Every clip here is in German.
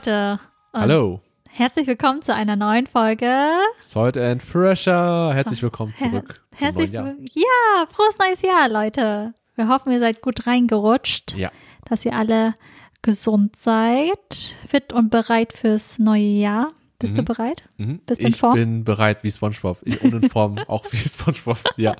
Leute. und Hallo. Herzlich willkommen zu einer neuen Folge. Salt and Pressure. Herzlich willkommen Her- zurück zum Herzlich Jahr. Ja, frohes neues Jahr, Leute. Wir hoffen, ihr seid gut reingerutscht, Ja, dass ihr alle gesund seid, fit und bereit fürs neue Jahr. Bist du Mhm. bereit? mhm. Bist du in ich Form? bin bereit wie SpongeBob. Ich, und in Form auch wie SpongeBob. Ja.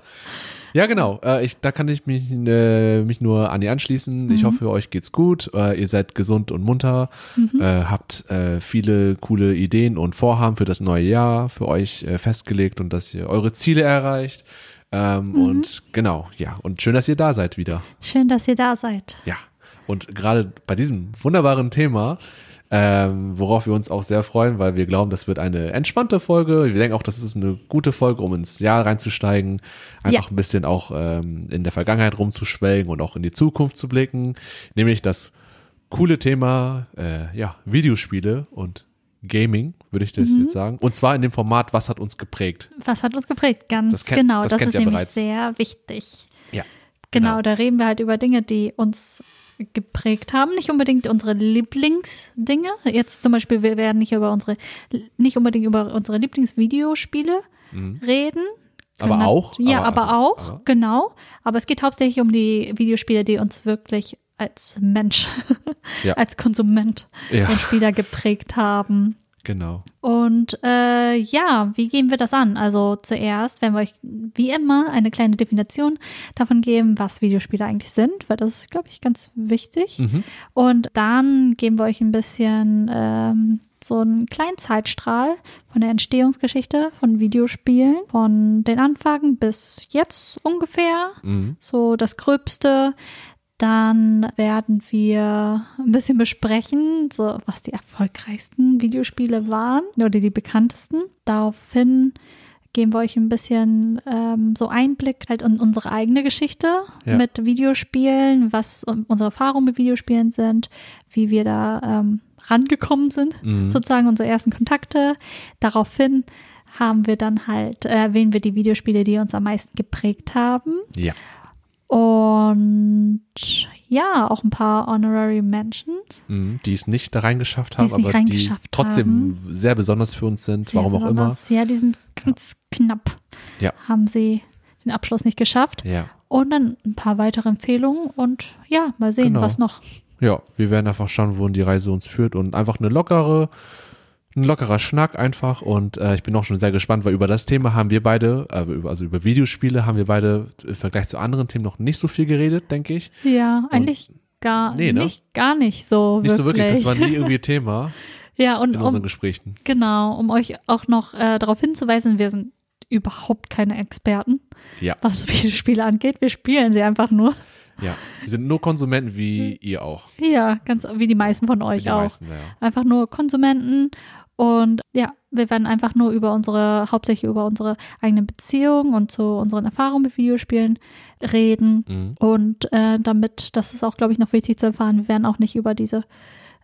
Ja, genau. Äh, ich, da kann ich mich, äh, mich nur an ihr anschließen. Ich Mhm. hoffe, euch geht's gut. Äh, ihr seid gesund und munter. Mhm. Äh, habt äh, viele coole Ideen und Vorhaben für das neue Jahr für euch äh, festgelegt und dass ihr eure Ziele erreicht. Ähm, Mhm. Und genau, ja. Und schön, dass ihr da seid wieder. Schön, dass ihr da seid. Ja, und gerade bei diesem wunderbaren Thema, ähm, worauf wir uns auch sehr freuen, weil wir glauben, das wird eine entspannte Folge. Wir denken auch, das ist eine gute Folge, um ins Jahr reinzusteigen, einfach Ja. ein bisschen auch ähm, in der Vergangenheit rumzuschwelgen und auch in die Zukunft zu blicken, nämlich das coole Thema, äh, ja, Videospiele und Gaming, würde ich das Mhm. jetzt sagen. Und zwar in dem Format, was hat uns geprägt? Was hat uns geprägt? Ganz Das kennt- genau. das Das, ist ihr nämlich bereits. sehr wichtig. Ja. Genau, Genau. da reden wir halt über Dinge, die uns geprägt haben. Nicht unbedingt unsere Lieblingsdinge. Jetzt zum Beispiel, wir werden nicht über unsere, nicht unbedingt über unsere Lieblingsvideospiele Mhm. reden. Aber Können- auch? Ja, Aber aber, also- auch, aber- genau. Aber es geht hauptsächlich um die Videospiele, die uns wirklich als Mensch, Ja. als Konsument Ja, und Spieler geprägt haben. Genau. Und äh, ja, wie gehen wir das an? Also zuerst werden wir euch wie immer eine kleine Definition davon geben, was Videospiele eigentlich sind, weil das ist, glaube ich, ganz wichtig. Mhm. Und dann geben wir euch ein bisschen ähm, so einen kleinen Zeitstrahl von der Entstehungsgeschichte von Videospielen, von den Anfang bis jetzt ungefähr, Mhm. so das Gröbste. Dann werden wir ein bisschen besprechen, so was die erfolgreichsten Videospiele waren oder die bekanntesten. Daraufhin geben wir euch ein bisschen ähm, so Einblick halt in unsere eigene Geschichte Ja. mit Videospielen, was unsere Erfahrungen mit Videospielen sind, wie wir da ähm, rangekommen sind, Mhm. sozusagen unsere ersten Kontakte. Daraufhin haben wir dann halt, äh, erwähnen wir die Videospiele, die uns am meisten geprägt haben. Ja. Und ja, auch ein paar Honorary Mentions. Mhm, die es nicht da reingeschafft haben, aber die trotzdem sehr besonders für uns sind, Sehr warum auch immer. besonders. Ja, die sind ganz knapp. Ja. Haben sie den Abschluss nicht geschafft. Ja. Und dann ein paar weitere Empfehlungen und ja, mal sehen, Genau. was noch. ja, wir werden einfach schauen, wohin die Reise uns führt und einfach eine lockere, ein lockerer Schnack einfach und äh, ich bin auch schon sehr gespannt, weil über das Thema haben wir beide, äh, also über Videospiele haben wir beide im Vergleich zu anderen Themen noch nicht so viel geredet, denke ich. Ja, eigentlich gar Nee, ne? nicht, gar nicht so Nicht wirklich. so wirklich, das war nie irgendwie Thema ja, und in unseren um, Gesprächen. genau, um euch auch noch äh, darauf hinzuweisen, wir sind überhaupt keine Experten, Ja. was Videospiele angeht. Wir spielen sie einfach nur. Ja, wir sind nur Konsumenten wie ihr auch. Ja, ganz wie die meisten von euch auch. meisten, ja. einfach nur Konsumenten und ja, wir werden einfach nur über unsere, hauptsächlich über unsere eigenen Beziehungen und zu unseren Erfahrungen mit Videospielen reden Mhm. und äh, damit, das ist auch, glaube ich, noch wichtig zu erfahren, wir werden auch nicht über diese,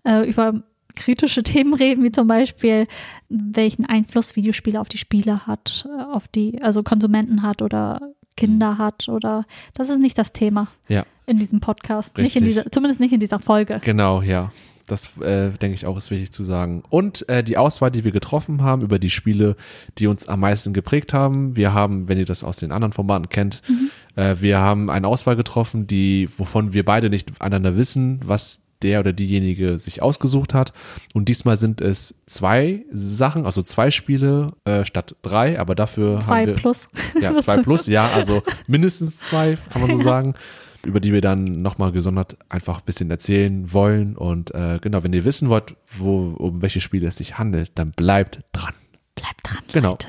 äh, über kritische Themen reden, wie zum Beispiel, welchen Einfluss Videospiele auf die Spieler hat, äh, auf die, also Konsumenten hat oder Kinder hat oder das ist nicht das Thema Ja. in diesem Podcast. Nicht in Richtig. dieser, zumindest nicht in dieser Folge. Genau, ja. Das äh, denke ich auch ist wichtig zu sagen. Und äh, die Auswahl, die wir getroffen haben über die Spiele, die uns am meisten geprägt haben. Wir haben, wenn ihr das aus den anderen Formaten kennt, äh, wir haben eine Auswahl getroffen, die, wovon wir beide nicht einander wissen, was der oder diejenige sich ausgesucht hat. Und diesmal sind es zwei Sachen, also zwei Spiele äh, statt drei, aber dafür Zwei haben wir plus. ja, zwei plus, ja, also mindestens zwei, kann man so sagen, über die wir dann nochmal gesondert einfach ein bisschen erzählen wollen. Und äh, genau, wenn ihr wissen wollt, wo, um welche Spiele es sich handelt, dann bleibt dran. Bleibt dran, Genau. Leute.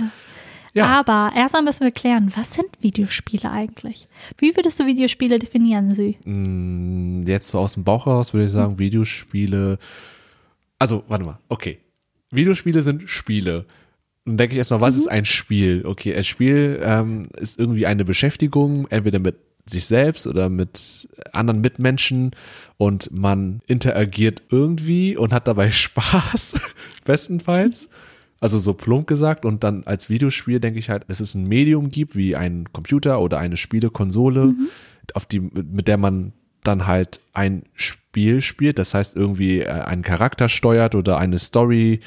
Ja, Aber erstmal müssen wir klären, was sind Videospiele eigentlich? Wie würdest du Videospiele definieren, Sü? mh, jetzt so aus dem Bauch raus würde ich sagen, Videospiele. Also, warte mal, okay. Videospiele sind Spiele. Dann denke ich erstmal, was ist ein Spiel? Okay, ein Spiel ähm, ist irgendwie eine Beschäftigung, entweder mit sich selbst oder mit anderen Mitmenschen und man interagiert irgendwie und hat dabei Spaß, bestenfalls. Also so plump gesagt und dann als Videospiel denke ich halt, dass es ein Medium gibt, wie ein Computer oder eine Spielekonsole, auf die, mit der man dann halt ein Spiel spielt, das heißt irgendwie äh, einen Charakter steuert oder eine Story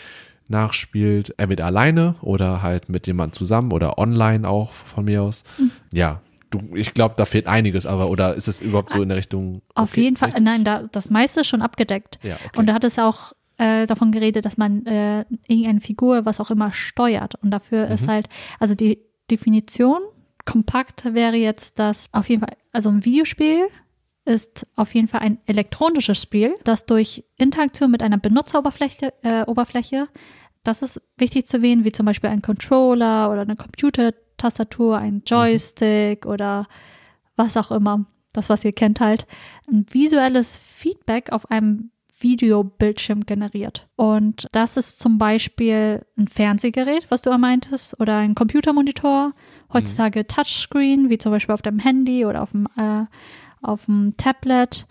nachspielt, entweder alleine oder halt mit jemandem zusammen oder online auch von mir aus. Mhm. Ja, du, ich glaube, da fehlt einiges, aber oder ist es überhaupt so in der Richtung? Auf okay, jeden Fall, richtig? nein, da, das meiste ist schon abgedeckt. Ja, okay. Und da hat es auch äh, davon geredet, dass man äh, irgendeine Figur, was auch immer, steuert. Und dafür Mhm. ist halt, also die Definition kompakt wäre jetzt, dass auf jeden Fall, also ein Videospiel ist auf jeden Fall ein elektronisches Spiel, das durch Interaktion mit einer Benutzeroberfläche, äh, Oberfläche, das ist wichtig zu erwähnen, wie zum Beispiel ein Controller oder eine Computertastatur, ein Joystick oder was auch immer, das, was ihr kennt halt, ein visuelles Feedback auf einem Videobildschirm generiert. Und das ist zum Beispiel ein Fernsehgerät, was du ja meintest, oder ein Computermonitor, heutzutage Touchscreen, wie zum Beispiel auf dem Handy oder auf dem, äh, auf dem Tablet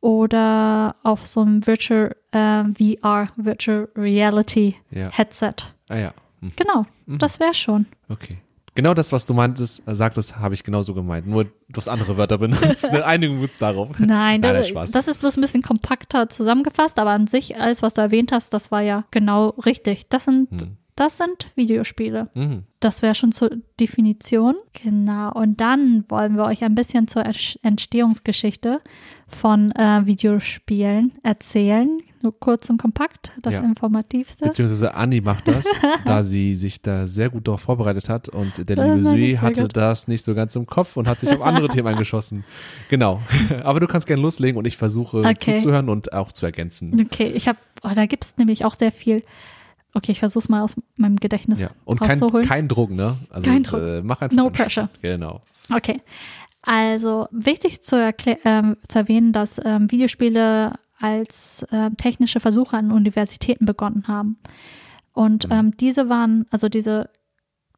oder auf so einem Virtual äh, VR, Virtual Reality Ja. Headset. Ah ja, hm, Genau, Mhm. das wäre schon. okay. Genau das, was du meintest, äh, sagtest, habe ich genauso gemeint. Nur du hast andere Wörter benutzt. Eine Einigung uns darauf. Nein, Nein, da, das das ist bloß ein bisschen kompakter zusammengefasst, aber an sich, alles, was du erwähnt hast, das war ja genau richtig. Das sind, Hm. das sind Videospiele. Mhm. Das wäre schon zur Definition. Genau. Und dann wollen wir euch ein bisschen zur Entstehungsgeschichte von äh, Videospielen erzählen. Nur kurz und kompakt, das Ja. Informativste. Beziehungsweise Anni macht das, da sie sich da sehr gut darauf vorbereitet hat und der liebe Sui hatte gut. das nicht so ganz im Kopf und hat sich auf andere Themen eingeschossen. Genau. Aber du kannst gerne loslegen und ich versuche Okay. zuzuhören und auch zu ergänzen. Okay, ich habe, oh, da gibt es nämlich auch sehr viel. Okay, ich versuche es mal aus meinem Gedächtnis Ja. Und kein, kein Druck, ne? Also Kein Druck. Äh, mach einfach. No pressure. Genau. Okay. Also wichtig zu, ähm, zu erwähnen, dass ähm, Videospiele als äh, technische Versuche an Universitäten begonnen haben. Und Mhm. ähm, diese waren, also diese,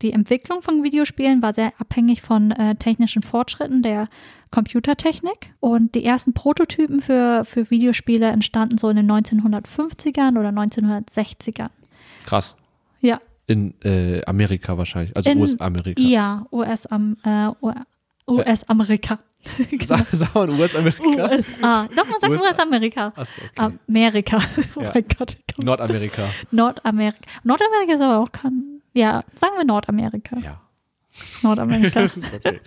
die Entwicklung von Videospielen war sehr abhängig von äh, technischen Fortschritten der Computertechnik. Und die ersten Prototypen für, für Videospiele entstanden so in den 1950ern oder 1960ern. Krass. Ja, In äh, Amerika wahrscheinlich. Also US-Amerika. ja, US, am, äh, US-Amerika. Sag, sag mal US-Amerika. USA. Doch, man sagt USA. US-Amerika. Achso, okay. Amerika. Oh Ja. mein Gott. Nordamerika. Nordamerika. Nordamerika ist aber auch kein. Ja, sagen wir Nordamerika. Ja. Nordamerika. Das ist okay.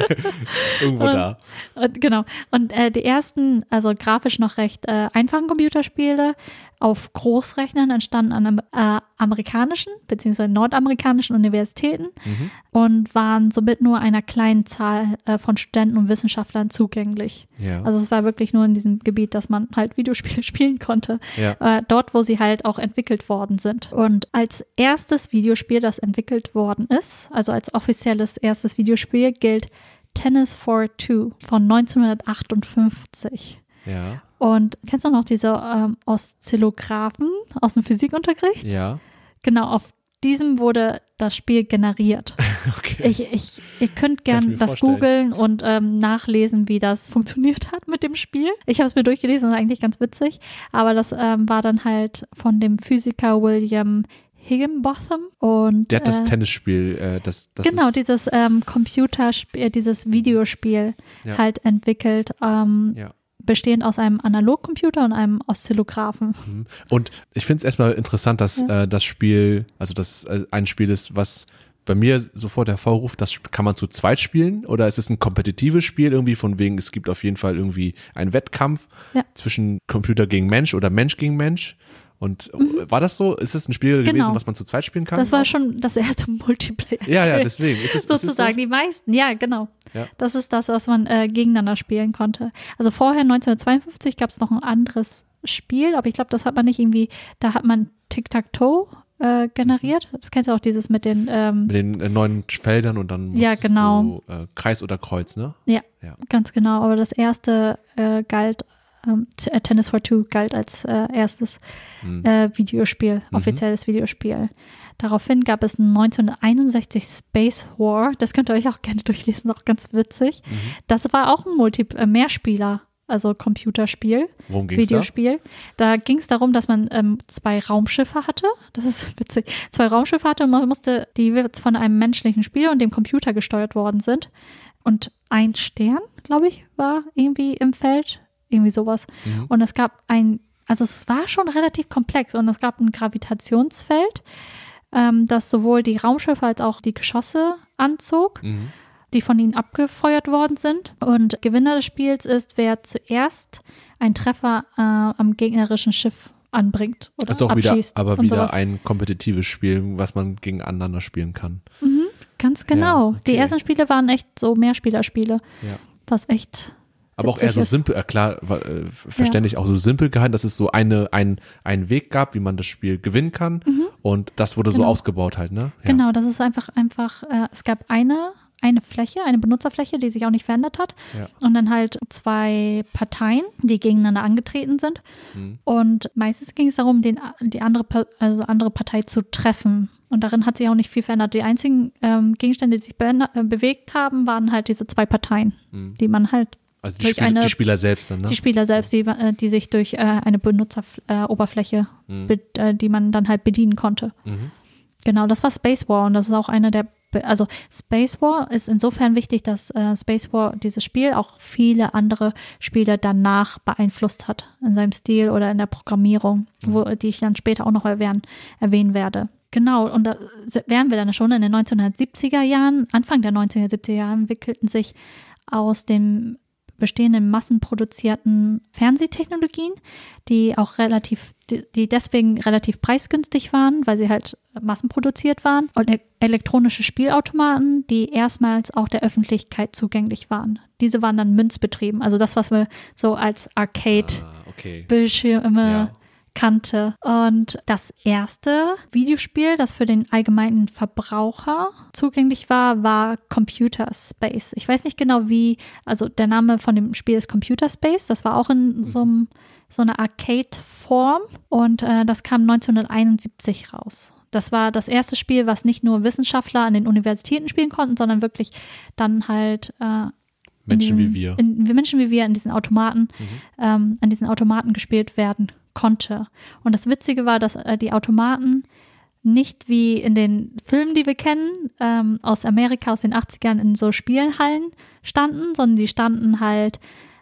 Irgendwo Und- da. Und, genau. Und äh, die ersten, also grafisch noch recht äh, einfachen Computerspiele auf Großrechnern entstanden an äh, amerikanischen bzw. nordamerikanischen Universitäten Mhm. und waren somit nur einer kleinen Zahl äh, von Studenten und Wissenschaftlern zugänglich. Ja. Also es war wirklich nur in diesem Gebiet, dass man halt Videospiele spielen konnte. ja. Äh, dort, wo sie halt auch entwickelt worden sind. Und als erstes Videospiel, das entwickelt worden ist, also als offizielles erstes Videospiel, gilt Tennis for Two von 1958. Ja. Und kennst du noch diese ähm, Oszillographen aus dem Physikunterricht? Ja. Genau, auf diesem wurde das Spiel generiert. Okay. Ich, ich, ihr könnt gern das vorstellen. googeln und ähm, nachlesen, wie das funktioniert hat mit dem Spiel. Ich habe es mir durchgelesen, das ist eigentlich ganz witzig. Aber das ähm, war dann halt von dem Physiker William Higginbotham und Der hat das äh, Tennisspiel, äh, das, das genau dieses ähm, Computerspiel, dieses Videospiel Ja. halt entwickelt, ähm, Ja. Bestehend aus einem Analogcomputer und einem Oszillographen. Mhm. Und ich finde es erstmal interessant, dass Ja. äh, das Spiel, also das äh, ein Spiel ist, was bei mir sofort hervorruft, das kann man zu zweit spielen oder ist es ein kompetitives Spiel irgendwie von wegen, es gibt auf jeden Fall irgendwie einen Wettkampf Ja. zwischen Computer gegen Mensch oder Mensch gegen Mensch. Und äh, war das so? Ist es ein Spiel gewesen, Mhm. Genau. was man zu zweit spielen kann? Das war schon das erste Multiplayer. Ja, ja, deswegen. Ist es, ist sozusagen so? die meisten. Ja, genau. Ja. Das ist das, was man äh, gegeneinander spielen konnte. Also vorher 1952 gab es noch ein anderes Spiel, aber ich glaube, das hat man nicht irgendwie. Da hat man Tic-Tac-Toe äh, generiert. Das kennst du auch dieses mit den. Ähm, Mit den äh, neuen Feldern und dann Ja, genau. du, äh, Kreis oder Kreuz, ne? ja, Ja. ganz genau. Aber das erste äh, galt. Ähm, äh, Tennis for Two galt als äh, erstes Hm. äh, Videospiel, Mhm. offizielles Videospiel. Daraufhin gab es 1961 Space War. Das könnt ihr euch auch gerne durchlesen, auch ganz witzig. Mhm. Das war auch ein Multi äh, Mehrspieler, also Computerspiel, Worum ging es da? Videospiel. Da, ging es darum, dass man ähm, zwei Raumschiffe hatte. Das ist witzig. Zwei Raumschiffe hatte und man musste, die von einem menschlichen Spieler und dem Computer gesteuert worden sind. Und ein Stern, glaube ich, war irgendwie im Feld. Irgendwie sowas. Mhm. Und es gab ein, also es war schon relativ komplex und es gab ein Gravitationsfeld, ähm, das sowohl die Raumschiffe als auch die Geschosse anzog, Mhm. die von ihnen abgefeuert worden sind. Und Gewinner des Spiels ist, wer zuerst einen Treffer äh, am gegnerischen Schiff anbringt oder Das ist auch wieder, aber wieder sowas. ein kompetitives Spiel, was man gegeneinander spielen kann. Mhm, ganz genau. Ja, Die okay. ersten Spiele waren echt so Mehrspielerspiele, Ja. was echt Aber auch eher so simpel, äh, klar, äh, verständlich, auch so simpel gehalten, dass es so eine, ein, einen Weg gab, wie man das Spiel gewinnen kann. Und das wurde so Genau. ausgebaut halt, ne? Ja. Genau, das ist einfach, einfach, äh, es gab eine, eine Fläche, eine Benutzerfläche, die sich auch nicht verändert hat. Ja. Und dann halt zwei Parteien, die gegeneinander angetreten sind. Mhm. Und meistens ging es darum, den, die andere, also andere Partei zu treffen. Und darin hat sich auch nicht viel verändert. Die einzigen ähm, Gegenstände, die sich beänder- äh, bewegt haben, waren halt diese zwei Parteien, Mhm. die man halt, Also die, Spiel, eine- die Spieler selbst dann, ne? die Spieler selbst, die, äh, die sich durch äh, eine Benutzeroberfläche, Mhm. be- äh, die man dann halt bedienen konnte. Mhm. Genau, das war Space War und das ist auch eine der, be- also Space War ist insofern wichtig, dass äh, Space War dieses Spiel auch viele andere Spiele danach beeinflusst hat in seinem Stil oder in der Programmierung, wo, die ich dann später auch noch erwähnen, erwähnen werde. Genau, und da wären wir dann schon in den 1970er Jahren, Anfang der 1970er Jahre entwickelten sich aus dem bestehenden massenproduzierten Fernsehtechnologien, die auch relativ, die, die deswegen relativ preisgünstig waren, weil sie halt massenproduziert waren und e elektronische Spielautomaten, die erstmals auch der Öffentlichkeit zugänglich waren. Diese waren dann münzbetrieben, also das, was wir so als Arcade-Bildschirme Ah, okay. Kannte. Und das erste Videospiel, das für den allgemeinen Verbraucher zugänglich war, war Computer Space. Ich weiß nicht genau wie, also der Name von dem Spiel ist Computer Space. Das war auch in so, einem, so einer Arcade-Form und äh, das kam 1971 raus. Das war das erste Spiel, was nicht nur Wissenschaftler an den Universitäten spielen konnten, sondern wirklich dann halt äh, Menschen diesen, wie wir. In, Menschen wie wir in diesen Automaten, Mhm. ähm, an diesen Automaten gespielt werden konnte. Und das Witzige war, dass äh, die Automaten nicht wie in den Filmen, die wir kennen, ähm, aus Amerika aus den 80ern in so Spielhallen standen, sondern die standen halt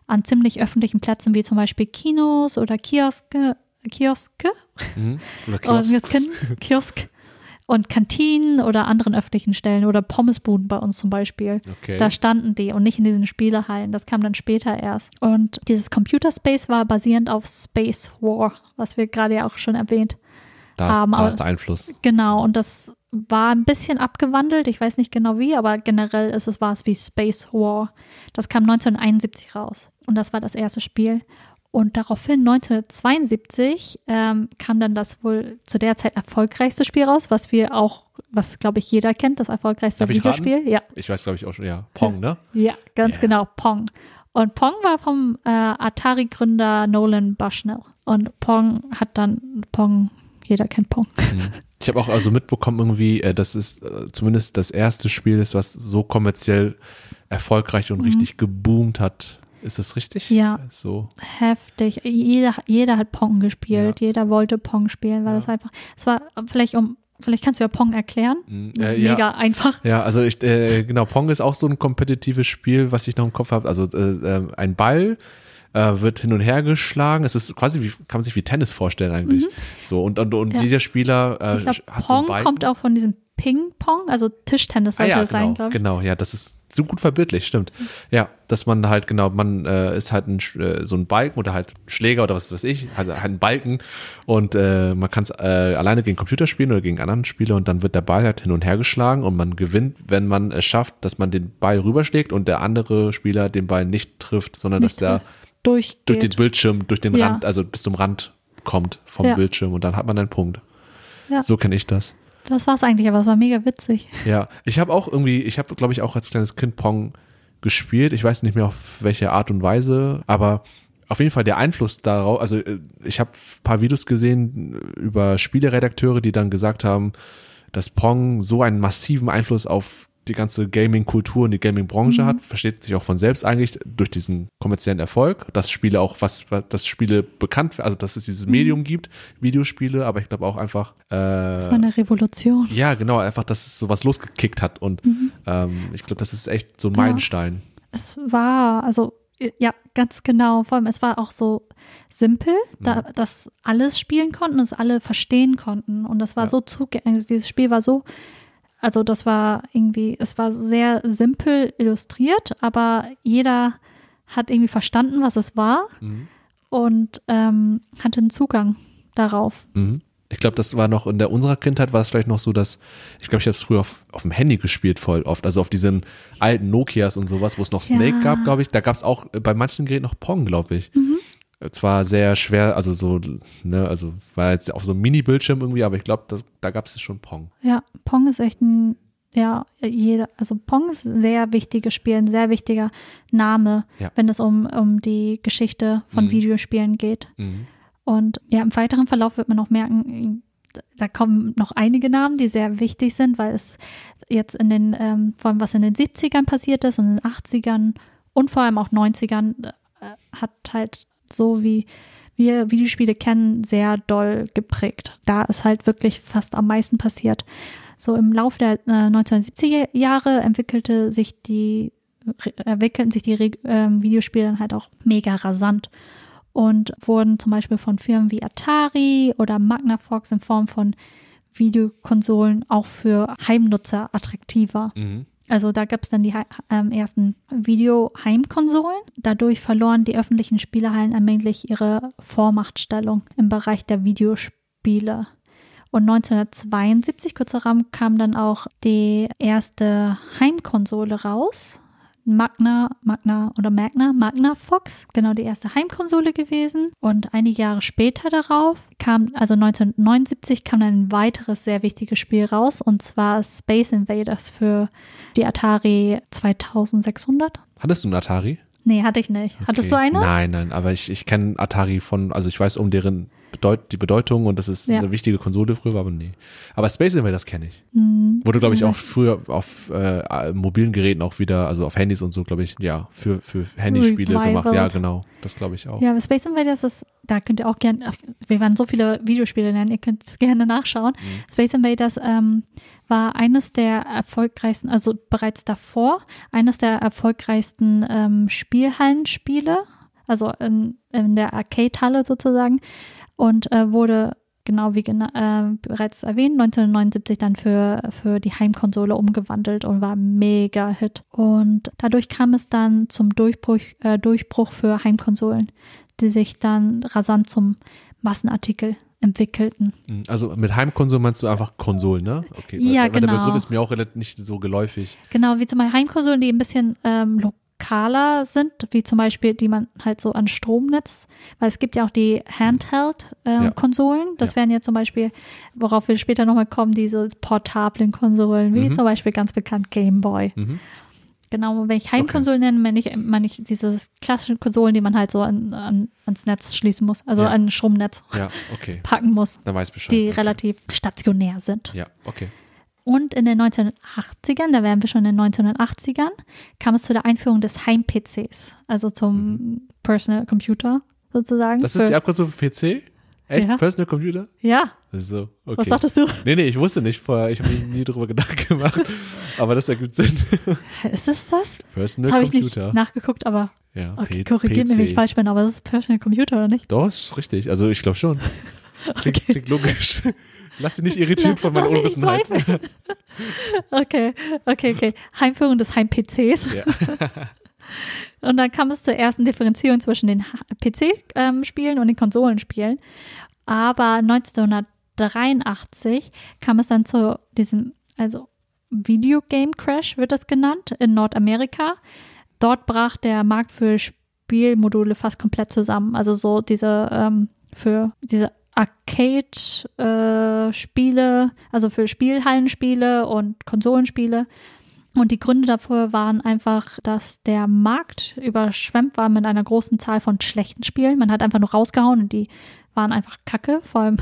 an ziemlich öffentlichen Plätzen wie zum Beispiel Kinos oder Kioske, Kioske Mhm. Oder kennen Kiosk und Kantinen oder anderen öffentlichen Stellen oder Pommesbuden bei uns zum Beispiel. Okay. Da standen die und nicht in diesen Spielehallen. Das kam dann später erst. Und dieses Computer Space war basierend auf Space War, was wir gerade ja auch schon erwähnt da ist, haben, da aber- ist der Einfluss. Genau, und das war ein bisschen abgewandelt. Ich weiß nicht genau wie, aber generell ist es, war es wie Space War. Das kam 1971 raus. Und das war das erste Spiel. Und daraufhin 1972 ähm, kam dann das wohl zu der Zeit erfolgreichste Spiel raus, was wir auch, was glaube ich jeder kennt, das erfolgreichste Darf? Videospiel. Ja, Ich weiß, glaube ich, auch schon, ja. Pong, ne? ja, ganz Ja. genau, Pong. Und Pong war vom äh, Atari-Gründer Nolan Bushnell. Und Pong hat dann Pong, jeder kennt Pong. Ich habe auch also mitbekommen irgendwie, äh, dass es äh, zumindest das erste Spiel ist, was so kommerziell erfolgreich und richtig geboomt hat. Ist das richtig? Ja. So. Heftig. Jeder, jeder hat Pong gespielt. Ja. Jeder wollte Pong spielen, weil Ja. das einfach, es war vielleicht um, vielleicht kannst du ja Pong erklären. Mm, Das ist äh, ja. mega einfach. Ja, also ich, äh, genau, Pong ist auch so ein kompetitives Spiel, was ich noch im Kopf habe. Also äh, äh, ein Ball äh, wird hin und her geschlagen. Es ist quasi wie, kann man sich wie Tennis vorstellen eigentlich. So, und, und, und Mhm. Ja. jeder Spieler äh, Ich glaube, hat so einen Pong kommt auch von diesem Ping-Pong, also Tischtennis Ah, sollte ja, es genau, sein, glaube ich. genau, ja, das ist so gut verbildlich, stimmt. Ja, dass man halt genau, man äh, ist halt ein, äh, so ein Balken oder halt Schläger oder was weiß ich, halt, halt ein Balken und äh, man kann es äh, alleine gegen Computer spielen oder gegen anderen Spieler und dann wird der Ball halt hin und her geschlagen und man gewinnt, wenn man es schafft, dass man den Ball rüberschlägt und der andere Spieler den Ball nicht trifft, sondern Nicht dass der Durchgeht. durch den Bildschirm, durch den Ja. Rand, also bis zum Rand kommt vom Ja. Bildschirm und dann hat man einen Punkt. Ja. So kenne ich das. Das war es eigentlich, aber es war mega witzig. Ja, ich habe auch irgendwie, ich habe, glaube ich, auch als kleines Kind Pong gespielt. Ich weiß nicht mehr auf welche Art und Weise, aber auf jeden Fall der Einfluss darauf, also äh, ich habe ein paar Videos gesehen über Spieleredakteure, die dann gesagt haben, dass Pong so einen massiven Einfluss auf die ganze Gaming-Kultur und die Gaming-Branche hat, versteht sich auch von selbst eigentlich durch diesen kommerziellen Erfolg, dass Spiele auch was, dass Spiele bekannt, also dass es dieses Medium gibt, Videospiele, aber ich glaube auch einfach äh, war eine Revolution. ja, genau, einfach, dass es sowas losgekickt hat. Und ähm, ich glaube, das ist echt so ein Ja. Meilenstein. Es war, also Ja, ganz genau. Vor allem, es war auch so simpel, da, Mhm. dass alles spielen konnten und es alle verstehen konnten. Und das war Ja. so zugänglich. Dieses Spiel war so, also das war irgendwie, es war sehr simpel illustriert, aber jeder hat irgendwie verstanden, was es war Mhm. und ähm, hatte einen Zugang darauf. Mhm. Ich glaube, das war noch in der unserer Kindheit war es vielleicht noch so, dass ich glaube, ich habe es früher auf, auf dem Handy gespielt voll oft, also auf diesen alten Nokias und sowas, wo es noch Snake Ja. gab, glaube ich. Da gab es auch bei manchen Geräten noch Pong, glaube ich. Äh, Zwar sehr schwer, also so, ne, also war jetzt auf so einem Mini-Bildschirm irgendwie, aber ich glaube, da gab es schon Pong. Ja, Pong ist echt ein, ja, jeder, also Pong ist ein sehr wichtiges Spiel, ein sehr wichtiger Name, Ja. wenn es um, um die Geschichte von Mhm. Videospielen geht. Mhm. Und ja, im weiteren Verlauf wird man noch merken, da kommen noch einige Namen, die sehr wichtig sind, weil es jetzt in den, ähm, vor allem was in den 70ern passiert ist und in den 80ern und vor allem auch 90ern, äh, hat halt so wie wir Videospiele kennen, sehr doll geprägt. Da ist halt wirklich fast am meisten passiert. So im Laufe der äh, 1970er Jahre entwickelte sich die, entwickelten sich die Re- ähm, Videospiele dann halt auch mega rasant und wurden zum Beispiel von Firmen wie Atari oder Magnavox in Form von Videokonsolen auch für Heimnutzer attraktiver. Mhm. Also da gab es dann die ähm, ersten Video-Heimkonsolen. Dadurch verloren die öffentlichen Spielehallen allmählich ihre Vormachtstellung im Bereich der Videospiele. Und 1972, kurz darauf, kam dann auch die erste Heimkonsole raus. Magna, Magna oder Magna, Magna Fox, genau die erste Heimkonsole gewesen. Und einige Jahre später darauf kam, also 1979, kam ein weiteres sehr wichtiges Spiel raus, und zwar Space Invaders für die Atari 2600. Hattest du einen Atari? Nee, hatte ich nicht. Hattest du Okay. eine? Nein, nein, aber ich, ich kenne Atari von, also ich weiß um deren Bedeut die Bedeutung und dass es Ja. eine wichtige Konsole früher war, aber nee. Aber Space Invaders kenne ich. Hm, Wurde, glaube ich, auch früher auf äh, mobilen Geräten auch wieder, also auf Handys und so, glaube ich, ja, für, für Handyspiele Revivalt. gemacht. Ja, genau. Das glaube ich auch. Ja, aber Space Invaders ist, da könnt ihr auch gerne, wir werden so viele Videospiele nennen, ihr könnt es gerne nachschauen. Mhm. Space Invaders ähm, war eines der erfolgreichsten, also bereits davor, eines der erfolgreichsten ähm, Spielhallenspiele, also in, in der Arcade-Halle sozusagen und äh, wurde genau wie gena äh, bereits erwähnt, 1979 dann für, für die Heimkonsole umgewandelt und war mega Hit. Und dadurch kam es dann zum Durchbruch, äh, Durchbruch für Heimkonsolen, die sich dann rasant zum Massenartikel entwickelten. Mhm. Also mit Heimkonsole meinst du einfach Konsolen, ne? Okay. Ja, weil, weil Der genau. Begriff ist mir auch relativ nicht so geläufig. Genau, wie zum Beispiel Heimkonsolen, die ein bisschen ähm, lokaler sind, wie zum Beispiel, die man halt so an Stromnetz, weil es gibt ja auch die Ja. Handheld-Konsolen. das Ja. wären ja zum Beispiel, worauf wir später nochmal kommen, diese portablen Konsolen, wie Mhm. zum Beispiel ganz bekannt Game Boy. Mhm. Genau, wenn ich Heimkonsolen nenne, meine ich, meine ich diese klassischen Konsolen, die man halt so an, an, ans Netz schließen muss, also Ja. an Stromnetz Ja, okay. packen muss, Dann weiß Bescheid. die okay. relativ stationär sind. Ja, okay. Und in den 1980ern, da wären wir schon in den 1980ern, kam es zu der Einführung des Heim-PCs, also zum Personal Computer sozusagen. Mhm. Das ist die Abkürzung für PC? Echt? Ja. Personal Computer? Ja, so, okay. was dachtest du? Nee, nee, ich wusste nicht vorher. Ich habe mir nie darüber Gedanken gemacht. Aber das ergibt Sinn. Ist es das? Personal Das habe ich nicht Computer. nachgeguckt, aber ja, okay, korrigiert mich, wenn ich falsch bin, aber das ist Personal Computer oder nicht? Doch, ist richtig. Also ich glaube schon. Klingt, klingt logisch. Lass dich nicht irritieren von meiner Unwissenheit. okay, okay, okay. Heimführung des Heim-PCs. Ja. Und dann kam es zur ersten Differenzierung zwischen den PC-Spielen und den Konsolenspielen. Aber 1983 kam es dann zu diesem, also Videogame Crash wird das genannt, in Nordamerika. Dort brach der Markt für Spielmodule fast komplett zusammen. Also so diese ähm, für diese Arcade-Spiele, also für Spielhallenspiele und Konsolenspiele. Und die Gründe dafür waren einfach, dass der Markt überschwemmt war mit einer großen Zahl von schlechten Spielen. Man hat einfach nur rausgehauen und die waren einfach kacke. Vor allem,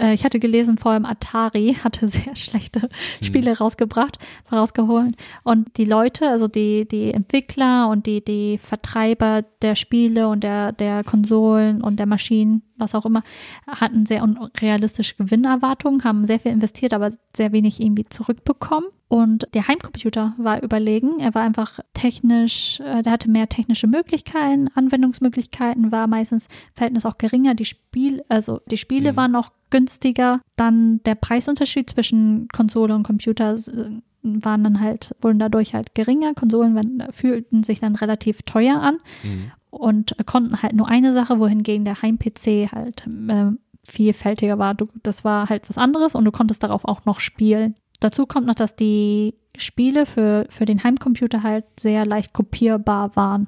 äh, ich hatte gelesen, vor allem Atari hatte sehr schlechte Spiele rausgebracht, rausgeholt. Und die Leute, also die, die Entwickler und die, die Vertreiber der Spiele und der, der Konsolen und der Maschinen, was auch immer, hatten sehr unrealistische Gewinnerwartungen, haben sehr viel investiert, aber sehr wenig irgendwie zurückbekommen. Und der Heimcomputer war überlegen. Er war einfach technisch, äh, der hatte mehr technische Möglichkeiten, Anwendungsmöglichkeiten, war meistens Verhältnis auch geringer. Die Spiel, also die Spiele Mhm. waren auch günstiger. Dann der Preisunterschied zwischen Konsole und Computer waren dann halt, wurden dadurch halt geringer. Konsolen waren, fühlten sich dann relativ teuer an Mhm. und konnten halt nur eine Sache, wohingegen der Heim-PC halt äh, vielfältiger war. Du, das war halt was anderes und du konntest darauf auch noch spielen. Dazu kommt noch, dass die Spiele für, für den Heimcomputer halt sehr leicht kopierbar waren,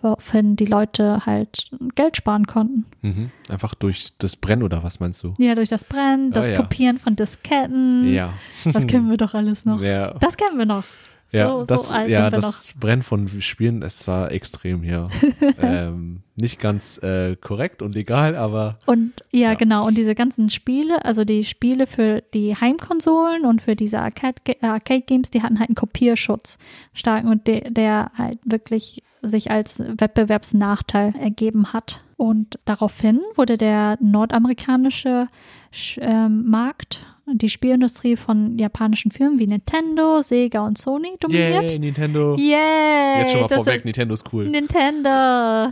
woraufhin die Leute halt Geld sparen konnten. Mhm. Einfach durch das Brennen oder was meinst du? Ja, durch das Brennen, das Ah, ja. Kopieren von Disketten. Ja. Das kennen wir doch alles noch. Ja. Das kennen wir noch. Ja, so, das, so alt ja, das Brennen von Spielen, es war extrem hier. ähm, nicht ganz äh, korrekt und legal, aber Und ja, Ja. genau. Und diese ganzen Spiele, also die Spiele für die Heimkonsolen und für diese Arcade- äh, Arcade-Games, die hatten halt einen Kopierschutz stark und der, der halt wirklich sich als Wettbewerbsnachteil ergeben hat. Und daraufhin wurde der nordamerikanische Sch- ähm, Markt, die Spielindustrie von japanischen Firmen wie Nintendo, Sega und Sony dominiert. yay, Nintendo. Yay! Jetzt schon mal vorweg, ist- Nintendo ist cool. Nintendo,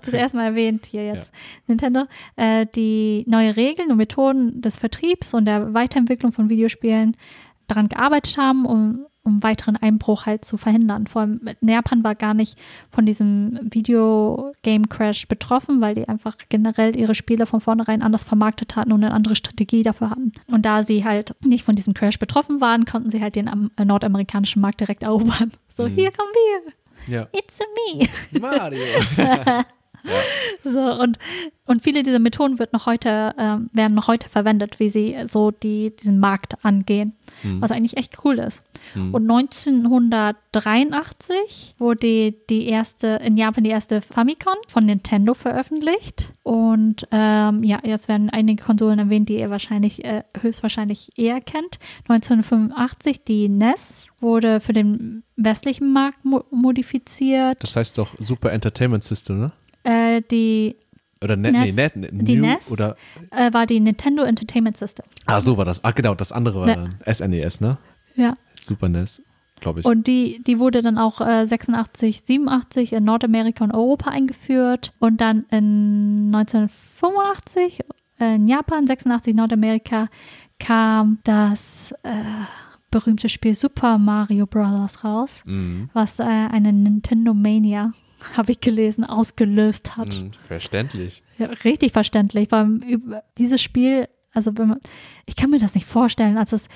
das erste Mal erwähnt hier jetzt. Nintendo, äh, die neue Regeln und Methoden des Vertriebs und der Weiterentwicklung von Videospielen daran gearbeitet haben, um, um weiteren Einbruch halt zu verhindern. Vor allem Japan war gar nicht von diesem Videogame-Crash betroffen, weil die einfach generell ihre Spiele von vornherein anders vermarktet hatten und eine andere Strategie dafür hatten. Und da sie halt nicht von diesem Crash betroffen waren, konnten sie halt den am, äh, nordamerikanischen Markt direkt erobern. So, Mhm. hier kommen wir. Ja. It's a me. Mario. So, und, und viele dieser Methoden wird noch heute, ähm, werden noch heute verwendet, wie sie so die, diesen Markt angehen, Mhm. was eigentlich echt cool ist. Mhm. Und 1983 wurde die erste, in Japan die erste Famicom von Nintendo veröffentlicht. Und ähm, ja, jetzt werden einige Konsolen erwähnt, die ihr wahrscheinlich, äh, höchstwahrscheinlich eher kennt. 1985 die NES wurde für den westlichen Markt mo modifiziert. Das heißt doch Super Entertainment System, ne? Äh, die Oder Net, NES. nee, Net, Net, Die NES? oder äh, war die Nintendo Entertainment System. Ah, so war das. Ah, genau, das andere war Ne. dann SNES, ne? Ja. Super NES, glaube ich. Und die, die wurde dann auch äh, 86, 87 in Nordamerika und Europa eingeführt und dann in 1985 in Japan, 86 Nordamerika kam das äh, berühmte Spiel Super Mario Bros. raus, Mhm. was äh, eine Nintendo Mania, habe ich gelesen, ausgelöst hat. Mhm, verständlich. Ja, richtig verständlich, weil dieses Spiel, also wenn man, ich kann mir das nicht vorstellen, als es,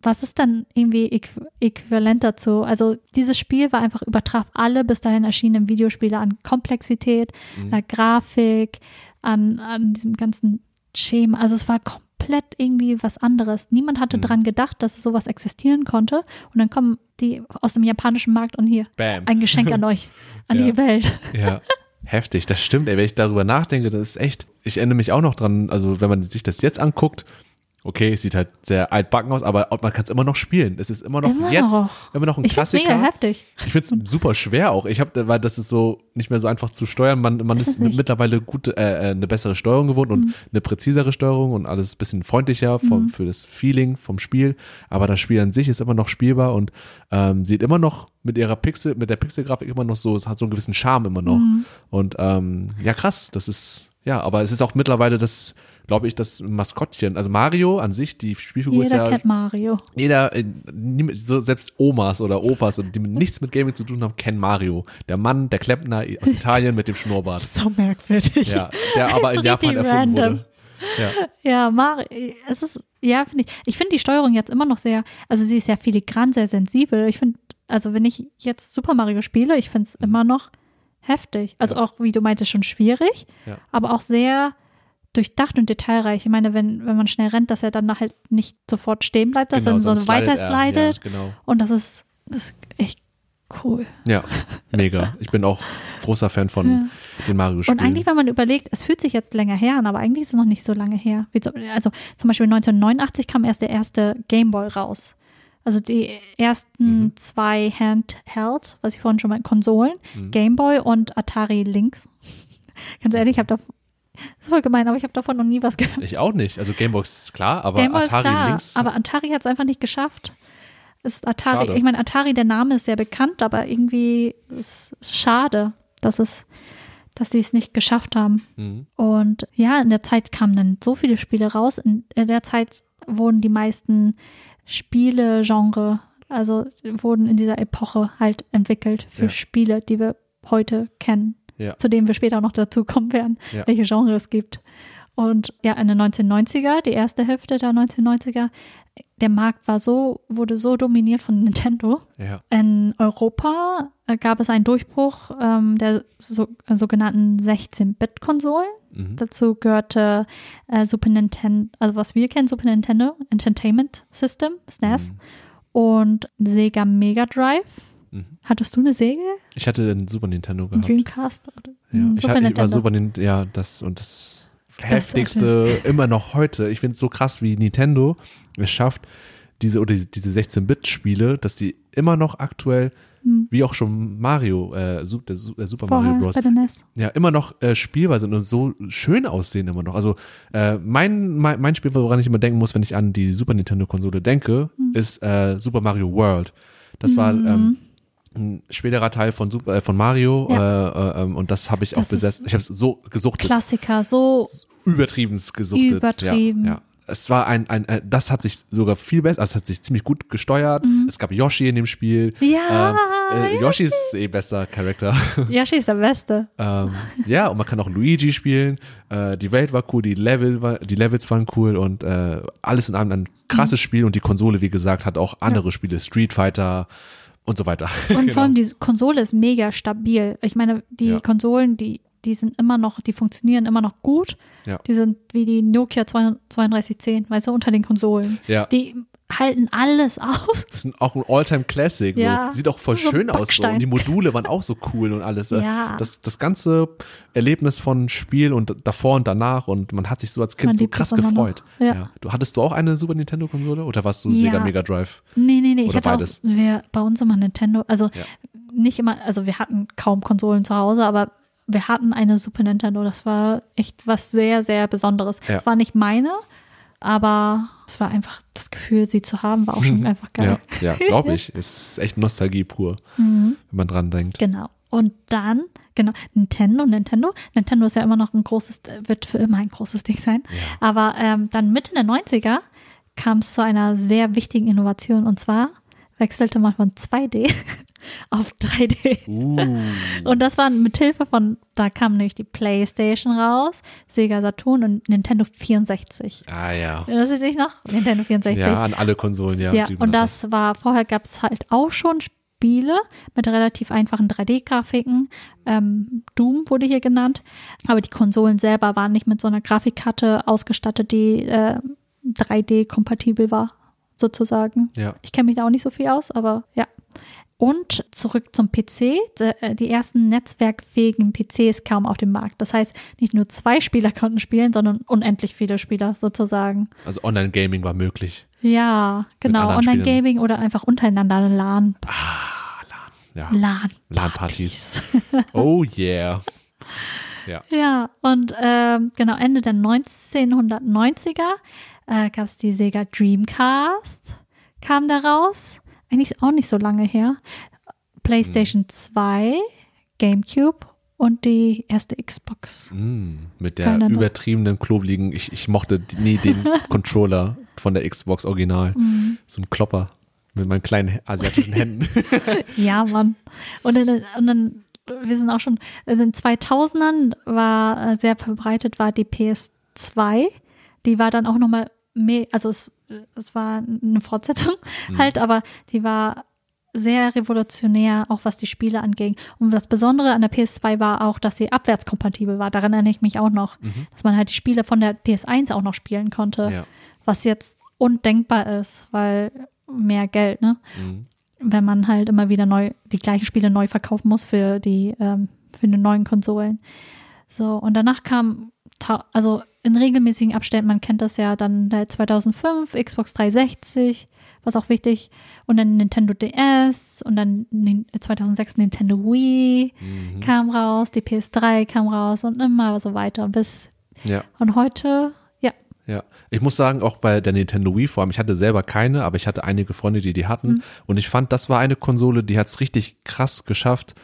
was ist dann irgendwie äqu äquivalent dazu? Also dieses Spiel war einfach übertraf alle bis dahin erschienenen Videospiele an Komplexität, Mhm. an Grafik, an, an diesem ganzen Schema. Also es war komplett irgendwie was anderes. Niemand hatte Mhm. dran gedacht, dass sowas existieren konnte. Und dann kommen die aus dem japanischen Markt und hier, Bam. ein Geschenk an euch, an Ja. die Welt. Ja, heftig, das stimmt, ey. Wenn ich darüber nachdenke, das ist echt. Ich erinnere mich auch noch dran, also wenn man sich das jetzt anguckt, okay, es sieht halt sehr altbacken aus, aber man kann es immer noch spielen. Es ist immer noch Immer jetzt noch. immer noch ein Ich find's mega Klassiker. heftig. Ich finde es super schwer auch. Ich habe, weil das ist so nicht mehr so einfach zu steuern. Man, man Ist ist mittlerweile gute, äh, äh, eine bessere Steuerung gewohnt und eine präzisere Steuerung und alles ein bisschen freundlicher vom, Mhm. für das Feeling vom Spiel. Aber das Spiel an sich ist immer noch spielbar und ähm, sieht immer noch mit ihrer Pixel, mit der Pixelgrafik immer noch so, es hat so einen gewissen Charme immer noch. Mhm. Und ähm, ja, krass, das ist, ja, aber es ist auch mittlerweile das, glaube ich, das Maskottchen. Also Mario an sich, die Spielfigur ist Jeder ja kennt Mario. jeder, äh, so selbst Omas oder Opas und die nichts mit Gaming zu tun haben, kennen Mario. Der Mann, der Klempner aus Italien mit dem Schnurrbart. So merkwürdig. Ja, der aber in Japan erfunden random. wurde. Ja, Ja, Mario, es ist, ja, finde ich, ich finde die Steuerung jetzt immer noch sehr, also sie ist sehr filigran, sehr sensibel. Ich finde, also wenn ich jetzt Super Mario spiele, ich finde es immer noch heftig. Also Mhm. Ja. auch, wie du meintest, schon schwierig, Ja. aber auch sehr durchdacht und detailreich. Ich meine, wenn, wenn man schnell rennt, dass er dann halt nicht sofort stehen bleibt, dass er so weiter slidet. Ja, genau. Und das ist, das ist echt cool. Ja, mega. Ich bin auch großer Fan von Ja. den Mario-Spielen. Und eigentlich, wenn man überlegt, es fühlt sich jetzt länger her an, aber eigentlich ist es noch nicht so lange her. Also zum Beispiel 1989 kam erst der erste Game Boy raus. Also die ersten Mhm. zwei Handheld, was ich vorhin schon mal Konsolen, Mhm. Game Boy und Atari Lynx. Ganz ehrlich, ich habe da, das ist voll gemein, aber ich habe davon noch nie was gehört. ich auch nicht. Also Gamebox, klar, aber Game Boy ist Atari klar, links. aber Atari hat es einfach nicht geschafft. ist Atari. Schade. Ich meine, Atari, der Name ist sehr bekannt, aber irgendwie ist es schade, dass es, dass sie es nicht geschafft haben. Mhm. Und ja, in der Zeit kamen dann so viele Spiele raus. In der Zeit wurden die meisten Spiele-Genre, also wurden in dieser Epoche halt entwickelt für Ja. Spiele, die wir heute kennen, Ja. zu denen wir später noch dazu kommen werden, Ja. welche Genre es gibt. Und ja, in den 1990er, die erste Hälfte der 1990er, der Markt war so, wurde so dominiert von Nintendo, Ja. in Europa äh, gab es einen Durchbruch ähm, der so, äh, sogenannten 16-Bit-Konsolen. Mhm. Dazu gehörte äh, Super Nintendo, also was wir kennen, Super Nintendo Entertainment System, SNES, Mhm. und Sega Mega Drive. Mhm. Hattest du eine Sega? Ich hatte den Super Nintendo gehabt. Dreamcast? Oder? Ja, Hm, ich, hatte, ich war Super Nintendo, ja, das und das Das- heftigste immer noch heute. Ich finde es so krass, wie Nintendo es schafft, diese oder diese, diese 16-Bit-Spiele, dass die immer noch aktuell, Hm. wie auch schon Mario, äh, der, der Super Vorher Mario Bros. bei der NES. ja, immer noch äh, spielbar sind und so schön aussehen immer noch. Also äh, mein, mein, mein Spiel, woran ich immer denken muss, wenn ich an die Super Nintendo-Konsole denke, ist äh, Super Mario World. Das war Mhm. ähm, ein späterer Teil von Super, äh, von Mario Ja. äh, äh, ähm, und das habe ich Das auch besessen. Ich habe es so gesuchtet, Klassiker, so übertrieben gesuchtet. Übertrieben. Ja, ja. Es war ein, ein, äh, das hat sich sogar viel besser, also es hat sich ziemlich gut gesteuert. Es gab Yoshi in dem Spiel. Mhm. Ja, Ähm, äh, Yoshi ist eh bester Charakter. Yoshi ist der Beste. ähm, ja, und man kann auch Luigi spielen. Äh, die Welt war cool, die Level war, die Levels waren cool und äh, alles in allem ein krasses Spiel und die Konsole, wie gesagt, hat auch andere Spiele, Street Fighter und so weiter. Und Genau. vor allem die Konsole ist mega stabil. Ich meine, die Ja. Konsolen, die, die sind immer noch, die funktionieren immer noch gut. Ja. Die sind wie die Nokia 3210, weißt du, unter den Konsolen. Ja. Die halten alles aus. Das ist auch ein Alltime Classic. So. Ja. Sieht auch voll So schön aus. So. Und die Module waren auch so cool und alles. Äh, Ja. Das, das ganze Erlebnis von Spiel und davor und danach und man hat sich so als Kind Man so krass gefreut. Ja. Du hattest du auch eine Super Nintendo Konsole oder warst du Ja. Sega Mega Drive? Nee, nee, nee. Ich hatte beides. auch, wir, bei uns immer Nintendo, also Ja. nicht immer, also wir hatten kaum Konsolen zu Hause, aber wir hatten eine Super Nintendo. Das war echt was sehr, sehr Besonderes. Ja. Es war nicht meine, aber es war einfach das Gefühl, sie zu haben, war auch schon einfach geil. Ja, ja glaube ich. Es ist echt Nostalgie pur, Mhm. wenn man dran denkt. Genau. Und dann, genau, Nintendo, Nintendo. Nintendo ist ja immer noch ein großes, wird für immer ein großes Ding sein. Aber ähm, dann Mitte der 90er kam es zu einer sehr wichtigen Innovation und zwar wechselte man von 2D auf 3D. Uh, Und das war mit Hilfe von, da kam nämlich die PlayStation raus, Sega Saturn und Nintendo 64. ah ja. Erinnerst du dich noch? Nintendo 64. Ja, an alle Konsolen, ja. Ja, und das war, vorher gab es halt auch schon Spiele mit relativ einfachen 3D-Grafiken. Ähm, Doom wurde hier genannt. Aber die Konsolen selber waren nicht mit so einer Grafikkarte ausgestattet, die äh, 3D-kompatibel war, sozusagen. Ja. Ich kenne mich da auch nicht so viel aus, aber ja. Und zurück zum PC. Äh, Die ersten netzwerkfähigen PCs kamen auf den Markt. Das heißt, nicht nur zwei Spieler konnten spielen, sondern unendlich viele Spieler sozusagen. Also Online-Gaming war möglich. Ja, genau. Online-Gaming oder einfach untereinander LAN. Ja. LAN. LAN-Partys. Oh yeah. Ja. Ja, und ähm, genau, Ende der 1990er äh, gab es die Sega Dreamcast, kam da raus. Eigentlich auch nicht so lange her. PlayStation 2, GameCube und die erste Xbox. Mm, mit der übertriebenen, klobigen, ich, ich mochte nie den Controller von der Xbox Original. Mhm. So ein Klopper mit meinen kleinen asiatischen Händen. Ja, Mann. Und dann, und dann, wir sind auch schon, also in den 2000ern war äh, sehr verbreitet, war die PS2. Die war dann auch nochmal also es, es war eine Fortsetzung halt, aber die war sehr revolutionär, auch was die Spiele anging. Und das Besondere an der PS2 war auch, dass sie abwärtskompatibel war. Daran erinnere ich mich auch noch, dass man halt die Spiele von der PS1 auch noch spielen konnte, ja. was jetzt undenkbar ist, weil mehr Geld, ne? Mhm. wenn man halt immer wieder neu die gleichen Spiele neu verkaufen muss für die ähm, für die neuen Konsolen. So und danach kam also in regelmäßigen Abständen, man kennt das ja, dann der 2005 Xbox 360, was auch wichtig und dann Nintendo DS und dann Nin- 2006 Nintendo Wii Mhm. kam raus, die PS3 kam raus und immer so weiter bis Ja, und heute ja Ja, ich muss sagen, auch bei der Nintendo Wii vor allem, ich hatte selber keine, aber ich hatte einige Freunde, die die hatten. Mhm. Und ich fand, das war eine Konsole, die hat es richtig krass geschafft,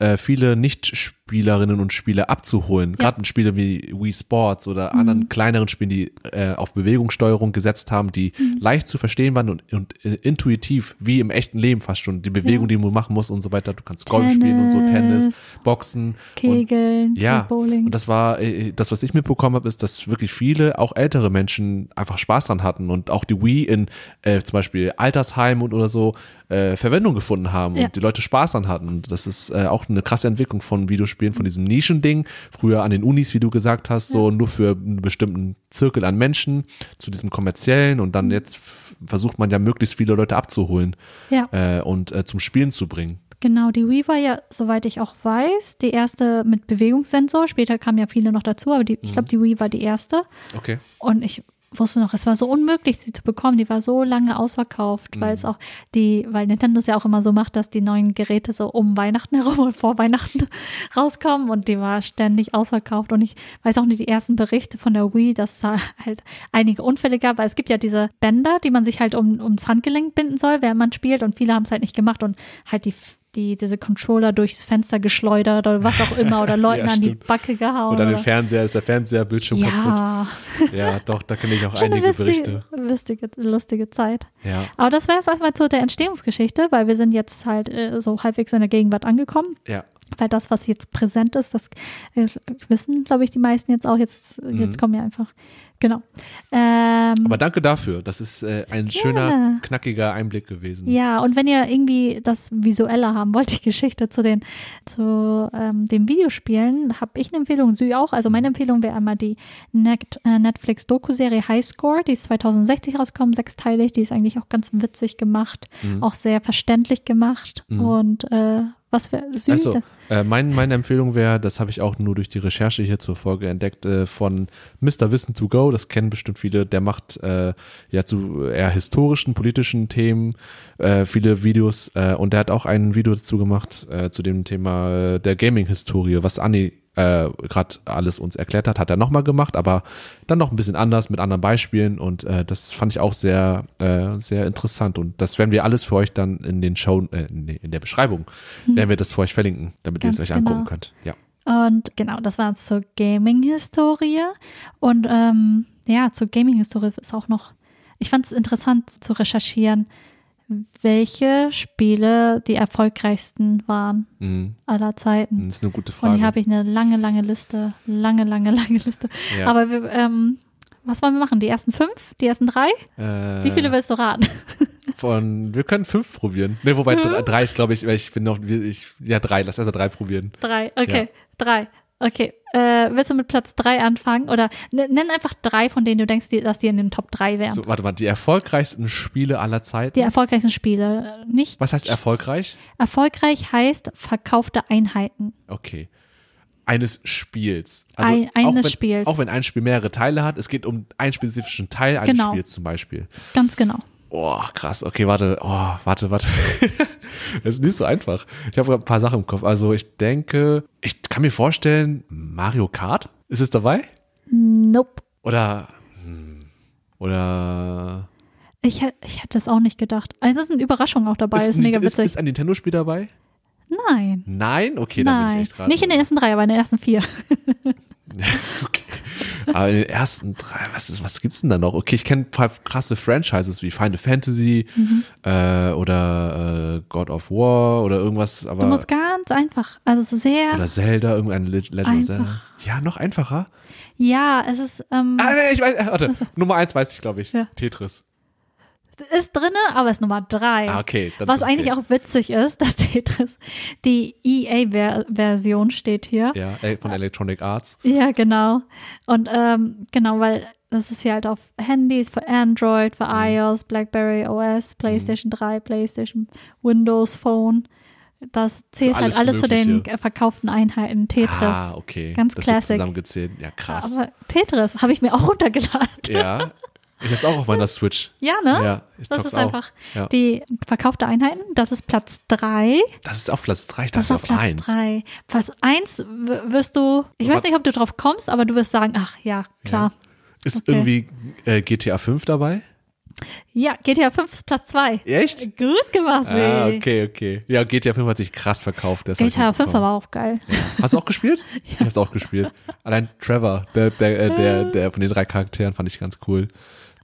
äh, viele Nicht-Spielerinnen und Spieler abzuholen. Gerade in Spiele wie Wii Sports oder Mhm. anderen kleineren Spielen, die äh, auf Bewegungssteuerung gesetzt haben, die Mhm. leicht zu verstehen waren und, und äh, intuitiv, wie im echten Leben fast schon, die Bewegung, die du machen musst und so weiter. Du kannst Golf spielen und so, Tennis, Boxen. Und Kegeln, ja, Bowling. und das war, äh, das, was ich mitbekommen habe, ist, dass wirklich viele, auch ältere Menschen, einfach Spaß dran hatten und auch die Wii in äh, zum Beispiel Altersheimen und oder so äh, Verwendung gefunden haben Ja. und die Leute Spaß dran hatten. Und das ist äh, auch eine krasse Entwicklung von Videospielen, von diesem Nischending. Früher an den Unis, wie du gesagt hast, so nur für einen bestimmten Zirkel an Menschen, zu diesem kommerziellen und Mhm. dann jetzt f- versucht man ja möglichst viele Leute abzuholen ja. äh, und äh, zum Spielen zu bringen. Genau, die Wii war ja, soweit ich auch weiß, die erste mit Bewegungssensor. Später kamen ja viele noch dazu, aber die, ich glaube, die Wii war die erste. Okay. Und ich wusste noch, es war so unmöglich, sie zu bekommen. Die war so lange ausverkauft, weil es auch die, weil Nintendo es ja auch immer so macht, dass die neuen Geräte so um Weihnachten herum und vor Weihnachten rauskommen und die war ständig ausverkauft. Und ich weiß auch nicht die ersten Berichte von der Wii, dass es da halt einige Unfälle gab, weil es gibt ja diese Bänder, die man sich halt um, ums Handgelenk binden soll, während man spielt und viele haben es halt nicht gemacht und halt die die, diese Controller durchs Fenster geschleudert oder was auch immer oder Leuten Ja, an die. Backe gehauen. Oder den Fernseher, ist der Fernseherbildschirm kaputt. ja, Ja, doch, da kenne ich auch schon einige lustige, Berichte. lustige, lustige Zeit. Ja, Aber das wäre es erstmal zu der Entstehungsgeschichte, weil wir sind jetzt halt äh, so halbwegs in der Gegenwart angekommen. ja. Weil das, was jetzt präsent ist, das äh, wissen, glaube ich, die meisten jetzt auch. Jetzt, jetzt kommen ja einfach. Genau. Ähm, Mhm. Aber danke dafür. Das ist äh, ein Gerne. schöner, knackiger Einblick gewesen. ja, und wenn ihr irgendwie das Visuelle haben wollt, die Geschichte zu den, zu ähm, den Videospielen, habe ich eine Empfehlung, Sie auch. Also meine Empfehlung wäre einmal die Net, äh, Netflix-Doku-Serie High Score, die ist 2060 rausgekommen, sechsteilig, die ist eigentlich auch ganz witzig gemacht, auch sehr verständlich gemacht und äh, was für Süd. Also, äh, mein, meine Empfehlung wäre, das habe ich auch nur durch die Recherche hier zur Folge entdeckt, äh, von Mr. Wissen to Go, das kennen bestimmt viele, der macht äh, ja zu eher historischen, politischen Themen äh, viele Videos äh, und der hat auch ein Video dazu gemacht äh, zu dem Thema der Gaming-Historie, was Anni äh, gerade alles uns erklärt hat, hat er nochmal gemacht, aber dann noch ein bisschen anders mit anderen Beispielen und äh, das fand ich auch sehr, äh, sehr interessant und das werden wir alles für euch dann in den Show, äh, nee, in der Beschreibung, werden wir das für euch verlinken, damit ihr es Ganz euch angucken genau. könnt. Ja. Und genau, das war zur Gaming-Historie. Und ähm, ja, zur Gaming-Historie ist auch noch, ich fand es interessant zu recherchieren, welche Spiele die erfolgreichsten waren Mhm. aller Zeiten. Das ist eine gute Und Frage. hier habe ich eine lange, lange Liste. Lange, lange, lange Liste. Ja. Aber wir, ähm, was wollen wir machen? Die ersten fünf? Die ersten drei? äh, Wie viele willst du raten? von, wir können fünf probieren. Ne, wobei drei, drei ist, glaube ich, ich bin noch, ich, ja, drei, lass erst mal drei probieren. Drei, okay, Ja. drei. Okay, äh, willst du mit Platz drei anfangen? Oder nenn einfach drei, von denen du denkst, die, dass die in den Top drei wären. So, warte mal, die erfolgreichsten Spiele aller Zeiten. Die erfolgreichsten Spiele. Äh, Nicht Was heißt erfolgreich? erfolgreich heißt verkaufte Einheiten. Okay. Eines Spiels. Also Ein- eines auch wenn, Spiels. Auch wenn ein Spiel mehrere Teile hat, es geht um einen spezifischen Teil eines Genau. Spiels zum Beispiel. Ganz genau. Oh, krass. Okay, warte. Oh, warte, warte. das ist nicht so einfach. Ich habe ein paar Sachen im Kopf. Also ich denke, ich kann mir vorstellen, Mario Kart? Ist es dabei? Nope. Oder, hm, oder Ich, ich hätte es auch nicht gedacht. Also es ist eine Überraschung auch dabei. Ist, ein- mega ist, witzig. ist ein Nintendo-Spiel dabei? Nein. Nein? Okay, dann bin ich Nein. echt gerade. Nicht in den ersten drei, aber in den ersten vier. Okay. Aber in den ersten drei, was, ist- was gibt's denn da noch? Okay, ich kenne ein paar krasse Franchises wie Final Fantasy Mhm. äh, oder äh, God of War oder irgendwas, aber Du musst ganz einfach. Also so sehr. oder Zelda, irgendein Le- Legend of. Zelda. Ja, noch einfacher. Ja, es ist, ähm, Ah, nee, ich weiß, äh, warte, Nummer eins weiß ich, glaube ich. Ja. Tetris. Ist drinne, aber ist Nummer drei. Ah, okay. Dann, Was okay. eigentlich auch witzig ist, dass Tetris, die EA-Version steht hier. Ja, äh, von Electronic Arts. Ja, genau. Und ähm, genau, weil das ist ja halt auf Handys, für Android, für Mhm. iOS, BlackBerry OS, PlayStation 3, PlayStation, Windows Phone. Das zählt Für halt alles alles zu den Mögliche. verkauften Einheiten Tetris. Ah, okay. Ganz das classic. Wird zusammengezählt. Ja, krass. Aber Tetris habe ich mir auch runtergeladen. ja. Ich hab's auch auf meiner Switch. Ja, ne? Ja, ich das ist auch. einfach Ja. die verkaufte Einheiten. Das ist Platz 3. Das ist auf Platz drei. Ich Das dachte ist auf auf Platz eins. 3. Platz 1 wirst du, ich weiß Was- nicht, ob du drauf kommst, aber du wirst sagen, ach ja, klar. Ist Okay. irgendwie äh, GTA 5 dabei? Ja, GTA 5 ist Platz 2. Echt? Gut gemacht, Sie. Ah, okay, okay. Ja, GTA 5 hat sich krass verkauft. das GTA 5 mitbekommen. war auch geil. Hast du auch gespielt? Ich hab's auch gespielt. Allein Trevor, der, der, äh, der, der von den drei Charakteren fand ich ganz cool.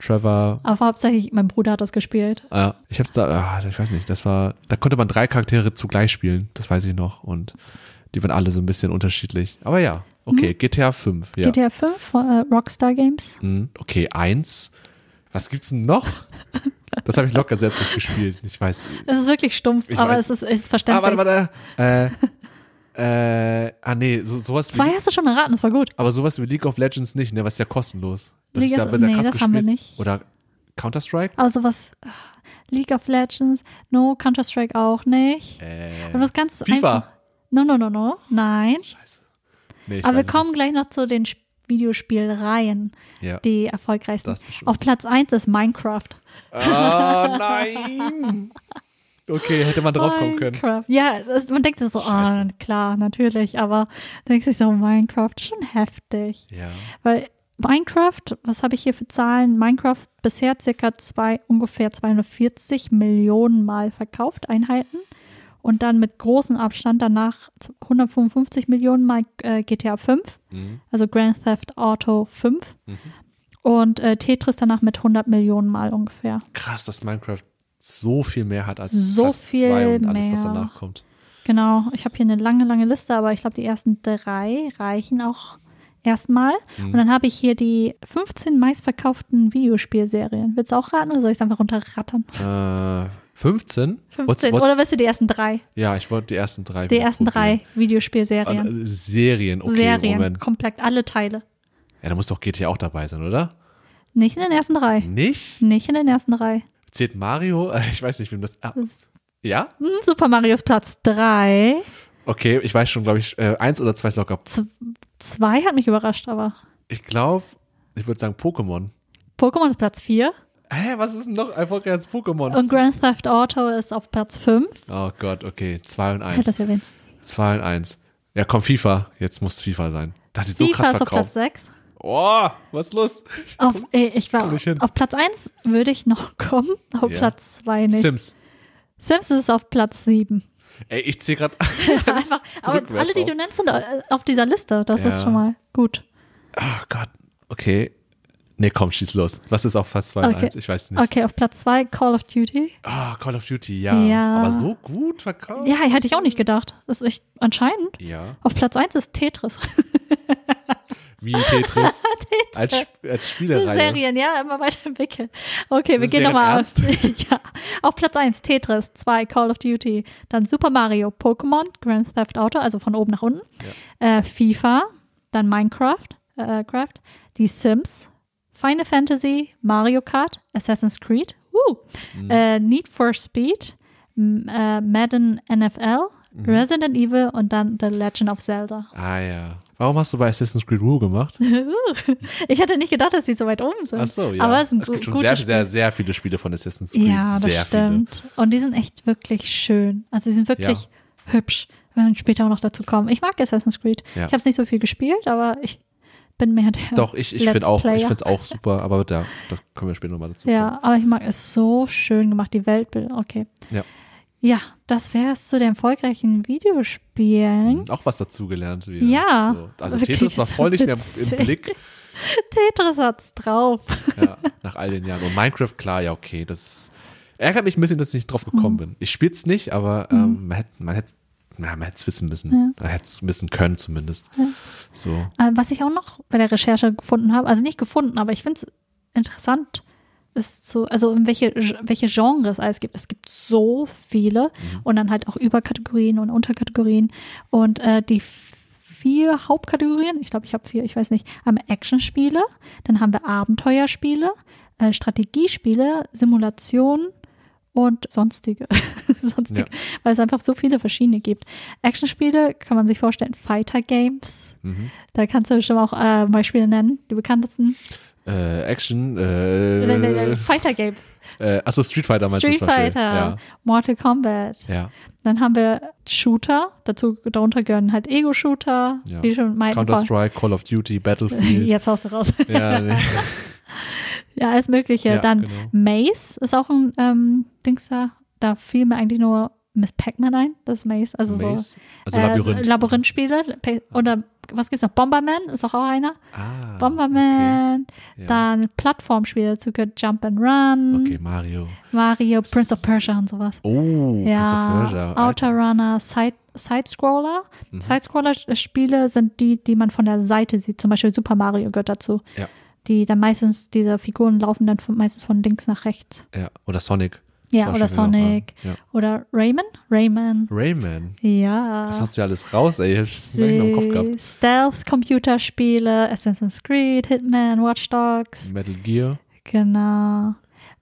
Trevor, Aber hauptsächlich, mein Bruder hat das gespielt. äh, ich hab's da, ah, ich weiß nicht, das war, da konnte man drei Charaktere zugleich spielen, das weiß ich noch. Und die waren alle so ein bisschen unterschiedlich. Aber ja, okay, GTA 5, ja. GTA 5 von äh, Rockstar Games. Hm, Okay, eins. Was gibt's denn noch? Das habe ich locker selbst nicht gespielt. Ich weiß. Es ist wirklich stumpf, aber weiß. es ist, ist verständlich. warte, warte. Äh, äh, ah, nee, so, sowas Zwei wie, hast du schon erraten, das war gut. aber sowas wie League of Legends nicht, ne? Was ist ja kostenlos. Das League ist ja, wird ja nee, krass das haben wir gespielt. nicht. Oder Counter-Strike? Aber sowas, ah, League of Legends, no, Counter-Strike auch nicht. Äh, Aber was ganz FIFA. einfach. No, no, no, no, nein. Scheiße. Nee, Aber wir kommen gleich noch zu den Sp- Videospielreihen, nicht. Ja. die erfolgreichsten. Auf Platz 1 ist Minecraft. Ah, nein! Okay, hätte man drauf kommen können. Ja, das, man denkt sich so, ah, Scheiße. klar, natürlich, aber denkt sich so, Minecraft ist schon heftig. Ja. Weil Minecraft, was habe ich hier für Zahlen? Minecraft bisher circa zwei, ungefähr 240 Millionen Mal verkauft, Einheiten. Und dann mit großem Abstand danach 155 Millionen Mal äh, GTA 5, Mhm. also Grand Theft Auto 5. Mhm. Und äh, Tetris danach mit 100 Millionen Mal ungefähr. Krass, dass Minecraft so viel mehr hat als So Platz viel zwei und alles, was danach kommt. Genau, ich habe hier eine lange, lange Liste, aber ich glaube, die ersten drei reichen auch erstmal. Mhm. Und dann habe ich hier die 15 meistverkauften Videospielserien. Willst du auch raten oder soll ich es einfach runterrattern? Äh, 15? 15. What's- what's- Oder willst du die ersten drei? Ja, ich wollte die ersten drei. Die ersten probieren. drei Videospielserien. Äh, Serien, okay, Serien, Moment. komplett alle Teile. Ja, da muss doch GTA auch dabei sein, oder? Nicht in den ersten drei. Nicht? Nicht in den ersten drei. Zählt Mario? Äh, ich weiß nicht, wem das. Ah, hm. ja? Hm, Super Marios Platz 3. Okay, ich weiß schon, glaube ich, äh, eins oder zwei ist locker. Z zwei hat mich überrascht, aber. Ich glaube, ich würde sagen Pokémon. Pokémon ist Platz 4. Hä, was ist denn noch erfolgreicher als Pokémon? Und Grand Theft Auto ist auf Platz 5. Oh Gott, okay. 2 und 1. Ich hätte das erwähnt. 2 und 1. Ja, komm, FIFA. Jetzt muss FIFA sein. Das sieht FIFA so krass verkauft. FIFA ist auf Platz 6. Oh, was ist los? Auf, äh, ich war, hin. auf Platz 1 würde ich noch kommen, auf Ja. Platz 2 nicht. Sims. Sims ist auf Platz 7. Ey, ich zähle gerade Einfach, aber alle, die du nennst, sind äh, auf dieser Liste. Das Ja. ist schon mal gut. Oh Gott. Okay. Nee, komm, schieß los. Was ist auf Platz 2 und Okay. 1? Ich weiß nicht. Okay, auf Platz 2 Call of Duty. Ah, Call of Duty, ja. Ja. Aber so gut verkauft? Ja, hätte ich auch nicht gedacht. Das ist echt anscheinend. Ja. Auf Platz 1 ist Tetris. Wie Tetris. als, Sp- als Spielereihe. Serien, ja, immer weiterentwickeln. Okay, wir ist gehen nochmal auf. ja. Auf Platz 1 Tetris, 2 Call of Duty, dann Super Mario, Pokémon, Grand Theft Auto, also von oben nach unten, äh, FIFA, dann Minecraft, äh, Craft, die Sims, Final Fantasy, Mario Kart, Assassin's Creed, uh, Mhm. äh, Need for Speed, äh, Madden NFL, Mhm. Resident Evil und dann The Legend of Zelda. Ah ja. Warum hast du bei Assassin's Creed Woo gemacht? Ich hatte nicht gedacht, dass die so weit oben sind. Ach so, ja. Aber es sind es gibt schon sehr, Spiele. sehr, sehr viele Spiele von Assassin's Creed. Ja, das sehr stimmt. Und die sind echt wirklich schön. Also die sind wirklich hübsch. Wir werden später auch noch dazu kommen. Ich mag Assassin's Creed. Ja. Ich habe es nicht so viel gespielt, aber ich bin mehr der viele. Doch, ich, ich finde auch, ich es auch super, aber da, da können wir später nochmal dazu kommen. Ja, aber ich mag es so schön gemacht, die Weltbilder. Okay. Ja. Ja, das wäre es zu den erfolgreichen Videospielen. Mhm, Auch was dazugelernt. Ja, So. Also wirklich Tetris war voll nicht mehr im, Blick. Tetris hat's drauf. Ja, nach all den Jahren. Und Minecraft, klar, ja, okay. Das ärgert mich ein bisschen, dass ich nicht drauf gekommen Mhm. bin. Ich spiele es nicht, aber ähm, man hätte man hätte ja, man hätte es wissen müssen. Man hätte es wissen können zumindest. So. Äh, was ich auch noch bei der Recherche gefunden habe, also nicht gefunden, aber ich finde es interessant, ist zu, also in welche, welche Genres es alles gibt. Es gibt so viele und dann halt auch Überkategorien und Unterkategorien. Und äh, die vier Hauptkategorien, ich glaube, ich habe vier, ich weiß nicht, haben Actionspiele, dann haben wir Abenteuerspiele, äh, Strategiespiele, Simulationen und sonstige. sonstige Ja. Weil es einfach so viele verschiedene gibt. Actionspiele kann man sich vorstellen, Fighter Games. Mhm. Da kannst du schon auch äh, Beispiele nennen, die bekanntesten. Äh, Action, Äh, äh, Fighter Games. äh, achso, Street Fighter meinst Street du Beispiel? Fighter, Mortal Kombat. Ja, ja. Dann haben wir Shooter, dazu darunter gehören halt Ego-Shooter, Ja. wie schon meinten. Counter-Strike, Call of Duty, Battlefield. Jetzt haust du raus. ja, nee. ja, alles Mögliche. Ja, Dann genau. Maze ist auch ein ähm, Dings da. Da fiel mir eigentlich nur Miss Pac-Man ein. Das ist Maze. Also Maze, so also äh, Labyrinth. Labyrinthspiele. Oder was gibt's noch? Bomberman ist auch einer. ah, Bomberman. Okay. Ja. Dann Plattformspiele. Dazu gehört Jump and Run. okay, Mario. Mario, Prince of Persia und sowas. Oh, Prince of Ja, Persia. Outer Runner, Side, Side-Scroller. Mhm. Side-Scroller-Spiele sind die, die man von der Seite sieht. Zum Beispiel Super Mario gehört dazu. Ja. Die dann meistens, diese Figuren laufen dann von, meistens von links nach rechts. Ja, oder Sonic. Ja, oder Sonic. Ja. Oder Rayman. Rayman. Rayman. Ja. Was hast du ja alles raus, ey? Ich hab's im Kopf gehabt. Stealth-Computerspiele, Assassin's Creed, Hitman, Watch Dogs. Metal Gear. Genau.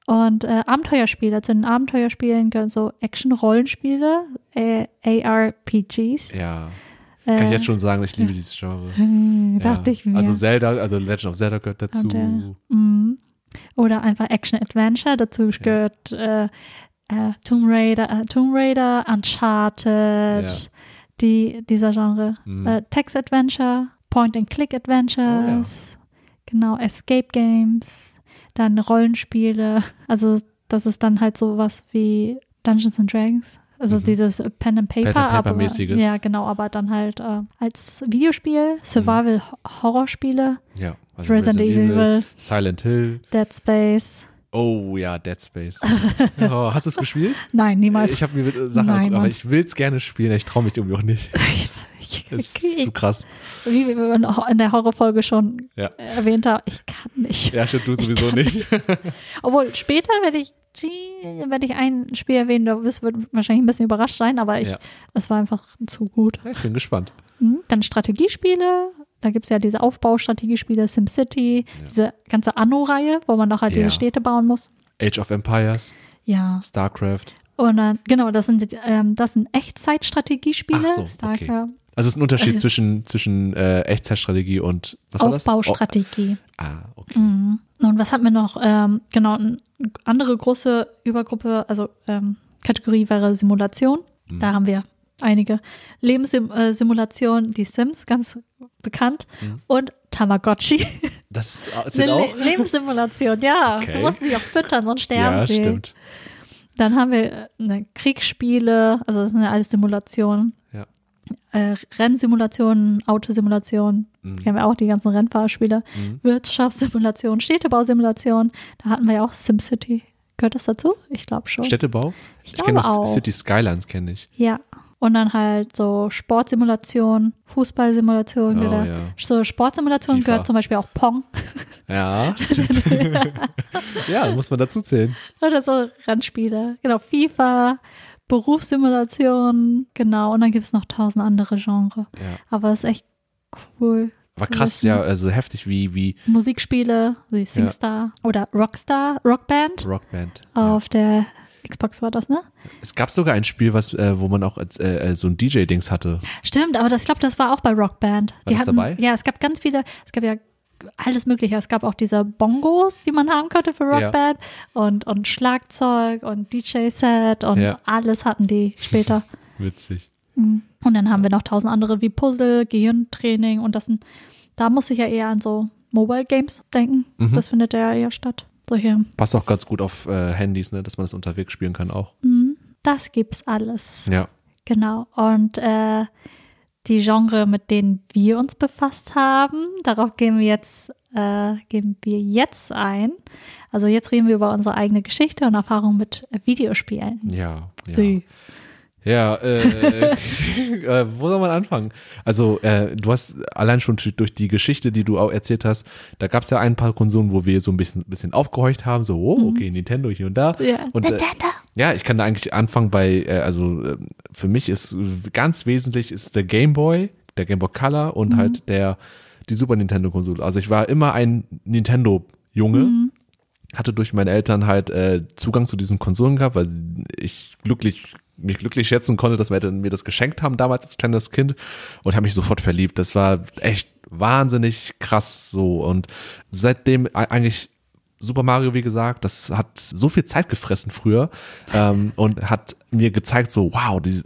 Und äh, Abenteuerspiele. Zu den Abenteuerspielen gehören so Action-Rollenspiele, äh, ARPGs. Ja. Kann ich Äh, jetzt schon sagen, ich liebe dieses Genre. hm, Ja. dachte ich mir. Also Zelda, also Legend of Zelda gehört dazu. Und, äh, mm. Oder einfach Action-Adventure. Dazu gehört äh, äh, Tomb Raider, äh, Tomb Raider, Uncharted, Ja. die, dieser Genre. Mhm. Äh, Text-Adventure, Point-and-Click-Adventures, genau, Escape Games, dann Rollenspiele. Also das ist dann halt sowas wie Dungeons and Dragons. Also Mhm. dieses Pen and Paper, Pen and aber Paper-mäßiges. ja genau, aber dann halt äh, als Videospiel, Survival-Horrorspiele, ja. Also Resident Evil, Silent Hill. Dead Space. Oh ja, Dead Space. oh, hast du es gespielt? Nein, niemals. Ich habe mir Sachen, Nein, aber ich will es gerne spielen. Ich traue mich irgendwie auch nicht. ich, ich, Das ist zu krass. wie wir in der Horrorfolge schon Ja. erwähnt haben, ich kann nicht. Ja, stimmt, du sowieso nicht. Obwohl, später werde ich, werde ich ein Spiel erwähnen, da wirst du wahrscheinlich ein bisschen überrascht sein, aber ich, Ja. es war einfach zu gut. Ja, ich bin gespannt. Mhm. Dann Strategiespiele, da gibt es ja diese Aufbaustrategiespiele, SimCity, diese ganze Anno-Reihe, wo man doch halt Ja. diese Städte bauen muss. Age of Empires, Ja. StarCraft. Und dann, genau, das sind, ähm, das sind Echtzeitstrategiespiele. So, okay. StarCraft. Also es ist ein Unterschied zwischen, zwischen äh, Echtzeitstrategie und was? Aufbaustrategie. Oh, ah, okay. Mhm. Und was hatten wir noch? Ähm, genau, eine andere große Übergruppe, also ähm, Kategorie wäre Simulation. Mhm. Da haben wir einige Lebenssimulationen, die Sims, ganz bekannt. Mhm. Und Tamagotchi. Das Eine erzählt auch. Le Lebenssimulation, ja. Okay. Du musst sie auch füttern, sonst sterben Ja, sie. stimmt. Dann haben wir äh, ne, Kriegsspiele, also das sind ja alles Simulationen. Ja. Äh, Rennsimulationen, Autosimulationen, Mhm. kennen wir auch, die ganzen Rennfahrspiele. Mhm. Wirtschaftssimulation, Städtebausimulation. Da hatten wir ja auch SimCity. Gehört das dazu? Ich glaube schon. Städtebau? ich Ich kenne auch. City Skylines, kenne ich. Ja. Und dann halt so Sportsimulation, Fußballsimulation. Oh, ja. So Sportsimulation FIFA. gehört zum Beispiel auch Pong Ja. ja, muss man dazu zählen. oder so Rennspiele. Genau, FIFA, Berufssimulation, genau. Und dann gibt es noch tausend andere Genres. Ja. Aber es ist echt cool. War zu krass, ja, also heftig wie, wie Musikspiele, wie SingStar oder Rockstar, Rockband. Rockband. Ja. Auf der Xbox war das, ne? Es gab sogar ein Spiel, was, äh, wo man auch als, äh, äh, so ein DJ-Dings hatte. Stimmt, aber das, ich glaube, das war auch bei Rockband. War das dabei? Ja, es gab ganz viele, es gab ja alles Mögliche. Es gab auch diese Bongos, die man haben konnte für Ja. Rockband und, und Schlagzeug und DJ-Set und Ja. alles hatten die später. Witzig. Mhm. Und dann haben wir noch tausend andere wie Puzzle, Gehirntraining und das sind, da muss ich ja eher an so Mobile Games denken. Mhm. Das findet ja eher statt. Solche, Passt auch ganz gut auf äh, Handys, ne, dass man das unterwegs spielen kann auch. mhm. das gibt's alles. Ja. Genau. Und äh, die Genre, mit denen wir uns befasst haben, darauf gehen wir jetzt, äh, gehen wir jetzt ein. Also jetzt reden wir über unsere eigene Geschichte und Erfahrung mit Videospielen. Ja. Ja. Sie. Ja, äh, äh, wo soll man anfangen? Also, äh, du hast allein schon durch die Geschichte, die du auch erzählt hast, da gab es ja ein paar Konsolen, wo wir so ein bisschen, bisschen aufgehorcht haben, so, oh, okay, Nintendo hier und da. Ja. Und, äh, Nintendo. Ja, ich kann da eigentlich anfangen bei, äh, also äh, für mich ist ganz wesentlich ist der Game Boy, der Game Boy Color und halt der die Super Nintendo Konsole. Also ich war immer ein Nintendo Junge. hatte durch meine Eltern halt äh, Zugang zu diesen Konsolen gehabt, weil ich glücklich mich glücklich schätzen konnte, dass Eltern mir das geschenkt haben damals als kleines Kind und habe mich sofort verliebt. Das war echt wahnsinnig krass so und seitdem eigentlich Super Mario, wie gesagt, das hat so viel Zeit gefressen früher ähm, und hat mir gezeigt, so wow, die,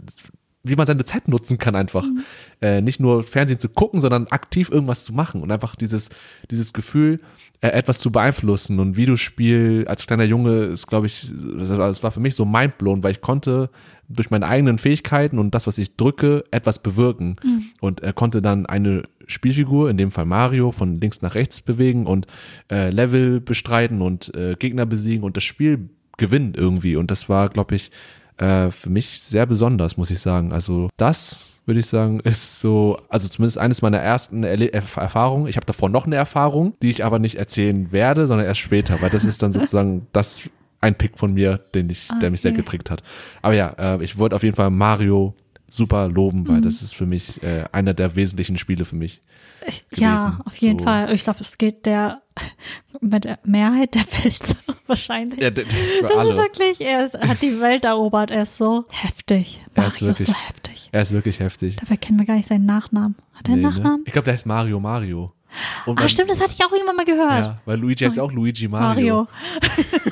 wie man seine Zeit nutzen kann einfach. Mhm. Äh, nicht nur Fernsehen zu gucken, sondern aktiv irgendwas zu machen und einfach dieses, dieses Gefühl, äh, etwas zu beeinflussen. Und Videospiel als kleiner Junge ist, glaube ich, das war für mich so mindblown, weil ich konnte durch meine eigenen Fähigkeiten und das, was ich drücke, etwas bewirken. Mhm. Und er konnte dann eine Spielfigur, in dem Fall Mario, von links nach rechts bewegen und äh, Level bestreiten und äh, Gegner besiegen und das Spiel gewinnen irgendwie. Und das war, glaube ich, äh, für mich sehr besonders, muss ich sagen. Also das würde ich sagen, ist so, also zumindest eines meiner ersten Erle Erfahrungen. Ich habe davor noch eine Erfahrung, die ich aber nicht erzählen werde, sondern erst später, weil das ist dann sozusagen das ein Pick von mir, den ich, okay. der mich sehr geprägt hat. Aber ja, äh, ich wollte auf jeden Fall Mario super loben, weil mhm. das ist für mich äh, einer der wesentlichen Spiele für mich. Ja, auf jeden so. Fall. Ich glaube, es geht der mit der Mehrheit der Welt wahrscheinlich. Ja, das alle. ist wirklich, er ist, hat die Welt erobert. Er ist so heftig. Mario er ist, wirklich, ist so heftig. Er ist wirklich heftig. Dabei kennen wir gar nicht seinen Nachnamen. Hat er nee, einen ne? Nachnamen? Ne? Ich glaube, der heißt Mario Mario. Und Ach stimmt, das hatte ich auch irgendwann mal gehört. Ja, weil Luigi heißt ja auch Luigi Mario. Mario.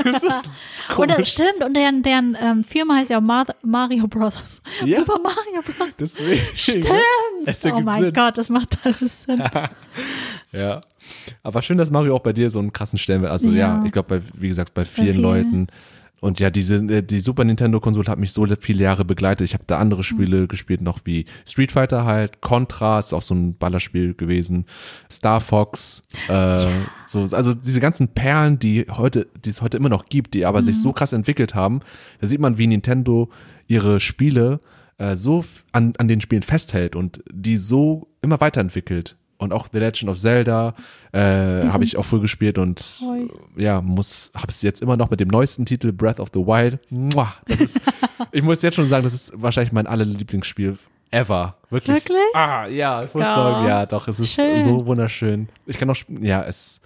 Oder stimmt, und deren, deren ähm, Firma heißt ja Mar Mario Bros. Ja. Super Mario Bros. Deswegen. Stimmt. Oh mein Sinn. Gott, das macht alles Sinn. ja. Aber schön, dass Mario auch bei dir so einen krassen Stellen wird. Also ja, ja ich glaube, wie gesagt, bei vielen, bei vielen Leuten und ja, diese, äh, die Super Nintendo-Konsole hat mich so viele Jahre begleitet. Ich habe da andere Spiele mhm. gespielt, noch wie Street Fighter halt, Contra ist auch so ein Ballerspiel gewesen, Star Fox, äh, ja. so, also diese ganzen Perlen, die heute, die es heute immer noch gibt, die aber mhm. sich so krass entwickelt haben. Da sieht man, wie Nintendo ihre Spiele äh, so an, an den Spielen festhält und die so immer weiterentwickelt und auch The Legend of Zelda äh, habe ich auch früh gespielt und Toll. ja, muss, habe es jetzt immer noch mit dem neuesten Titel Breath of the Wild. Muah, das ist, ich muss jetzt schon sagen, das ist wahrscheinlich mein aller Lieblingsspiel ever. Wirklich. Wirklich? Ah, ja, ich muss sagen, ja, doch, es ist Schön. so wunderschön. Ich kann noch, ja, es,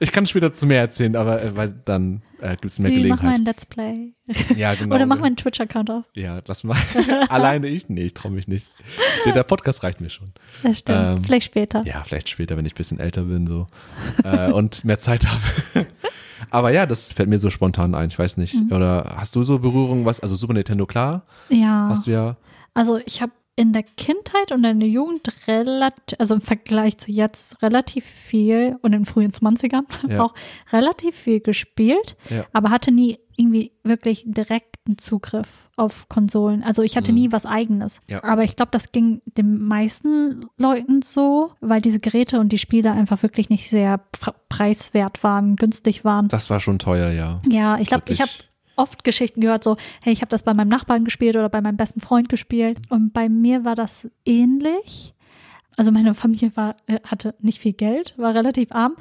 ich kann später zu mehr erzählen, aber äh, weil dann äh, gibt es mehr Sie, Gelegenheit. Mach mal ein Let's Play. Ja, genau. Oder mach mal einen Twitch-Account auf. Ja, das mal. Alleine ich? Nee, ich traue mich nicht. Der, der, Podcast reicht mir schon. Das stimmt. Ähm, vielleicht später. Ja, vielleicht später, wenn ich ein bisschen älter bin so äh, und mehr Zeit habe. Aber ja, das fällt mir so spontan ein. Ich weiß nicht. Mhm. Oder hast du so Berührung, was? Also Super Nintendo, klar. Ja. Hast du ja. Also ich habe in der Kindheit und in der Jugend relativ, also im Vergleich zu jetzt relativ viel und in den frühen 20ern ja. auch relativ viel gespielt, ja. aber hatte nie irgendwie wirklich direkten Zugriff auf Konsolen. Also ich hatte mhm. nie was eigenes. Ja. Aber ich glaube, das ging den meisten Leuten so, weil diese Geräte und die Spiele einfach wirklich nicht sehr preiswert waren, günstig waren. Das war schon teuer, ja. Ja, ich glaube, ich habe oft Geschichten gehört, so, hey, ich habe das bei meinem Nachbarn gespielt oder bei meinem besten Freund gespielt. Und bei mir war das ähnlich. Also meine Familie war, äh, hatte nicht viel Geld, war relativ arm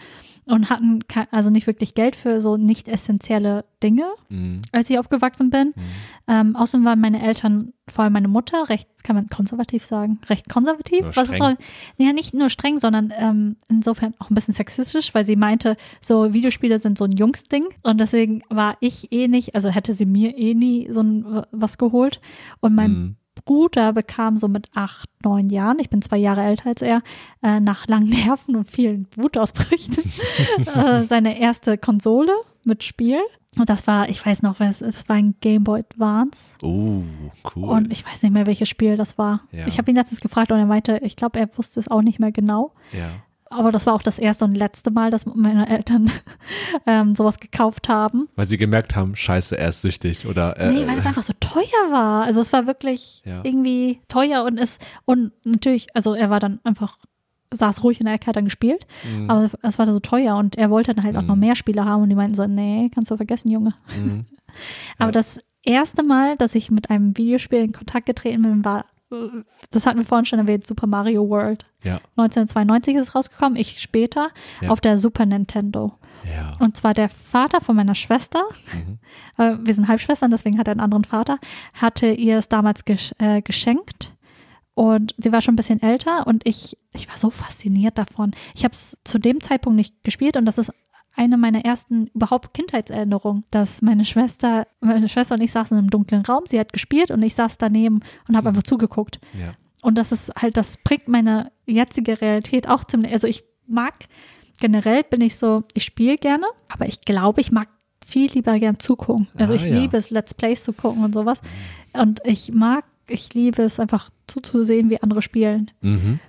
und hatten also nicht wirklich Geld für so nicht essentielle Dinge, mhm. als ich aufgewachsen bin. Mhm. Ähm, außerdem waren meine Eltern, vor allem meine Mutter, recht, kann man konservativ sagen, recht konservativ. Nur Was streng. ist so, ja, nicht nur streng, sondern ähm, insofern auch ein bisschen sexistisch, weil sie meinte, so Videospiele sind so ein Jungsding und deswegen war ich eh nicht, also hätte sie mir eh nie so ein, was geholt und mein mhm. Bruder bekam so mit acht, neun Jahren, ich bin zwei Jahre älter als er, äh, nach langen Nerven und vielen Wutausbrüchen äh, seine erste Konsole mit Spiel. Und das war, ich weiß noch, das war ein Game Boy Advance. Oh, cool. Und ich weiß nicht mehr, welches Spiel das war. Ja. Ich habe ihn letztens gefragt und er meinte, ich glaube, er wusste es auch nicht mehr genau. Ja aber das war auch das erste und letzte Mal, dass meine Eltern ähm, sowas gekauft haben. Weil sie gemerkt haben, scheiße, er ist süchtig oder äh, Nee, weil es einfach so teuer war. Also es war wirklich ja. irgendwie teuer und es und natürlich, also er war dann einfach saß ruhig in der Ecke, hat dann gespielt, mhm. aber es war so teuer und er wollte dann halt mhm. auch noch mhm. mehr Spiele haben und die meinten so, nee, kannst du vergessen, Junge. Mhm. aber ja. das erste Mal, dass ich mit einem Videospiel in Kontakt getreten bin, war das hatten wir vorhin schon erwähnt, Super Mario World. Ja. 1992 ist es rausgekommen, ich später, ja. auf der Super Nintendo. Ja. Und zwar der Vater von meiner Schwester, mhm. äh, wir sind Halbschwestern, deswegen hat er einen anderen Vater, hatte ihr es damals gesch äh, geschenkt. Und sie war schon ein bisschen älter und ich, ich war so fasziniert davon. Ich habe es zu dem Zeitpunkt nicht gespielt und das ist eine meiner ersten überhaupt Kindheitserinnerungen, dass meine Schwester, meine Schwester und ich saßen im dunklen Raum, sie hat gespielt und ich saß daneben und habe einfach zugeguckt. Ja. Und das ist halt, das prägt meine jetzige Realität auch ziemlich. Also ich mag, generell bin ich so, ich spiele gerne, aber ich glaube, ich mag viel lieber gern zugucken. Also Ah, ich ja. liebe es, Let's Plays zu gucken und sowas. Und ich mag, ich liebe es einfach zuzusehen, wie andere spielen. Mhm.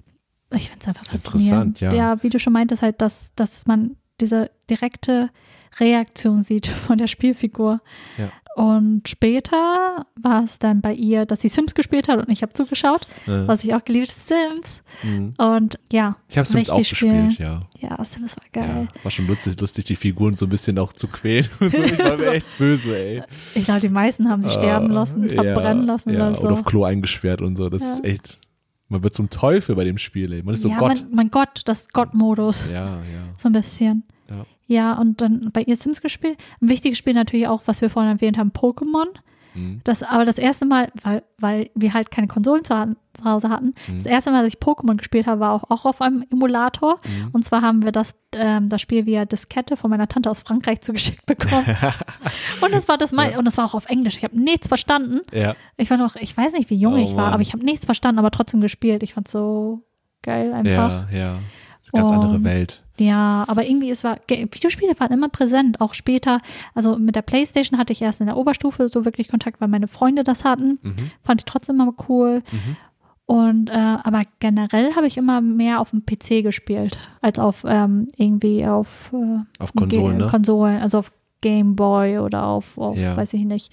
Ich finde es einfach faszinierend. Interessant, ja. Ja, wie du schon meintest, halt, dass, dass man diese direkte Reaktion sieht von der Spielfigur. Ja. Und später war es dann bei ihr, dass sie Sims gespielt hat und ich habe zugeschaut, Äh, was ich auch geliebt habe, Sims. mhm. Und ja, Ich habe Sims auch spielen. gespielt, ja. Ja, Sims war geil. ja. War schon lustig, lustig, die Figuren so ein bisschen auch zu quälen und so. Ich war mir echt böse, ey. Ich glaube, die meisten haben sie sterben Ah, lassen, ja, verbrennen lassen ja, oder so. Und auf Klo eingesperrt und so. Das Ja. ist echt. Man wird zum Teufel bei dem Spiel, ey. Man ist so ja, Gott. Mein, mein Gott, das Gott-Modus. Ja, ja. So ein bisschen. Ja. Ja, und dann bei ihr Sims gespielt. Ein wichtiges Spiel natürlich auch, was wir vorhin erwähnt haben, Pokémon. Mhm. Das aber das erste Mal, weil, weil wir halt keine Konsolen zu, zu Hause hatten, Mhm. das erste Mal, dass ich Pokémon gespielt habe, war auch, auch auf einem Emulator. Mhm. Und zwar haben wir das, ähm, das Spiel via Diskette von meiner Tante aus Frankreich zugeschickt bekommen. und das war das mal, Ja. und das war auch auf Englisch. Ich habe nichts verstanden. Ja. Ich war noch, ich weiß nicht, wie jung Oh, ich war, Mann. aber ich habe nichts verstanden, aber trotzdem gespielt. Ich fand so geil einfach. Ja, ja. Ganz andere Und- Welt. Ja, aber irgendwie es war Videospiele waren immer präsent, auch später. Also mit der PlayStation hatte ich erst in der Oberstufe so wirklich Kontakt, weil meine Freunde das hatten. Mhm. Fand ich trotzdem immer cool. Mhm. Und äh, aber generell habe ich immer mehr auf dem PC gespielt als auf ähm, irgendwie auf äh, Auf Konsolen, Ge- ne? Konsolen, also auf Game Boy oder auf, auf Ja. weiß ich nicht.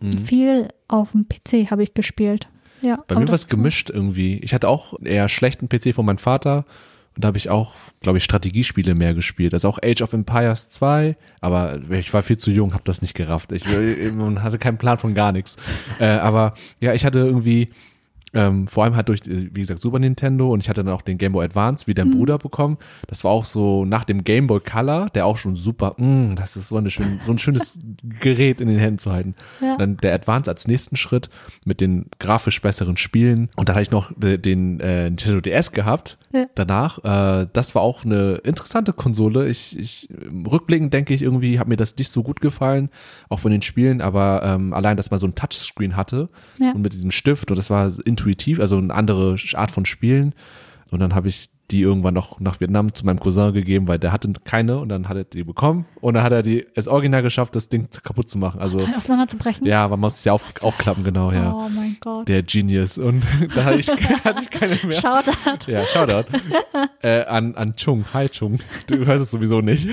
Mhm. Viel auf dem PC habe ich gespielt. Ja. Bei mir war es gemischt irgendwie. Ich hatte auch eher schlechten PC von meinem Vater da habe ich auch, glaube ich, Strategiespiele mehr gespielt. Also auch Age of Empires 2, aber ich war viel zu jung, habe das nicht gerafft. Ich man hatte keinen Plan von gar nichts. Äh, aber ja, ich hatte irgendwie ähm, vor allem halt durch, wie gesagt, Super Nintendo und ich hatte dann auch den Game Boy Advance wie dein Bruder bekommen. Das war auch so nach dem Game Boy Color, der auch schon super, mh, das ist so, eine schön, so ein schönes Gerät in den Händen zu halten. Ja. Dann der Advance als nächsten Schritt mit den grafisch besseren Spielen. Und dann hatte ich noch de- den äh, Nintendo DS gehabt Ja. danach. Äh, das war auch eine interessante Konsole. Ich, ich rückblickend denke ich irgendwie, hat mir das nicht so gut gefallen, auch von den Spielen, aber ähm, allein, dass man so ein Touchscreen hatte Ja. und mit diesem Stift und das war intuitiv, also eine andere Art von Spielen. Und dann habe ich die irgendwann noch nach Vietnam zu meinem Cousin gegeben, weil der hatte keine und dann hat er die bekommen und dann hat er die es original geschafft, das Ding kaputt zu machen. Also auseinanderzubrechen. ja, man muss es ja auf, aufklappen, genau, ja. Oh mein Gott. Der Genius. Und da hatte ich, hatte ich keine mehr. Shoutout. Ja, Shoutout. äh, an, an Chung. Hi Chung. Du hörst es sowieso nicht.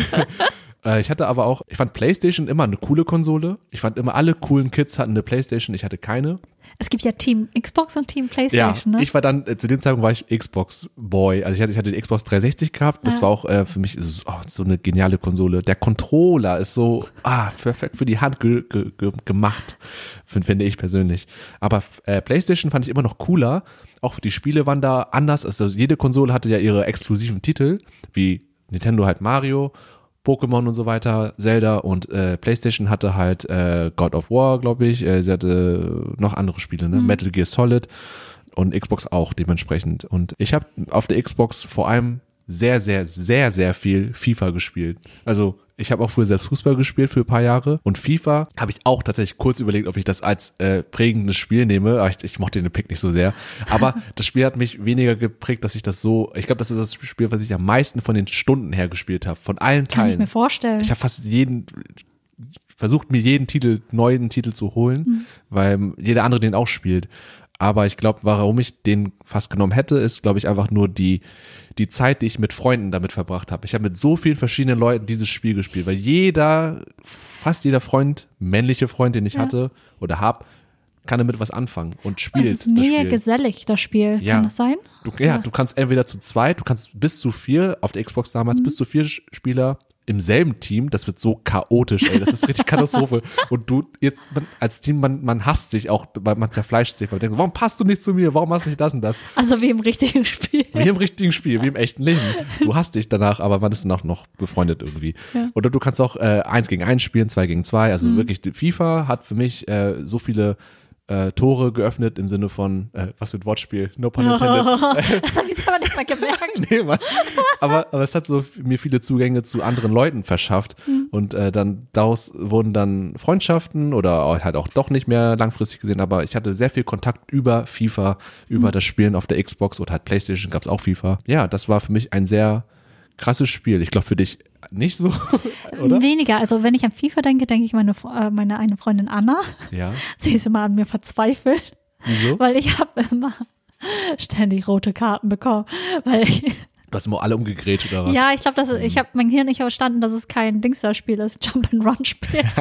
Äh, Ich hatte aber auch, ich fand PlayStation immer eine coole Konsole. Ich fand immer alle coolen Kids hatten eine PlayStation. Ich hatte keine. Es gibt ja Team Xbox und Team Ja, PlayStation, ne? ich war dann, äh, zu dem Zeitpunkt war ich Xbox Boy. Also ich hatte, ich hatte die Xbox 360 gehabt. Das Ja. war auch äh, für mich so, oh, so eine geniale Konsole. Der Controller ist so, ah, perfekt für die Hand ge ge ge gemacht, find, finde ich persönlich. Aber äh, PlayStation fand ich immer noch cooler. Auch die Spiele waren da anders. Also jede Konsole hatte ja ihre exklusiven Titel, wie Nintendo halt Mario, Pokémon und so weiter, Zelda und äh, PlayStation hatte halt äh, God of War, glaube ich. Äh, sie hatte noch andere Spiele, ne? Metal Gear Solid und Xbox auch dementsprechend. Und ich habe auf der Xbox vor allem sehr, sehr, sehr, sehr viel FIFA gespielt. Also ich habe auch früher selbst Fußball gespielt für ein paar Jahre und FIFA habe ich auch tatsächlich kurz überlegt, ob ich das als äh, prägendes Spiel nehme. Aber ich, ich mochte den Pick nicht so sehr. Aber das Spiel hat mich weniger geprägt, dass ich das so. Ich glaube, das ist das Spiel, was ich am meisten von den Stunden her gespielt habe, von allen Kann ich Teilen. mir vorstellen. Ich habe fast jeden versucht, mir jeden Titel, neuen Titel zu holen, Mhm. weil jeder andere den auch spielt. Aber ich glaube, warum ich den fast genommen hätte, ist, glaube ich, einfach nur die, die Zeit, die ich mit Freunden damit verbracht habe. Ich habe mit so vielen verschiedenen Leuten dieses Spiel gespielt, weil jeder, fast jeder Freund, männliche Freund, den ich Ja. hatte oder hab, kann damit was anfangen und spielt es ist mega gesellig, das Spiel. Ja. Kann das sein? Du, ja, Ja. du kannst entweder zu zweit, du kannst bis zu vier, auf der Xbox damals, Mhm. bis zu vier Spieler im selben Team, das wird so chaotisch, ey, das ist richtig Katastrophe. Und du jetzt man, als Team, man, man hasst sich auch, weil man zerfleischt sich, weil man denkt, warum passt du nicht zu mir, warum hast du nicht das und das? Also wie im richtigen Spiel. Wie im richtigen Spiel, wie im echten Leben. Du hast dich danach, aber man ist dann auch noch befreundet irgendwie. Ja. Oder du kannst auch äh, eins gegen eins spielen, zwei gegen zwei. Also Mhm. wirklich, FIFA hat für mich äh, so viele äh, Tore geöffnet im Sinne von, äh, was mit Wortspiel, no pun intended. das habe ich aber nicht mal gemerkt. nee, Mann. Aber, aber es hat so mir viele Zugänge zu anderen Leuten verschafft. Hm. Und äh, dann daraus wurden dann Freundschaften oder halt auch doch nicht mehr langfristig gesehen. Aber ich hatte sehr viel Kontakt über FIFA, über das Spielen auf der Xbox oder halt Playstation gab es auch FIFA. Ja, das war für mich ein sehr krasses Spiel. Ich glaube für dich nicht so, oder? Weniger. Also wenn ich an FIFA denke, denke ich meine, äh, meine eine Freundin Anna. Ja. Sie ist immer an mir verzweifelt, Wieso? weil ich habe immer ständig rote Karten bekommen. Weil ich, Du hast immer alle umgegrätscht oder was? ja, ich glaube, dass es- ich habe mein Hirn nicht verstanden, dass es kein Dingster-Spiel ist, Jump-and-Run-Spiel.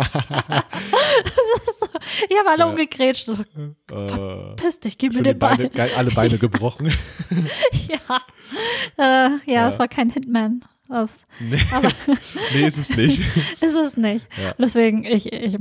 so, ich habe alle Ja. umgegrätscht. So, Äh, piss dich, gib mir den Ball. Beine, alle Beine gebrochen. ja, äh, ja, Ja. es war kein Hitman. Das nee. Aber- nee, ist es nicht. ist es nicht. Ja. Deswegen, ich, ich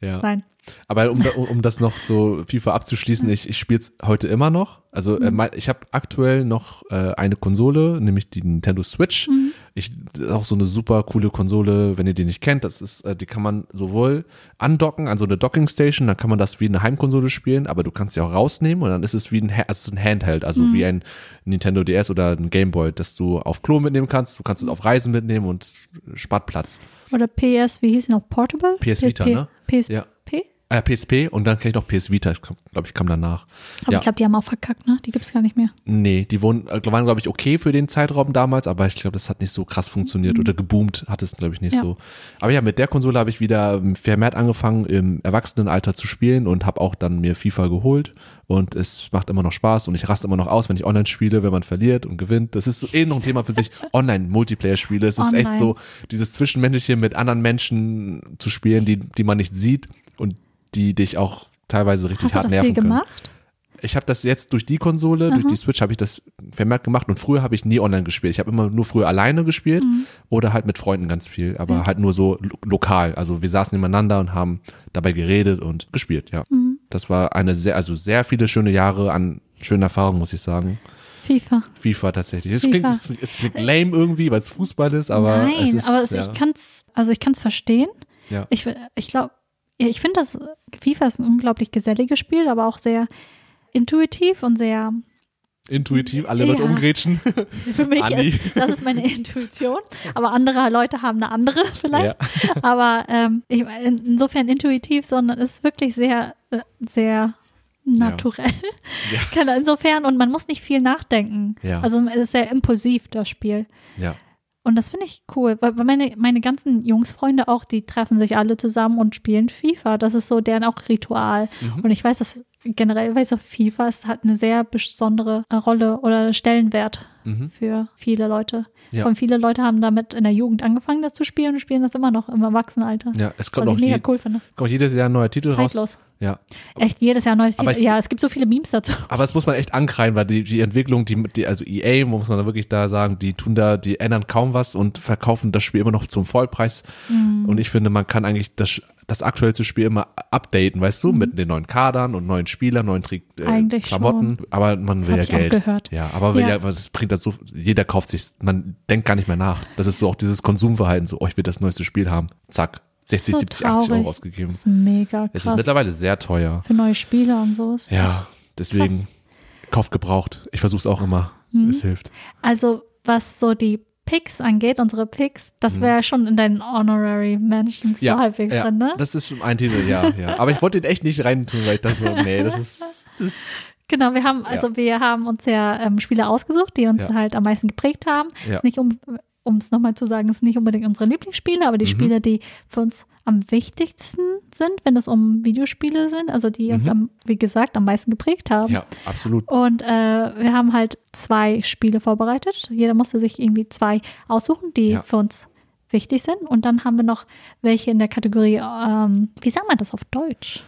Ja. nein. Aber um, um das noch so FIFA abzuschließen, ich, ich spiele es heute immer noch. Also äh, mein, ich habe aktuell noch äh, eine Konsole, nämlich die Nintendo Switch. Ich, das ist auch so eine super coole Konsole, wenn ihr die nicht kennt. Das ist, äh, die kann man sowohl andocken an so eine Docking Station, dann kann man das wie eine Heimkonsole spielen, aber du kannst sie auch rausnehmen und dann ist es wie ein, es ist ein Handheld, also wie ein Nintendo DS oder ein Game Boy, das du auf Klo mitnehmen kannst. Du kannst es auf Reisen mitnehmen und spart Platz. Oder PS, wie hieß die noch? Portable? PS Vita, ne? PSP? Ja. Äh, PSP und dann kenne ich noch PS Vita, glaube ich, kam danach. Aber ja. ich glaube, die haben auch verkackt, ne? Die gibt's gar nicht mehr. Nee, die wurden, äh, waren, glaube ich, okay für den Zeitraum damals, aber ich glaube, das hat nicht so krass funktioniert oder geboomt hat es, glaube ich, nicht Ja. so. Aber ja, mit der Konsole habe ich wieder vermehrt angefangen, im Erwachsenenalter zu spielen und habe auch dann mir FIFA geholt und es macht immer noch Spaß und ich raste immer noch aus, wenn ich online spiele, wenn man verliert und gewinnt. Das ist eh noch ein Thema für sich. Online-Multiplayer-Spiele. Es ist echt Online. so, dieses Zwischenmenschliche mit anderen Menschen zu spielen, die, die man nicht sieht und die dich auch teilweise richtig Hast du hart das nerven viel können. gemacht? Ich habe das jetzt durch die Konsole, durch Aha. die Switch habe ich das vermehrt gemacht und früher habe ich nie online gespielt. Ich habe immer nur früher alleine gespielt oder halt mit Freunden ganz viel, aber Mhm. Halt nur so lo lokal. Also wir saßen nebeneinander und haben dabei geredet und gespielt, ja. Mhm. Das war eine sehr, also sehr viele schöne Jahre an schönen Erfahrungen, muss ich sagen. FIFA. FIFA tatsächlich. Es klingt, es, es klingt lame irgendwie, weil es Fußball ist, aber Nein, es ist, aber es, ja, ich kann's, also ich kann's verstehen. ja. Ich, ich glaube, ich finde das, FIFA ist ein unglaublich geselliges Spiel, aber auch sehr intuitiv und sehr, intuitiv alle Leute Ja. umgrätschen. für mich ist, das ist meine Intuition, aber andere Leute haben eine andere vielleicht. ja. Aber ähm, ich, insofern intuitiv, sondern es ist wirklich sehr, äh, sehr naturell. Ja. Keine- Insofern, und man muss nicht viel nachdenken. Ja. Also es ist sehr impulsiv, das Spiel. ja. Und das finde ich cool, weil meine, meine ganzen Jungsfreunde auch, die treffen sich alle zusammen und spielen FIFA. Das ist so deren auch Ritual. Mhm. Und ich weiß, dass generell, weiß auch, FIFA ist, hat eine sehr besondere Rolle oder Stellenwert Mhm. für viele Leute. Ja. Und viele Leute haben damit in der Jugend angefangen, das zu spielen und spielen das immer noch im Erwachsenenalter. Ja, es kommt Was auch ich mega je, cool finde. kommt jedes Jahr ein neuer Titel raus. Zeitlos. Ja. Echt jedes Jahr neues Aber Titel. ich- Ja, es gibt so viele Memes dazu. Aber das muss man echt ankreien, weil die, die Entwicklung, die, die, also EA, muss man da wirklich da sagen, die tun da, die ändern kaum was und verkaufen das Spiel immer noch zum Vollpreis. Mhm. Und ich finde, man kann eigentlich das, das aktuellste Spiel immer updaten, weißt du, mit den neuen Kadern und neuen Spielern, neuen Tri äh, Mhm. Eigentlich Klamotten. Aber man Das will ja ich auch Geld. gehört. Ja, aber Ja. ja, das bringt das so, jeder kauft sich, man denkt gar nicht mehr nach. Das ist so auch dieses Konsumverhalten, so, oh, ich will das neueste Spiel haben. Zack. 60, So 70, 80 Euro ausgegeben. Das ist mega Es ist krass. mittlerweile sehr teuer. Für neue Spiele und so. Ja, deswegen Krass. kauft gebraucht. Ich versuche es auch immer. Mhm. Es hilft. Also, was so die Picks angeht, unsere Picks, das wäre schon in deinen Honorary Mentions so halbwegs Mhm. ja, drin, ne? das ist ein Titel, ja, ja. Aber ich wollte den echt nicht reintun, weil ich dachte so, nee, das ist, das ist Genau, wir haben, also wir haben uns ja ähm, Spiele ausgesucht, die uns Ja. halt am meisten geprägt haben. Ja. Ist nicht um um es nochmal zu sagen, ist nicht unbedingt unsere Lieblingsspiele, aber die Mhm. Spiele, die für uns am wichtigsten sind, wenn es um Videospiele sind, also die uns Mhm. am, wie gesagt, am meisten geprägt haben. ja, absolut. Und äh, wir haben halt zwei Spiele vorbereitet. Jeder musste sich irgendwie zwei aussuchen, die Ja. für uns wichtig sind. Und dann haben wir noch welche in der Kategorie, ähm, wie sagt man das auf Deutsch?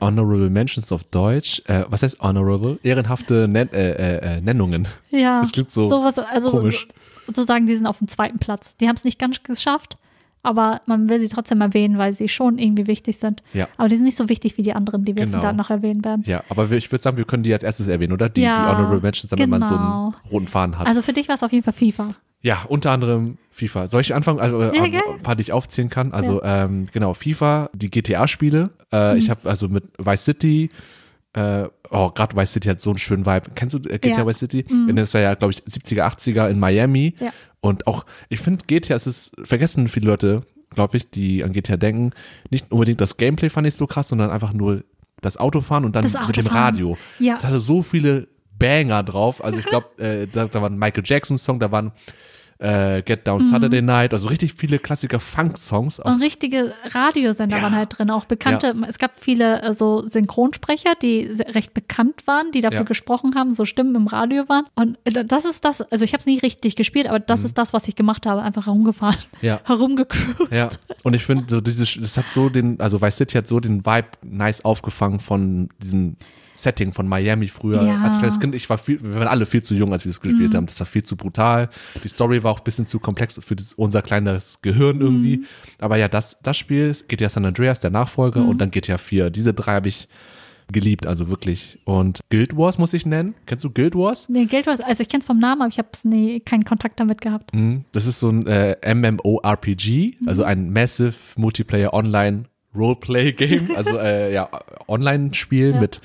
Honorable Mentions auf Deutsch. Äh, was heißt honorable? Ehrenhafte Nen äh, äh, äh, Nennungen. Ja. Das klingt so sowas, also so, sozusagen, die sind auf dem zweiten Platz. Die haben es nicht ganz geschafft, aber man will sie trotzdem erwähnen, weil sie schon irgendwie wichtig sind. Ja. Aber die sind nicht so wichtig wie die anderen, die wir Genau. dann noch erwähnen werden. Ja, aber ich würde sagen, wir können die als erstes erwähnen, oder? Die, Ja, die Honorable Mentions, damit man so genau. einen roten Faden hat. Also für dich war es auf jeden Fall FIFA. Ja, unter anderem FIFA. Soll ich anfangen? Also äh, Ja, ein geil. paar, die ich aufzählen kann. Also ähm, genau, FIFA, die GTA-Spiele. Äh, Mhm. Ich habe also mit Vice City, Äh, oh, gerade Vice City hat so einen schönen Vibe. Kennst du äh, GTA Ja. Vice City? Mhm. Das war ja, glaube ich, 70er, 80er in Miami. Ja. Und auch, ich finde, GTA, es ist, vergessen viele Leute, glaube ich, die an GTA denken, nicht unbedingt das Gameplay fand ich so krass, sondern einfach nur das Autofahren und dann Das mit dem Autofahren. Radio. Ja. Das hatte so viele Banger drauf. Also ich glaube, äh, da, da war ein Michael Jackson-Song, da waren äh, Get Down Saturday Night, also richtig viele Klassiker Funk-Songs. Und richtige Radiosender Ja. waren halt drin, auch bekannte. Es gab viele äh, so Synchronsprecher, die recht bekannt waren, die dafür Ja. gesprochen haben, so Stimmen im Radio waren. Und äh, das ist das, also ich habe es nie richtig gespielt, aber das ist das, was ich gemacht habe, einfach herumgefahren, Mhm. Ja. herumgecruised. Ja, und ich finde, so dieses, das hat so den, also Vice City hat so den Vibe nice aufgefangen von diesem Setting von Miami früher. Ja. Als kleines Kind, ich war viel, wir waren alle viel zu jung, als wir das gespielt haben. Das war viel zu brutal. Die Story war auch ein bisschen zu komplex für das, unser kleines Gehirn irgendwie. Aber ja, das, das Spiel, GTA San Andreas, der Nachfolger, und dann GTA 4. Diese drei habe ich geliebt, also wirklich. Und Guild Wars muss ich nennen. Kennst du Guild Wars? Nee, Geld was, also ich kenne es vom Namen, aber ich habe nie keinen Kontakt damit gehabt. Mhm. Das ist so ein äh, MMORPG, also ein Massive Multiplayer Online Roleplay Game, also äh, ja, Online-Spiel Ja. mit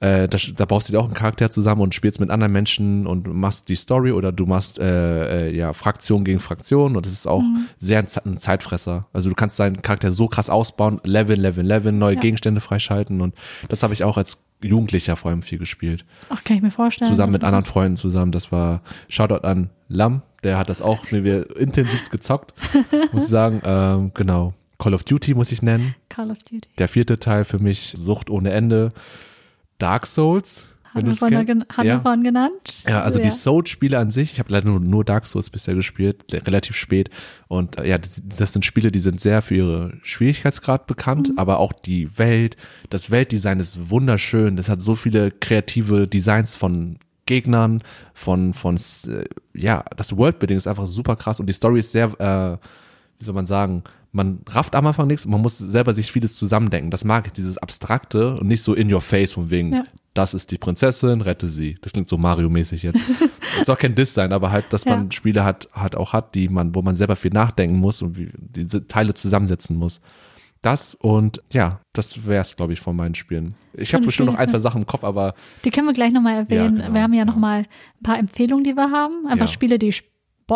äh, da, da baust du dir auch einen Charakter zusammen und spielst mit anderen Menschen und machst die Story oder du machst äh, äh, ja Fraktion gegen Fraktion und das ist auch sehr ein, ein Zeitfresser. Also du kannst deinen Charakter so krass ausbauen, Level, Level, Level, neue Ja. Gegenstände freischalten und das habe ich auch als Jugendlicher vor allem viel gespielt Ach, kann ich mir vorstellen. zusammen mit anderen Freunden zusammen. Das war Shoutout an Lam, der hat das auch mir intensivst gezockt, muss ich sagen. Ähm, genau. Call of Duty muss ich nennen. Call of Duty. Der vierte Teil für mich, Sucht ohne Ende. Dark Souls. Haben wir vorhin ja. genannt. Ja, also die Souls-Spiele an sich, ich habe leider nur, nur Dark Souls bisher gespielt, relativ spät. Und äh, ja, das, das sind Spiele, die sind sehr für ihre Schwierigkeitsgrad bekannt, aber auch die Welt, das Weltdesign ist wunderschön. Das hat so viele kreative Designs von Gegnern, von, von äh, ja, das Worldbuilding ist einfach super krass und die Story ist sehr, äh, wie soll man sagen, man rafft am Anfang nichts, man muss selber sich vieles zusammendenken. Das mag ich, dieses Abstrakte und nicht so in your face von wegen, Ja. das ist die Prinzessin, rette sie. Das klingt so Mario-mäßig jetzt. Es soll kein Diss sein, aber halt, dass Ja. man Spiele hat, hat auch hat, die man, wo man selber viel nachdenken muss und wie, diese Teile zusammensetzen muss. Das und ja, das wäre es, glaube ich, von meinen Spielen. Ich habe bestimmt noch ein, zwei Sachen im Kopf, aber Die können wir gleich nochmal erwähnen. genau, wir haben ja, ja. noch mal ein paar Empfehlungen, die wir haben. Einfach Ja. Spiele, die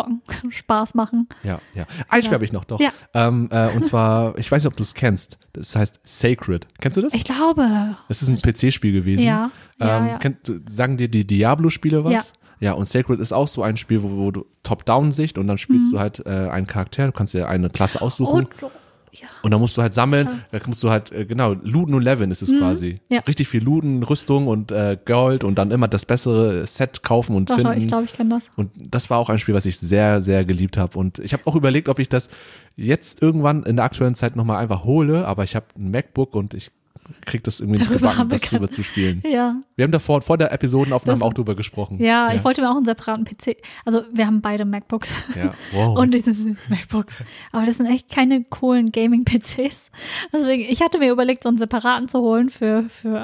Bocken, Spaß machen. ja, ja. Ein Spiel Ja. habe ich noch, doch. Ja. Ähm, äh, und zwar, ich weiß nicht, ob du es kennst. Das heißt Sacred. Kennst du das? Ich glaube. Das ist ein PC-Spiel gewesen. Ja. Ähm, ja. Kennt, sagen dir die Diablo-Spiele was? Ja. Ja, und Sacred ist auch so ein Spiel, wo, wo du Top-Down-Sicht und dann spielst Mhm. du halt äh, einen Charakter, du kannst dir eine Klasse aussuchen Und, ja. und dann musst du halt sammeln, Klar. da musst du halt, äh, genau, looten und leveln ist es quasi. Mhm. Ja. Richtig viel looten, Rüstung und äh, Gold und dann immer das bessere Set kaufen und doch, finden. ich glaube, ich kenne das. Und das war auch ein Spiel, was ich sehr, sehr geliebt habe. Und ich habe auch überlegt, ob ich das jetzt irgendwann in der aktuellen Zeit nochmal einfach hole, aber ich habe ein MacBook und ich krieg das irgendwie nicht Darüber gebacken, das drüber zu spielen. Ja. Wir haben davor, vor der Episodenaufnahme Das- auch drüber gesprochen. ja, ich wollte mir auch einen separaten PC. Also, wir haben beide MacBooks. Ja, wow. Und dieses MacBooks. Aber das sind echt keine coolen Gaming-PCs. Deswegen, ich hatte mir überlegt, so einen separaten zu holen für, für,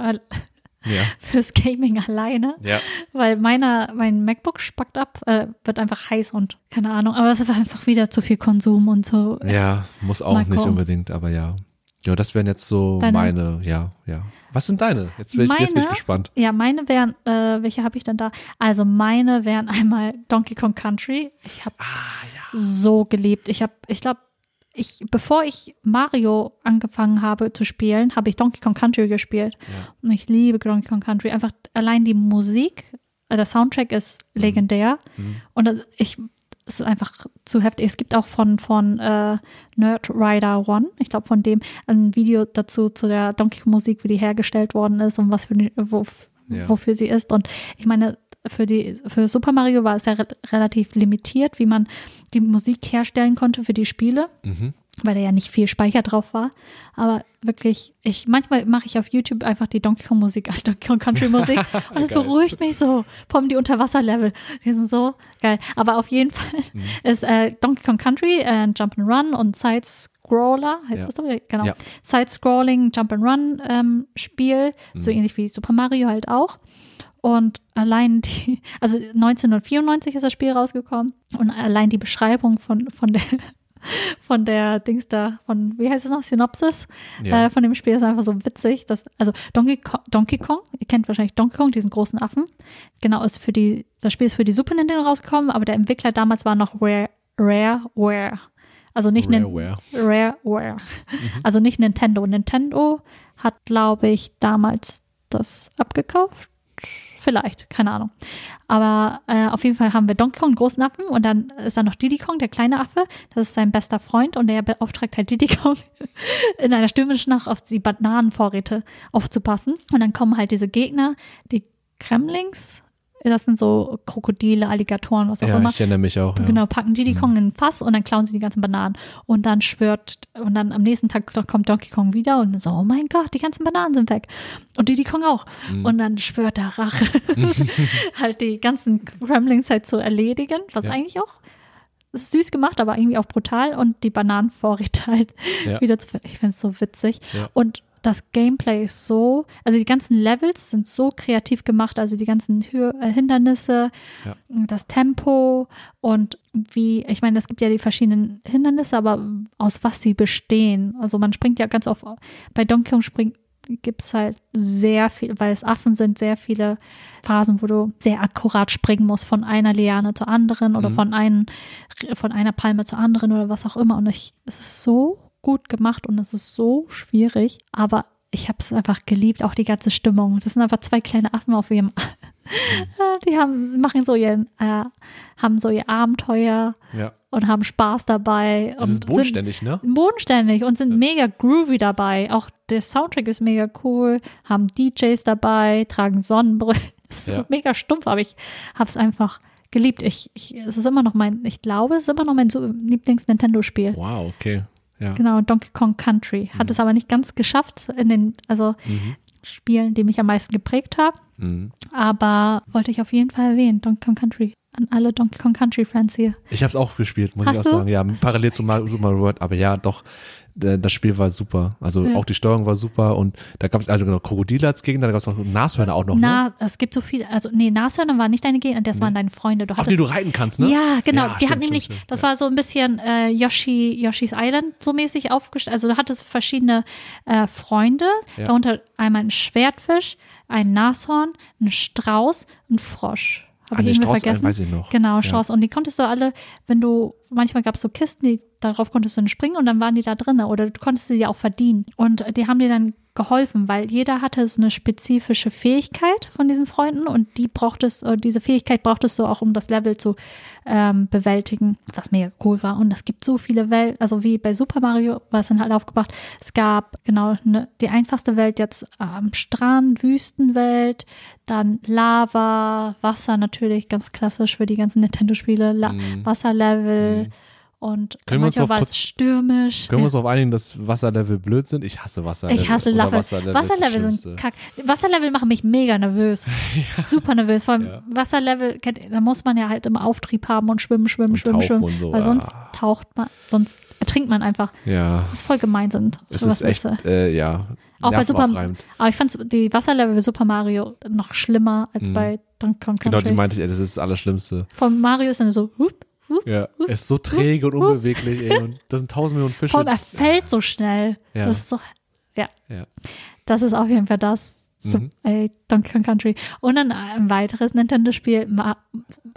ja, fürs Gaming alleine. ja. Weil meiner, mein MacBook spackt ab, äh, wird einfach heiß und keine Ahnung. Aber es war einfach wieder zu viel Konsum und so. Ja, muss auch Mal nicht gucken. unbedingt, aber ja. Ja, das wären jetzt so Deine? meine, ja, ja. Was sind deine? Jetzt bin ich, jetzt bin ich gespannt. Ja, meine wären, äh, welche habe ich denn da? Also meine wären einmal Donkey Kong Country. Ich habe Ah, so geliebt. Ich habe, ich glaube, ich, bevor ich Mario angefangen habe zu spielen, habe ich Donkey Kong Country gespielt. Ja. Und ich liebe Donkey Kong Country. Einfach allein die Musik, äh, der Soundtrack ist legendär. Mhm. Und das- ich, es ist einfach zu heftig. Es gibt auch von, von äh, Nerd Rider One, ich glaube von dem, ein Video dazu zu der Donkey Kong Musik, wie die hergestellt worden ist und was für die, wo, Ja. wofür sie ist. Und ich meine, für die für Super Mario war es ja re relativ limitiert, wie man die Musik herstellen konnte für die Spiele Mhm. Weil da ja nicht viel Speicher drauf war. Aber wirklich, ich manchmal mache ich auf YouTube einfach die Donkey Kong Musik an, Donkey Kong Country Musik. und es beruhigt mich so. Allem die Unterwasserlevel. Die sind so geil. Aber auf jeden Fall Mhm. ist äh, Donkey Kong Country äh, Jump'n'Run und Side Scroller, heißt Ja. das so? Genau. Ja. Side-Scrolling Jump'n'Run ähm, Spiel, so Mhm. ähnlich wie Super Mario halt auch. Und allein die, also 1994 ist das Spiel rausgekommen und allein die Beschreibung von, von der von der Dings da, von, wie heißt es noch, Synopsis Ja. äh, von dem Spiel ist einfach so witzig. Dass, also Donkey Kong, Donkey Kong, ihr kennt wahrscheinlich Donkey Kong, diesen großen Affen. Genau, ist für die, das Spiel ist für die Super Nintendo rausgekommen, aber der Entwickler damals war noch Rare, Rareware. Also nicht Rareware. Rareware. Also nicht Nintendo. Nintendo hat, glaube ich, damals das abgekauft. Vielleicht, keine Ahnung. Aber äh, auf jeden Fall haben wir Donkey Kong, den großen Affen, und dann ist da noch Diddy Kong, der kleine Affe. Das ist sein bester Freund und der beauftragt halt Diddy Kong in einer stürmischen Nacht auf die Bananenvorräte aufzupassen. Und dann kommen halt diese Gegner, die Kremlings. Das sind so Krokodile, Alligatoren, was auch Ja, immer. ich erinnere mich auch. Ja. Genau, packen Diddy Kong in ein Fass und dann klauen sie die ganzen Bananen. Und dann schwört, und dann am nächsten Tag kommt Donkey Kong wieder und so, oh mein Gott, die ganzen Bananen sind weg. Und Diddy Kong auch. Mhm. Und dann schwört er Rache, halt die ganzen Gremlings halt zu erledigen, was Ja. eigentlich auch, das ist süß gemacht, aber irgendwie auch brutal und die Bananenvorräte halt Ja. wieder zu, ich finde es so witzig. Ja. Und das Gameplay ist so, also die ganzen Levels sind so kreativ gemacht, also die ganzen Hür äh, Hindernisse, Ja. das Tempo und wie, ich meine, es gibt ja die verschiedenen Hindernisse, aber aus was sie bestehen. Also man springt ja ganz oft, bei Donkey Kong springt gibt es halt sehr viel, weil es Affen sind, sehr viele Phasen, wo du sehr akkurat springen musst von einer Liane zur anderen oder Mhm. von, einem, von einer Palme zur anderen oder was auch immer. Und ich, es ist so gut gemacht und es ist so schwierig, aber ich habe es einfach geliebt, auch die ganze Stimmung. Das sind einfach zwei kleine Affen auf ihrem, die haben, machen so ihren, äh, haben so ihr Abenteuer ja. und haben Spaß dabei. Das und ist bodenständig, ne? Bodenständig und sind mega groovy dabei. Auch der Soundtrack ist mega cool, haben DJs dabei, tragen Sonnenbrillen. ist Ja. mega stumpf, aber ich habe es einfach geliebt. Ich, ich, es ist immer noch mein, ich glaube, es ist immer noch mein Lieblings-Nintendo-Spiel. Wow, okay. Ja. Genau, Donkey Kong Country. Hat es aber nicht ganz geschafft in den, also Mhm. Spielen, die mich am meisten geprägt haben. Mhm. Aber wollte ich auf jeden Fall erwähnen, Donkey Kong Country. An alle Donkey Kong Country Fans hier. Ich habe es auch gespielt, muss Hast ich auch du? sagen. Ja, parallel zu Mario World, aber ja, doch, das Spiel war super. Also Ja. auch die Steuerung war super und da gab es also genau Krokodile als Gegner, da gab es noch Nashörner auch noch. ne? Na, es gibt so viele, also nee, Nashörner waren nicht deine Gegner, das waren deine Freunde. Du Auf die du reiten kannst, ne? Ja, genau. Ja, die stimmt, hatten nämlich, stimmt, das Ja. war so ein bisschen äh, Yoshi, Yoshi's Island so mäßig aufgestellt. Also du hattest verschiedene äh, Freunde, darunter einmal ein Schwertfisch, ein Nashorn, ein Strauß, ein Frosch. Habe ich Strauß, äh, vergessen. weiß ich noch. Genau, Ja. Strauß. Und die konntest du alle, wenn du, manchmal gab es so Kisten, die, darauf konntest du dann springen und dann waren die da drin oder du konntest sie ja auch verdienen. Und die haben dir dann geholfen, weil jeder hatte so eine spezifische Fähigkeit von diesen Freunden und die brauchtest, äh, diese Fähigkeit brauchtest du auch, um das Level zu ähm, bewältigen, was mega cool war. Und es gibt so viele Welten, also wie bei Super Mario war es dann halt aufgebracht. Es gab genau ne, die einfachste Welt jetzt am Strand, Wüstenwelt, dann Lava, Wasser natürlich, ganz klassisch für die ganzen Nintendo-Spiele, Mhm. Wasserlevel Mhm. Und Können manchmal war es stürmisch. Können wir uns darauf einigen, dass Wasserlevel blöd sind? Ich hasse Wasserlevel. Ich hasse Lava. Wasserlevel. Wasserlevel, sind kack. Wasserlevel machen mich mega nervös. Super nervös. Vor allem Ja. Wasserlevel, da muss man ja halt immer Auftrieb haben und schwimmen, schwimmen, Und schwimmen, schwimmen. und so, weil sonst ah. taucht man, sonst ertrinkt man einfach. Ja, Das ist voll gemein sind. es ist echt, äh, ja, Auch bei Super. Aber ich fand die Wasserlevel bei Super Mario noch schlimmer als Mhm. bei Donkey Kong Genau, Country. die meinte ich, das ist das Allerschlimmste. Von Mario ist dann so, hup. Ja, er ist so träge und unbeweglich, ey, und das sind tausend Millionen Fische. Allem, er fällt so schnell. Ja. Das ist so, ja. Ja. Das ist auf jeden Fall das. So, Mhm. ey, Donkey Kong Country. Und dann ein weiteres Nintendo-Spiel,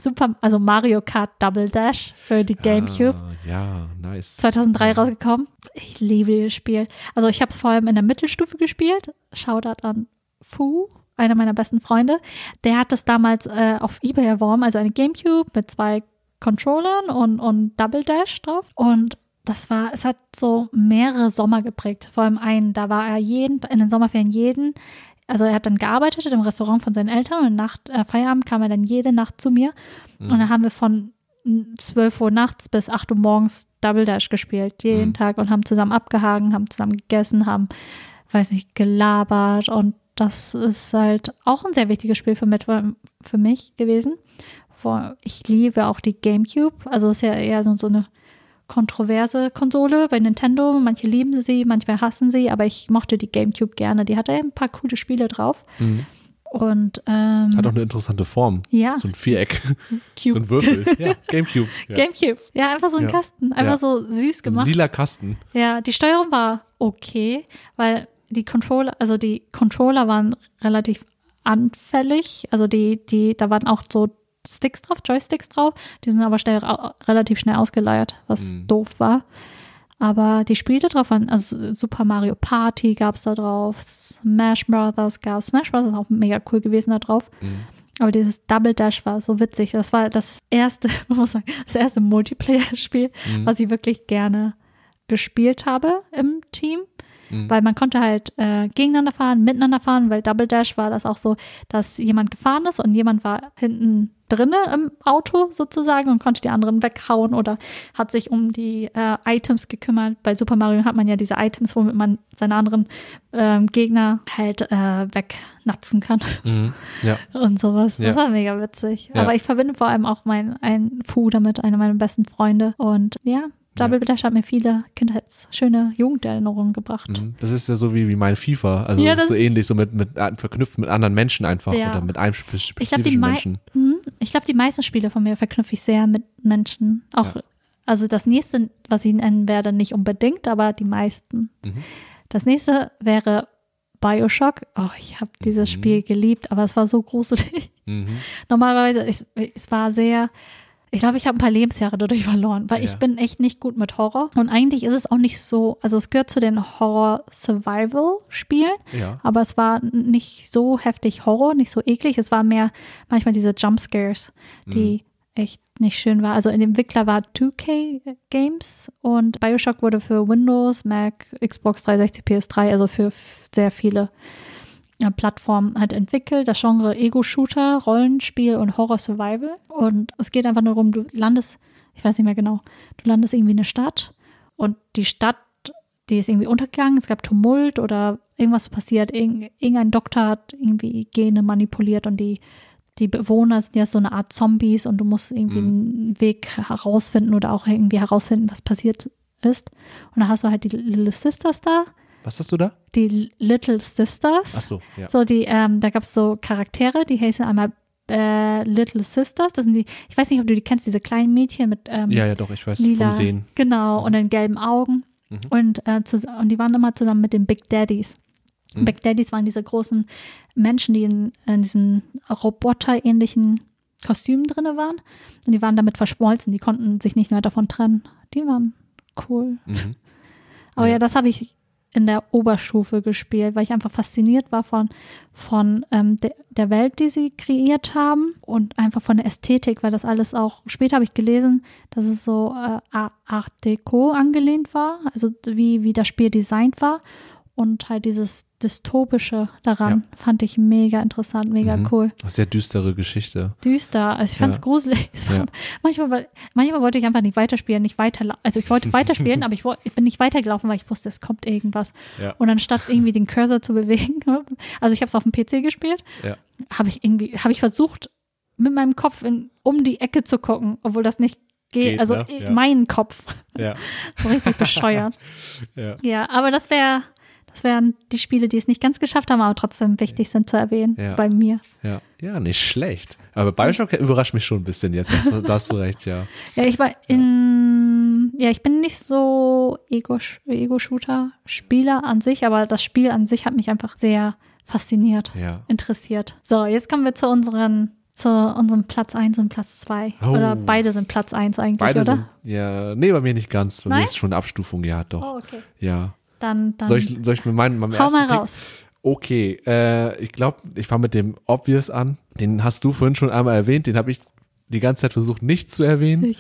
Super, also Mario Kart Double Dash für die GameCube. Ah, ja, nice. 2003 rausgekommen. Ich liebe dieses Spiel. Also ich habe es vor allem in der Mittelstufe gespielt. Shoutout an Fu, einer meiner besten Freunde. Der hat das damals äh, auf Ebay erworben, also eine Gamecube mit zwei Controllern und, und Double Dash drauf. Und das war, es hat so mehrere Sommer geprägt. Vor allem einen, da war er jeden, in den Sommerferien jeden, also er hat dann gearbeitet im Restaurant von seinen Eltern und nach äh, Feierabend kam er dann jede Nacht zu mir. Und dann haben wir von 12 Uhr nachts bis 8 Uhr morgens Double Dash gespielt, jeden Mhm. Tag und haben zusammen abgehangen, haben zusammen gegessen, haben, weiß nicht, gelabert und das ist halt auch ein sehr wichtiges Spiel für, mit, für mich gewesen. Vor- Ich liebe auch die GameCube, also ist ja eher so, so eine kontroverse Konsole bei Nintendo. Manche lieben sie, manchmal hassen sie, aber ich mochte die GameCube gerne. Die hatte ein paar coole Spiele drauf. Mhm. Und ähm, Hat auch eine interessante Form. Ja. So ein Viereck. Cube. So ein Würfel. Ja, Gamecube. Ja. Gamecube. Ja, einfach so ein Ja. Kasten. Einfach Ja. so süß gemacht. lila Kasten. Ja, die Steuerung war okay, weil die Controller, also die Controller waren relativ anfällig. Also die, die, da waren auch so Sticks drauf, Joysticks drauf. Die sind aber schnell, relativ schnell ausgeleiert, was Mhm. doof war. Aber die Spiele drauf waren, also Super Mario Party gab es da drauf, Smash Brothers gab es. Smash Brothers ist auch mega cool gewesen da drauf. Mhm. Aber dieses Double Dash war so witzig. Das war das erste, man muss sagen, das erste Multiplayer-Spiel, Mhm. was ich wirklich gerne gespielt habe im Team. Mhm. Weil man konnte halt äh, gegeneinander fahren, miteinander fahren, weil Double Dash war das auch so, dass jemand gefahren ist und jemand war hinten drinne im Auto sozusagen und konnte die anderen weghauen oder hat sich um die äh, Items gekümmert. Bei Super Mario hat man ja diese Items, womit man seine anderen ähm, Gegner halt äh, wegnatzen kann Mhm. Ja. und sowas. Ja. Das war mega witzig. Ja. Aber ich verbinde vor allem auch mein ein Fu damit, einer meiner besten Freunde. Und ja, Double Dash hat mir viele kindheitsschöne Jugenderinnerungen gebracht. Mhm. Das ist ja so wie, wie mein FIFA. Also Ja, das ist so ähnlich, so mit, mit verknüpft mit anderen Menschen einfach Ja. oder mit einem spe- Ich glaube, die, spezifischen mei Menschen. Mhm. ich glaub, die meisten Spiele von mir verknüpfe ich sehr mit Menschen. Auch, Ja. also das nächste, was ich nennen werde, nicht unbedingt, aber die meisten. Mhm. Das nächste wäre Bioshock. Oh, ich habe dieses Mhm. Spiel geliebt, aber es war so gruselig. Mhm. Normalerweise, es, es war sehr, ich glaube, ich habe ein paar Lebensjahre dadurch verloren, weil ich Ja. bin echt nicht gut mit Horror. Und eigentlich ist es auch nicht so, also es gehört zu den Horror-Survival-Spielen, Ja. aber es war nicht so heftig Horror, nicht so eklig. Es war mehr manchmal diese Jumpscares, die echt nicht schön war. Also in dem Entwickler war 2K Games und Bioshock wurde für Windows, Mac, Xbox 360, PS3, also für sehr viele äh, Plattformen halt entwickelt. Das Genre Ego-Shooter, Rollenspiel und Horror-Survival. Und es geht einfach nur darum, du landest, ich weiß nicht mehr genau, du landest irgendwie in eine Stadt und die Stadt, die ist irgendwie untergegangen, es gab Tumult oder irgendwas passiert, Irgend, irgendein Doktor hat irgendwie Gene manipuliert und die, die Bewohner sind ja so eine Art Zombies und du musst irgendwie einen Weg herausfinden oder auch irgendwie herausfinden, was passiert ist. Und dann hast du halt die Little Sisters da, Was hast du da? die Little Sisters. Ach so, ja. So, die, ähm, da gab es so Charaktere, die heißen einmal äh, Little Sisters. Das sind die, ich weiß nicht, ob du die kennst, diese kleinen Mädchen mit ähm, Ja, ja, doch, ich weiß lila, vom Sehen. genau, und den gelben Augen. Mhm. Und, äh, und die waren immer zusammen mit den Big Daddies. Mhm. Big Daddies waren diese großen Menschen, die in, in diesen Roboter-ähnlichen Kostümen drinne waren. Und die waren damit verschmolzen. Die konnten sich nicht mehr davon trennen. Die waren cool. Mhm. Aber ja, Ja. das habe ich in der Oberstufe gespielt, weil ich einfach fasziniert war von, von ähm, de, der Welt, die sie kreiert haben und einfach von der Ästhetik, weil das alles auch, später habe ich gelesen, dass es so äh, Art Deco angelehnt war, also wie, wie das Spiel designt war und halt dieses Dystopische daran fand ich mega interessant, mega Mhm. cool. Sehr düstere Geschichte. Düster, also ich fand es Ja. gruselig. Ja. manchmal, manchmal wollte ich einfach nicht weiterspielen, nicht weiter, also ich wollte weiterspielen, aber ich, ich bin nicht weitergelaufen, weil ich wusste, es kommt irgendwas. Ja. Und anstatt irgendwie den Cursor zu bewegen, also ich habe es auf dem PC gespielt, Ja. habe ich irgendwie, habe ich versucht, mit meinem Kopf in, um die Ecke zu gucken, obwohl das nicht geht. Geht, also ne? Ja. meinen Kopf. Ja. So richtig bescheuert. Ja. Ja, aber das wäre, das wären die Spiele, die es nicht ganz geschafft haben, aber trotzdem wichtig sind zu erwähnen Ja. bei mir. Ja. ja, nicht schlecht. Aber Bioshock überrascht mich schon ein bisschen jetzt. Da hast du, da hast du recht, ja. Ja, ich war in, ja, ich bin nicht so Ego- Ego-Shooter-Spieler an sich, aber das Spiel an sich hat mich einfach sehr fasziniert, Ja. interessiert. So, jetzt kommen wir zu unseren, zu unserem Platz 1 und Platz 2. Oh. Oder beide sind Platz 1 eigentlich, Beide oder? sind, ja, nee, bei mir nicht ganz. Bei Nein? mir ist schon eine Abstufung, ja, doch. Oh, okay. Ja. Dann, dann Soll ich, soll ich mit meinem, meinem hau mal Pick? raus. Okay, äh, ich glaube, ich fange mit dem Obvious an. Den hast du vorhin schon einmal erwähnt, den habe ich die ganze Zeit versucht nicht zu erwähnen.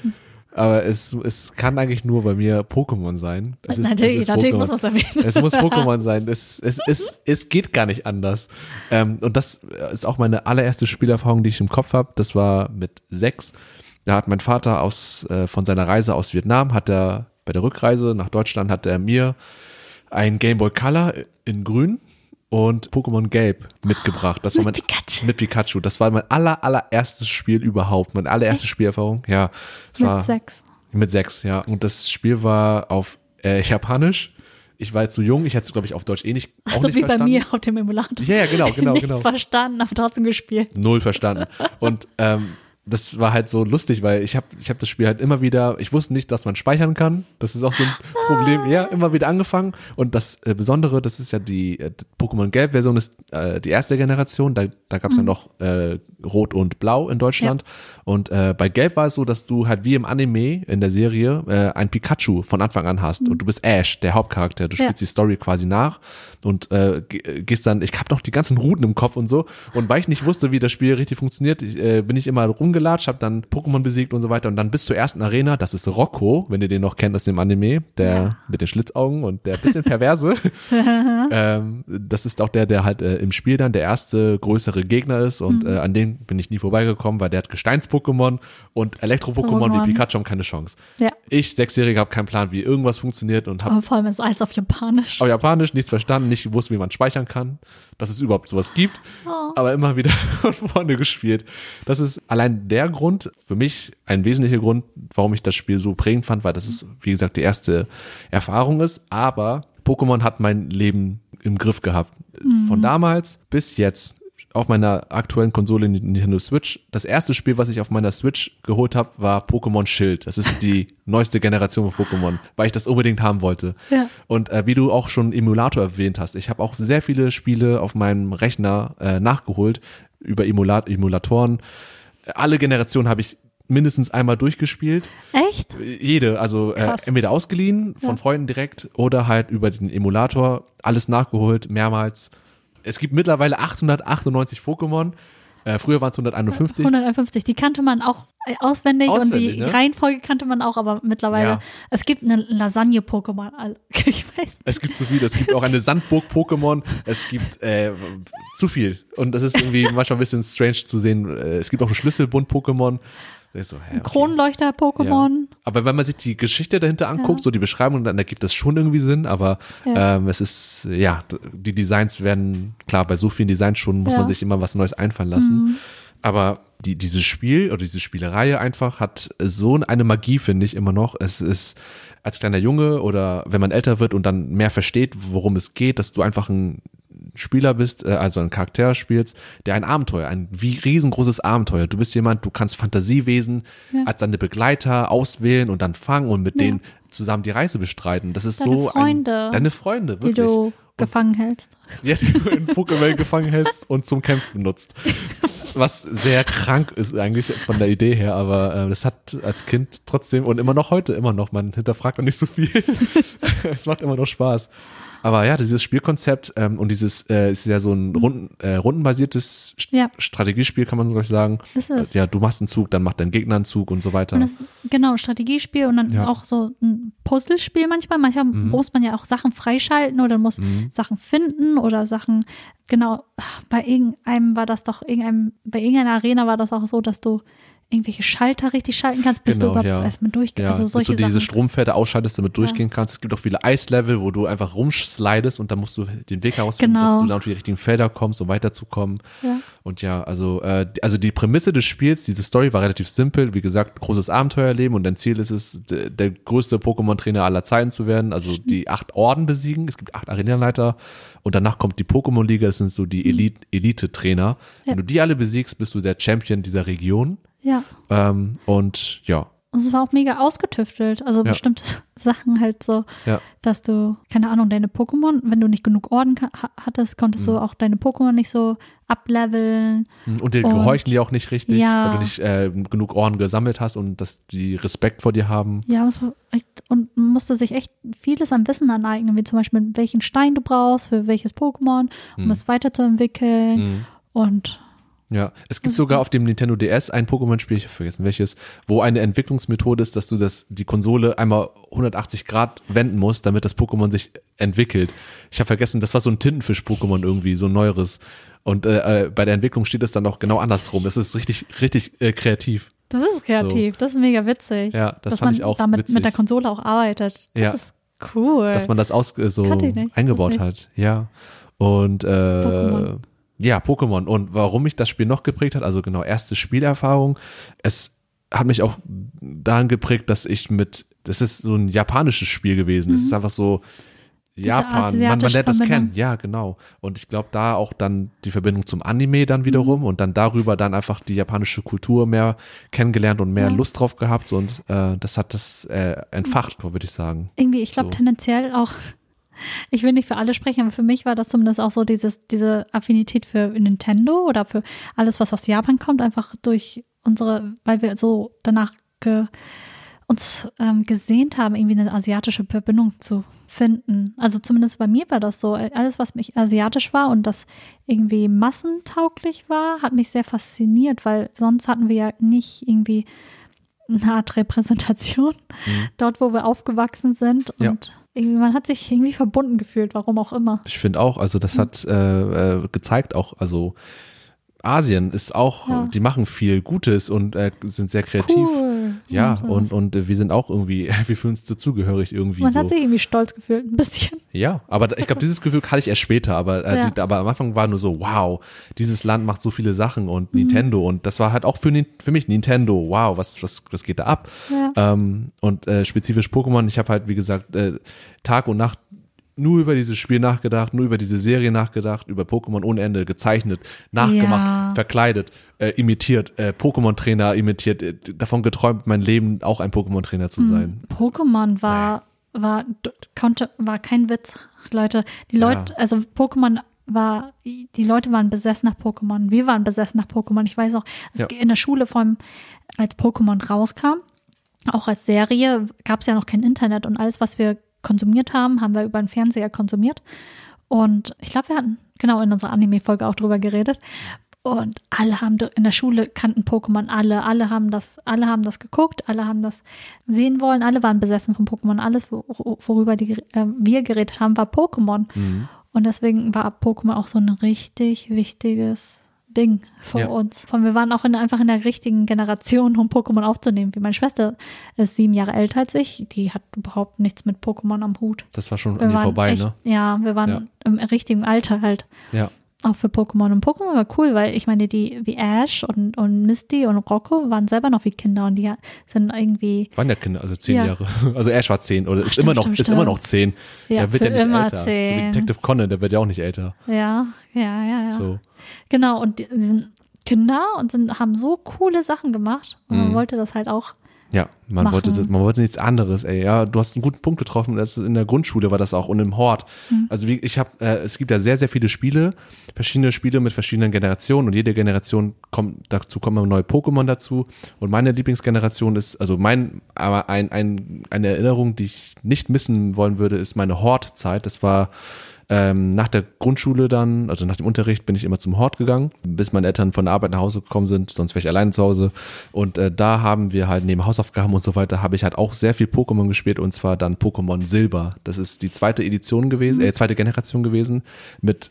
Aber es, es kann eigentlich nur bei mir Pokémon sein. Es natürlich, ist natürlich Pokémon. muss man es erwähnen. Es muss Pokémon sein. Es, es, es, es geht gar nicht anders. Ähm, und das ist auch meine allererste Spielerfahrung, die ich im Kopf habe. Das war mit sechs. Da hat mein Vater aus, äh, von seiner Reise aus Vietnam, hat er bei der Rückreise nach Deutschland, hat er mir ein Game Boy Color in grün und Pokémon Gelb mitgebracht. Das war mein, Mit Pikachu. mit Pikachu. Das war mein aller, allererstes Spiel überhaupt. Meine allererste Spielerfahrung. Ja, es war Mit sechs. mit sechs, ja. Und das Spiel war auf äh, Japanisch. Ich war zu jung, ich hätte es, glaube ich, auf Deutsch eh nicht, auch so nicht wie verstanden. bei mir auf dem Emulator. Ja, ja, genau, genau, Nichts genau. verstanden, aber trotzdem gespielt. Null verstanden. Und ähm, das war halt so lustig, weil ich habe ich hab das Spiel halt immer wieder, ich wusste nicht, dass man speichern kann. Das ist auch so ein Problem. Ja, immer wieder angefangen. Und das äh, Besondere, das ist ja die äh, Pokémon Gelb-Version, ist äh, die erste Generation. Da, da gab es ja noch äh, Rot und Blau in Deutschland. Und äh, bei Gelb war es so, dass du halt wie im Anime in der Serie äh, ein Pikachu von Anfang an hast. Und du bist Ash, der Hauptcharakter. Du Ja. spielst die Story quasi nach und äh, ge- gehst dann, ich habe noch die ganzen Routen im Kopf und so. Und weil ich nicht wusste, wie das Spiel richtig funktioniert, ich, äh, bin ich immer rumgelatscht, habe dann Pokémon besiegt und so weiter. Und dann bis zur ersten Arena, das ist Rocco, wenn ihr den noch kennt aus dem Anime, der Ja. mit den Schlitzaugen und der bisschen perverse. ähm, das ist auch der, der halt äh, im Spiel dann der erste größere Gegner ist und Mhm. äh, an den bin ich nie vorbeigekommen, weil der hat Gesteins-Pokémon und Elektro-Pokémon wie. Pikachu haben keine Chance. Ja. Ich, Sechsjähriger, habe keinen Plan, wie irgendwas funktioniert und habe vor allem ist alles auf Japanisch. auf Japanisch nichts verstanden, nicht gewusst, wie man speichern kann, dass es überhaupt sowas gibt, Oh. aber immer wieder von vorne gespielt. Das ist allein der Grund, für mich ein wesentlicher Grund, warum ich das Spiel so prägend fand, weil das ist, wie gesagt, die erste Erfahrung ist, aber Pokémon hat mein Leben im Griff gehabt. Von damals bis jetzt auf meiner aktuellen Konsole Nintendo Switch. Das erste Spiel, was ich auf meiner Switch geholt habe, war Pokémon Schild. Das ist die neueste Generation von Pokémon, weil ich das unbedingt haben wollte. Ja. Und äh, wie du auch schon Emulator erwähnt hast, ich habe auch sehr viele Spiele auf meinem Rechner äh, nachgeholt über Emulat Emulatoren. Alle Generationen habe ich mindestens einmal durchgespielt. Echt? Jede, also äh, entweder ausgeliehen von Ja. Freunden direkt oder halt über den Emulator, alles nachgeholt, mehrmals. Es gibt mittlerweile 898 Pokémon. Äh, früher waren es 151. 151, die kannte man auch äh, auswendig, und Auswendig, die ne? Reihenfolge kannte man auch, aber mittlerweile, Ja. es gibt eine Lasagne-Pokémon. Al- Ich weiß. Es gibt zu viel. Es gibt auch eine Sandburg-Pokémon. Es gibt äh, zu viel. Und das ist irgendwie manchmal ein bisschen strange zu sehen. Äh, Es gibt auch ein Schlüsselbund-Pokémon. So, hä, okay. Kronleuchter-Pokémon. Ja. Aber wenn man sich die Geschichte dahinter anguckt, Ja. so die Beschreibung, dann ergibt das schon irgendwie Sinn. Aber Ja. ähm, es ist, ja, die Designs werden, klar, bei so vielen Designs schon muss. Mhm. man sich immer was Neues einfallen lassen. Aber die, dieses Spiel oder diese Spielerei einfach hat so eine Magie, finde ich immer noch. Es ist als kleiner Junge oder wenn man älter wird und dann mehr versteht, worum es geht, dass du einfach ein Spieler bist, äh, also ein Charakter spielst, der ein Abenteuer, ein wie riesengroßes Abenteuer. Du bist jemand, du kannst Fantasiewesen Ja. als deine Begleiter auswählen und dann fangen und mit Ja. denen zusammen die Reise bestreiten. Das ist Deine so Freunde, ein, deine Freunde, Die wirklich. du gefangen hältst. Ja, die du in Pokémon gefangen hältst und zum Kämpfen nutzt. Was sehr krank ist eigentlich von der Idee her, aber äh, das hat als Kind trotzdem und immer noch heute immer noch, man hinterfragt noch nicht so viel. es macht immer noch Spaß. Aber ja, dieses Spielkonzept ähm, und dieses äh, ist ja so ein Runden, äh, rundenbasiertes Ja. Strategiespiel, kann man ich sagen. Ist es. Ja, du machst einen Zug, dann macht dein Gegner einen Zug und so weiter. Und das genau, Strategiespiel und dann Ja. auch so ein Puzzlespiel manchmal. Manchmal muss man ja auch Sachen freischalten oder muss Mhm. Sachen finden oder Sachen, genau, bei irgendeinem war das doch, irgendeinem, bei irgendeiner Arena war das auch so, dass du irgendwelche Schalter richtig schalten kannst, bis Genau, du überhaupt ja. erstmal durchgehst. Ja, also dass solche du diese Sachen. Stromfelder ausschaltest, damit du durchgehen kannst. Es gibt auch viele Eislevel, wo du einfach rumslidest und dann musst du den Weg herausfinden, Genau. dass du dann auf die richtigen Felder kommst, um weiterzukommen. Ja. Und ja, also, äh, die- also die Prämisse des Spiels, diese Story war relativ simpel. Wie gesagt, großes Abenteuerleben und dein Ziel ist es, d- der größte Pokémon-Trainer aller Zeiten zu werden. Also die acht Orden besiegen. Es gibt acht Arenaleiter und danach kommt die Pokémon-Liga. Das sind so die Elite- Elite-Trainer. Ja. Wenn du die alle besiegst, bist du der Champion dieser Region. Ja. Ähm, und ja, Und es war auch mega ausgetüftelt. Also Ja. bestimmte Sachen halt so, ja. dass du, keine Ahnung, deine Pokémon, wenn du nicht genug Orden hattest, konntest Mhm. du auch deine Pokémon nicht so ableveln. Und die Und- gehorchen dir auch nicht richtig, Ja. weil du nicht äh, genug Ohren gesammelt hast und dass die Respekt vor dir haben. Ja, echt, und man musste sich echt vieles an Wissen aneignen, wie zum Beispiel, welchen Stein du brauchst, für welches Pokémon, um Hm. es weiterzuentwickeln. Mhm. Und Ja, es gibt sogar auf dem Nintendo DS ein Pokémon-Spiel, ich habe vergessen welches, wo eine Entwicklungsmethode ist, dass du das, die Konsole einmal 180 Grad wenden musst, damit das Pokémon sich entwickelt. Ich habe vergessen, das war so ein Tintenfisch-Pokémon irgendwie, so ein neueres. Und äh, äh, bei der Entwicklung steht es dann auch genau andersrum. Das ist richtig, richtig äh, kreativ. das ist kreativ, das ist mega witzig. Ja, das dass fand man ich auch damit witzig. mit der Konsole auch arbeitet. Das Ja. ist cool. dass man das aus, äh, so eingebaut hat. Ja. Und äh, Pokémon. Ja, Pokémon. Und warum mich das Spiel noch geprägt hat, also genau, erste Spielerfahrung, es hat mich auch daran geprägt, dass ich mit, das ist so ein japanisches Spiel gewesen. Es ist Mhm. einfach so, Japan, man, man lernt das kennen, ja, genau. Und ich glaube, da auch dann die Verbindung zum Anime dann wiederum mhm. und dann darüber dann einfach die japanische Kultur mehr kennengelernt und mehr ja. Lust drauf gehabt und äh, das hat das äh, entfacht, würde ich sagen. Irgendwie, ich glaube so. tendenziell auch, ich will nicht für alle sprechen, aber für mich war das zumindest auch so dieses, diese Affinität für Nintendo oder für alles, was aus Japan kommt, einfach durch unsere, weil wir so danach ge, uns ähm, gesehnt haben, irgendwie eine asiatische Verbindung zu finden. Also zumindest bei mir war das so. Alles, was mich asiatisch war und das irgendwie massentauglich war, hat mich sehr fasziniert, weil sonst hatten wir ja nicht irgendwie eine Art Repräsentation mhm. dort, wo wir aufgewachsen sind. Und ja. Irgendwie, man hat sich irgendwie verbunden gefühlt, warum auch immer. Ich finde auch, also das hat äh, äh, gezeigt auch, also Asien ist auch, ja. die machen viel Gutes und äh, sind sehr kreativ. Cool. Ja, und, und wir sind auch irgendwie, wir fühlen uns dazugehörig irgendwie. Man so. hat sich irgendwie stolz gefühlt, ein bisschen. Ja, aber ich glaube, dieses Gefühl hatte ich erst später, aber, äh, ja. die, aber am Anfang war nur so, wow, dieses Land macht so viele Sachen und mhm. Nintendo und das war halt auch für, für mich Nintendo, wow, was, was, was geht da ab? Ja. Ähm, und äh, spezifisch Pokémon, ich habe halt, wie gesagt, äh, Tag und Nacht nur über dieses Spiel nachgedacht, nur über diese Serie nachgedacht, über Pokémon ohne Ende gezeichnet, nachgemacht, ja. verkleidet, äh, imitiert, äh, Pokémon-Trainer imitiert, äh, davon geträumt, mein Leben auch ein Pokémon-Trainer zu hm, sein. Pokémon war, war, konnte, war kein Witz, Leute. Die Leute, ja. also Pokémon war, die Leute waren besessen nach Pokémon. Wir waren besessen nach Pokémon. Ich weiß auch, ja. in der Schule, vor allem als Pokémon rauskam, auch als Serie, gab es ja noch kein Internet und alles, was wir konsumiert haben, haben wir über den Fernseher konsumiert. Und ich glaube, wir hatten genau in unserer Anime-Folge auch drüber geredet. Und alle haben in der Schule kannten Pokémon, alle, alle haben das, alle haben das geguckt, alle haben das sehen wollen, alle waren besessen von Pokémon. Alles, worüber die, äh, wir geredet haben, war Pokémon. Mhm. Und deswegen war Pokémon auch so ein richtig wichtiges Ding für ja. uns. Von wir waren auch in, einfach in der richtigen Generation, um Pokémon aufzunehmen. Wie meine Schwester ist sieben Jahre älter als ich, die hat überhaupt nichts mit Pokémon am Hut. Das war schon irgendwie vorbei, echt, ne? Ja, wir waren ja. im richtigen Alter halt. Ja auch für Pokémon. Und Pokémon war cool, weil ich meine, die wie Ash und, und Misty und Rocco waren selber noch wie Kinder und die sind irgendwie. Waren ja Kinder, also zehn ja. Jahre. Also Ash war zehn oder Ach, ist stimmt, immer noch, stimmt, ist immer noch zehn. Ja, er wird ja nicht immer älter. Zehn. So wie Detective Conan, der wird ja auch nicht älter. Ja, ja, ja, ja. So. Genau, und die, die sind Kinder und sind, haben so coole Sachen gemacht. Und man mhm. wollte das halt auch ja, man wollte, man wollte nichts anderes, ey. Ja, du hast einen guten Punkt getroffen. Das in der Grundschule war das auch und im Hort. Mhm. Also wie, ich habe, äh, es gibt ja sehr, sehr viele Spiele, verschiedene Spiele mit verschiedenen Generationen und jede Generation kommt, dazu kommen immer neue Pokémon dazu. Und meine Lieblingsgeneration ist, also mein, aber ein, ein, eine Erinnerung, die ich nicht missen wollen würde, ist meine Hort-Zeit. Das war ähm, nach der Grundschule dann, also nach dem Unterricht, bin ich immer zum Hort gegangen, bis meine Eltern von der Arbeit nach Hause gekommen sind, sonst wäre ich alleine zu Hause. Und äh, da haben wir halt neben Hausaufgaben und so weiter, habe ich halt auch sehr viel Pokémon gespielt und zwar dann Pokémon Silber. Das ist die zweite Edition gewesen, äh, zweite Generation gewesen mit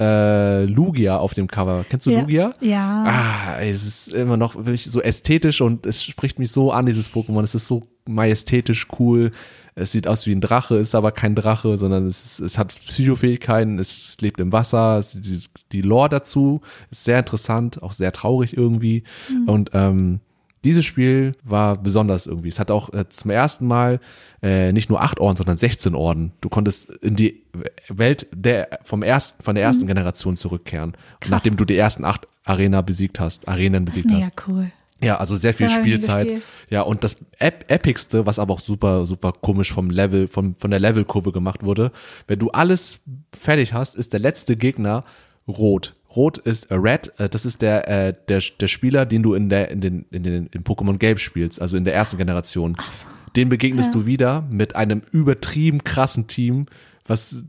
äh, Lugia auf dem Cover. Kennst du ja. Lugia? Ja. Ah, ey, es ist immer noch wirklich so ästhetisch und es spricht mich so an, dieses Pokémon. Es ist so majestätisch cool. Es sieht aus wie ein Drache, ist aber kein Drache, sondern es, ist, es hat Psychofähigkeiten, es lebt im Wasser, es, die, die Lore dazu ist sehr interessant, auch sehr traurig irgendwie. Mhm. Und ähm, dieses Spiel war besonders irgendwie. Es hat auch äh, zum ersten Mal äh, nicht nur acht Orden, sondern 16 Orden. Du konntest in die Welt der vom ersten, von der ersten mhm. Generation zurückkehren, nachdem du die ersten acht Arena besiegt hast, Arenen besiegt das ist mega hast. Cool. Ja, also sehr viel Spielzeit. Ja, und das Ep Epicste, was aber auch super, super komisch vom Level, von, von der Levelkurve gemacht wurde, wenn du alles fertig hast, ist der letzte Gegner rot. Rot ist äh, Red, äh, das ist der, äh, der, der Spieler, den du in der, in den, in den, in Pokémon Gelb spielst, also in der ersten Generation. So. Den begegnest ja. du wieder mit einem übertrieben krassen Team, was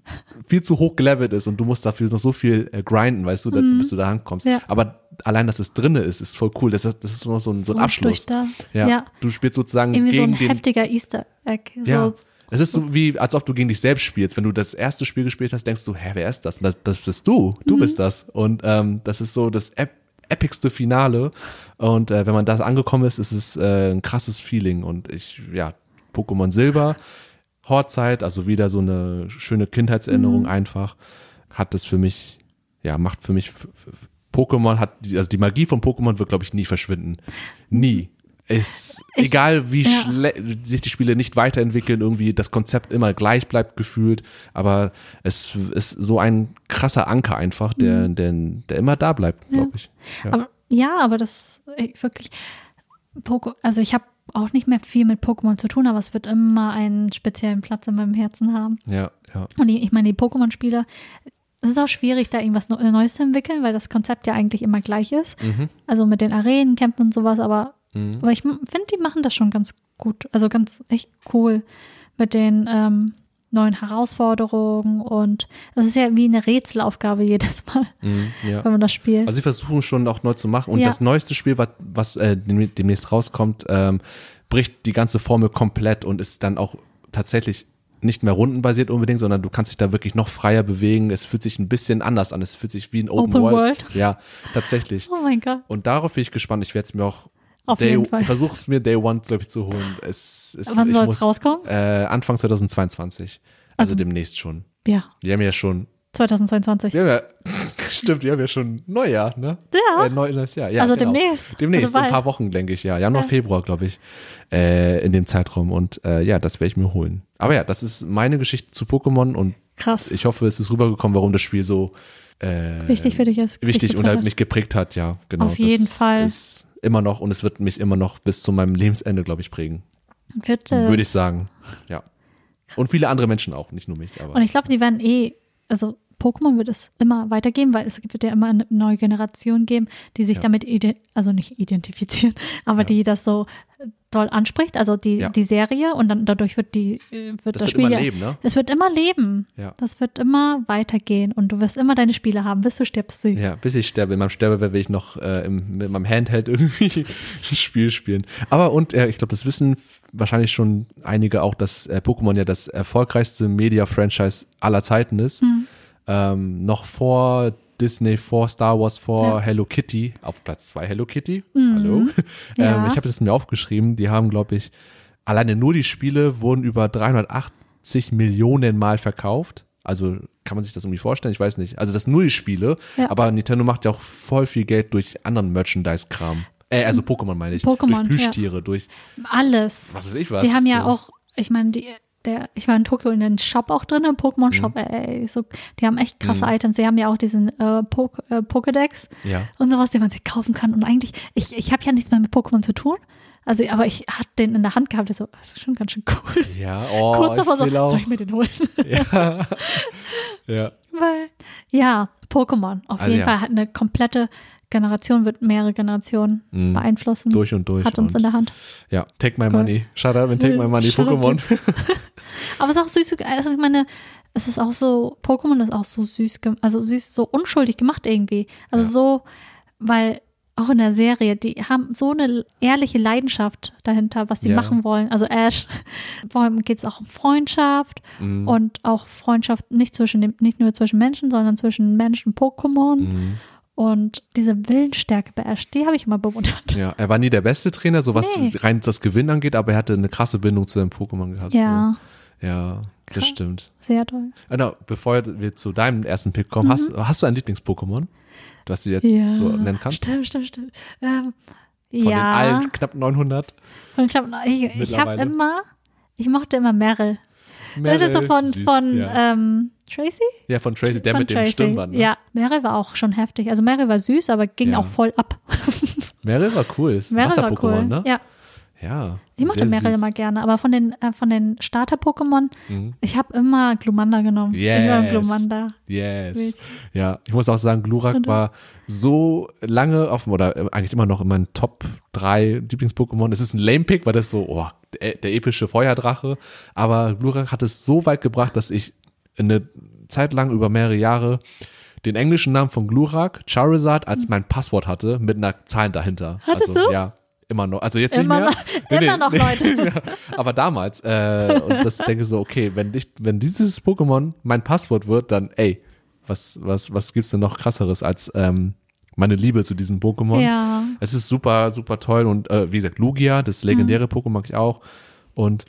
viel zu hoch gelevelt ist und du musst dafür noch so viel äh, grinden, weißt du, da, mhm. bis du da ankommst. Ja. Aber allein, dass es drinne ist, ist voll cool. Das ist, das ist noch so ein, so ein Abschluss. Ja. ja. Du spielst sozusagen Irgendwie gegen so ein den, heftiger Easter Egg. Ja. So. Es ist so wie, als ob du gegen dich selbst spielst. Wenn du das erste Spiel gespielt hast, denkst du, hä, wer ist das? Und das, das bist du. Du mhm. bist das. Und ähm, das ist so das Ep epicste Finale. Und äh, wenn man das angekommen ist, ist es äh, ein krasses Feeling. Und ich, ja, Pokémon Silber Horzeit, also wieder so eine schöne Kindheitserinnerung mhm. einfach, hat das für mich, ja, macht für mich Pokémon hat, also die Magie von Pokémon wird, glaube ich, nie verschwinden. Nie. ist Ich- egal, wie ja. sich die Spiele nicht weiterentwickeln, irgendwie das Konzept immer gleich bleibt gefühlt, aber es ist so ein krasser Anker einfach, der, der, der immer da bleibt, glaube ich. Ja. Mhm. Aber ja, aber das wirklich Poko, also ich habe auch nicht mehr viel mit Pokémon zu tun, aber es wird immer einen speziellen Platz in meinem Herzen haben. ja, ja. Und die, ich meine, die Pokémon-Spiele, es ist auch schwierig, da irgendwas Neu- Neues zu entwickeln, weil das Konzept ja eigentlich immer gleich ist. Mhm. Also mit den Arenenkämpfen und sowas, aber, Mhm. aber ich finde, die machen das schon ganz gut. Also ganz echt cool mit den ähm, neuen Herausforderungen und das ist ja wie eine Rätselaufgabe jedes Mal, Mhm, ja. wenn man das spielt. Also sie versuchen schon auch neu zu machen. Und Ja. das neueste Spiel, was, was äh, dem- demnächst rauskommt, ähm, bricht die ganze Formel komplett und ist dann auch tatsächlich nicht mehr rundenbasiert unbedingt, sondern du kannst dich da wirklich noch freier bewegen. Es fühlt sich ein bisschen anders an. Es fühlt sich wie ein Open, Open World. World. Ja, tatsächlich. oh mein Gott. Und darauf bin ich gespannt. Ich werde es mir auch Auf Day, jeden Fall. ich versuche es mir Day One, glaube ich, zu holen. Es, es, Wann soll es rauskommen? Äh, Anfang 2022. Also, Also- demnächst schon. Ja, Die haben ja schon, 2022. die haben ja, stimmt, die haben ja schon Neujahr, ne? Ja. Äh, neu, neues Jahr. Ja, Also genau. demnächst. Demnächst, Also in ein paar. Wochen, denke ich, ja. Januar, Ja. Februar, glaube ich, äh, in dem Zeitraum. Und äh, ja, das werde ich mir holen. Aber ja, das ist meine Geschichte zu Pokémon und Krass. ich hoffe, es ist rübergekommen, warum das Spiel so äh, Wichtig für dich ist. wichtig und halt mich geprägt hat, ja, genau. Auf jeden das Fall. Ist immer noch und es wird mich immer noch bis zu meinem Lebensende, glaube ich, prägen. Bitte. Würde ich sagen. Ja. Und viele andere Menschen auch, nicht nur mich, aber. Und ich glaube, die werden eh, also Pokémon wird es immer weitergeben, weil es wird ja immer eine neue Generation geben, die sich Ja. damit, also nicht identifizieren, aber Ja. die das so doll anspricht, also die, Ja. die Serie und dann dadurch wird die, äh, wird das, das wird Spiel immer ja, leben, ne? es wird immer leben. Ja. Das wird immer weitergehen und du wirst immer deine Spiele haben, bis du stirbst. Süß. Ja, bis ich sterbe. In meinem Sterbebett will ich noch äh, im, mit meinem Handheld irgendwie ein Spiel spielen. Aber und äh, ich glaube, das wissen wahrscheinlich schon einige auch, dass äh, Pokémon ja das erfolgreichste Media-Franchise aller Zeiten ist. Hm. Ähm, noch vor Disney, vor Star Wars, vor Ja. Hello Kitty. Auf Platz zwei Hello Kitty. Mhm. Hallo. Ja. Ähm, ich habe das mir aufgeschrieben. Die haben, glaube ich, alleine nur die Spiele wurden über 380 Millionen Mal verkauft. Also kann man sich das irgendwie vorstellen? Ich weiß nicht. Also das nur die Spiele. Ja. Aber Nintendo macht ja auch voll viel Geld durch anderen Merchandise-Kram. Äh, also Pokémon meine ich. Pokémon, durch Plüschtiere, durch Alles. was weiß ich was. Die haben ja so. auch, ich meine, die, der, ich war in Tokio in den Shop auch drin, im Pokémon-Shop, ey, so, die haben echt krasse Mhm. Items. Die haben ja auch diesen äh, Pok äh, Pokédex Ja. und sowas, den man sich kaufen kann. Und eigentlich, ich, ich habe ja nichts mehr mit Pokémon zu tun. Also, aber ich hatte den in der Hand gehabt, so, das ist schon ganz schön cool. Ja, oh, Kurz davor so, soll ich mir den holen? Ja. ja. Weil, ja, Pokémon, auf Also jeden ja. Fall hat eine komplette Generation, wird mehrere Generationen Mhm. beeinflussen. Durch und durch. hat uns in der Hand. ja, take my money. Shut up and take my money. Pokémon. Aber es ist auch süß, also ich meine, es ist auch so, Pokémon ist auch so süß, also süß, so unschuldig gemacht irgendwie. Also Ja. so, weil auch in der Serie, die haben so eine ehrliche Leidenschaft dahinter, was sie Ja. machen wollen. Also Ash, vor allem geht es auch um Freundschaft Mhm. und auch Freundschaft nicht zwischen dem, nicht nur zwischen Menschen, sondern zwischen Menschen und Pokémon. Mhm. Und diese Willensstärke bei Ash, die habe ich immer bewundert. Ja, er war nie der beste Trainer, so was Nee. rein das Gewinn angeht, aber er hatte eine krasse Bindung zu seinem Pokémon gehabt. Ja, So. Ja, das Krass. stimmt. sehr toll. Genau, bevor wir zu deinem ersten Pick kommen, hast, hast du ein Lieblings-Pokémon, was du jetzt Mhm. Ja, so nennen kannst? stimmt, stimmt, stimmt. Ähm, Von ja. den allen knapp 900? Und ich glaube, ich, ich habe immer, ich mochte immer Meryl. Meryl, das ist so von, süß, von ja. ähm, Tracy? ja, von Tracy, der von mit dem Tracy. Stirnband. Ne? Ja, Meryl war auch schon heftig. Also Meryl war süß, aber ging Ja. auch voll ab. Meryl war cool, Meryl war cool. ne? Ja, Ja. ich mochte Meryl immer gerne. Aber von den, äh, von den Starter-Pokémon, Mhm. ich habe immer Glumanda genommen. Yes. Glumanda. Yes. Ja, ich muss auch sagen, Glurak war so lange auf, oder äh, eigentlich immer noch in meinen Top 3 Lieblings-Pokémon. Es ist ein Lame-Pick, weil das so, oh, der, der epische Feuerdrache. Aber Glurak hat es so weit gebracht, dass ich eine Zeit lang über mehrere Jahre den englischen Namen von Glurak, Charizard, als mein Passwort hatte, mit einer Zahl dahinter. Hattest also, du? Ja, immer noch. Also jetzt Immer nicht mehr. noch- immer noch, Leute. ja, aber damals. Äh, und das denke ich so, okay, wenn, ich, wenn dieses Pokémon mein Passwort wird, dann, ey, was, was, was gibt's denn noch krasseres als ähm, meine Liebe zu diesem Pokémon? Ja. Es ist super, super toll und äh, wie gesagt, Lugia, das legendäre Mhm. Pokémon mag ich auch. Und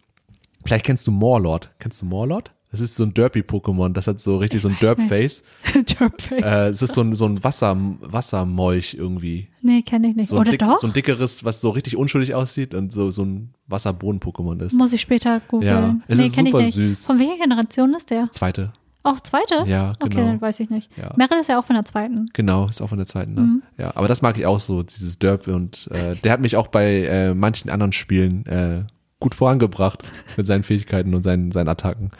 vielleicht kennst du Morlord. Kennst du Morlord? Das ist so ein Derpy-Pokémon. Das hat so richtig Ich so ein. Derp-Face. Derpface. Äh, es ist so ein, so ein Wasser, Wassermolch irgendwie. nee, kenne ich nicht. So ein, Oder dick, doch? so ein dickeres, was so richtig unschuldig aussieht und so, so ein Wasserboden-Pokémon ist. Muss ich später googeln. Ja, es nee, ist super ich nicht. süß. Von welcher Generation ist der? Zweite. Auch zweite? Ja, Okay, genau. dann weiß ich nicht. Ja. Meryl ist ja auch von der zweiten. Genau, ist auch von der zweiten, ne? Mhm. Ja, aber das mag ich auch so, dieses Derp und äh, der hat mich auch bei äh, manchen anderen Spielen äh, gut vorangebracht mit seinen Fähigkeiten und seinen, seinen Attacken.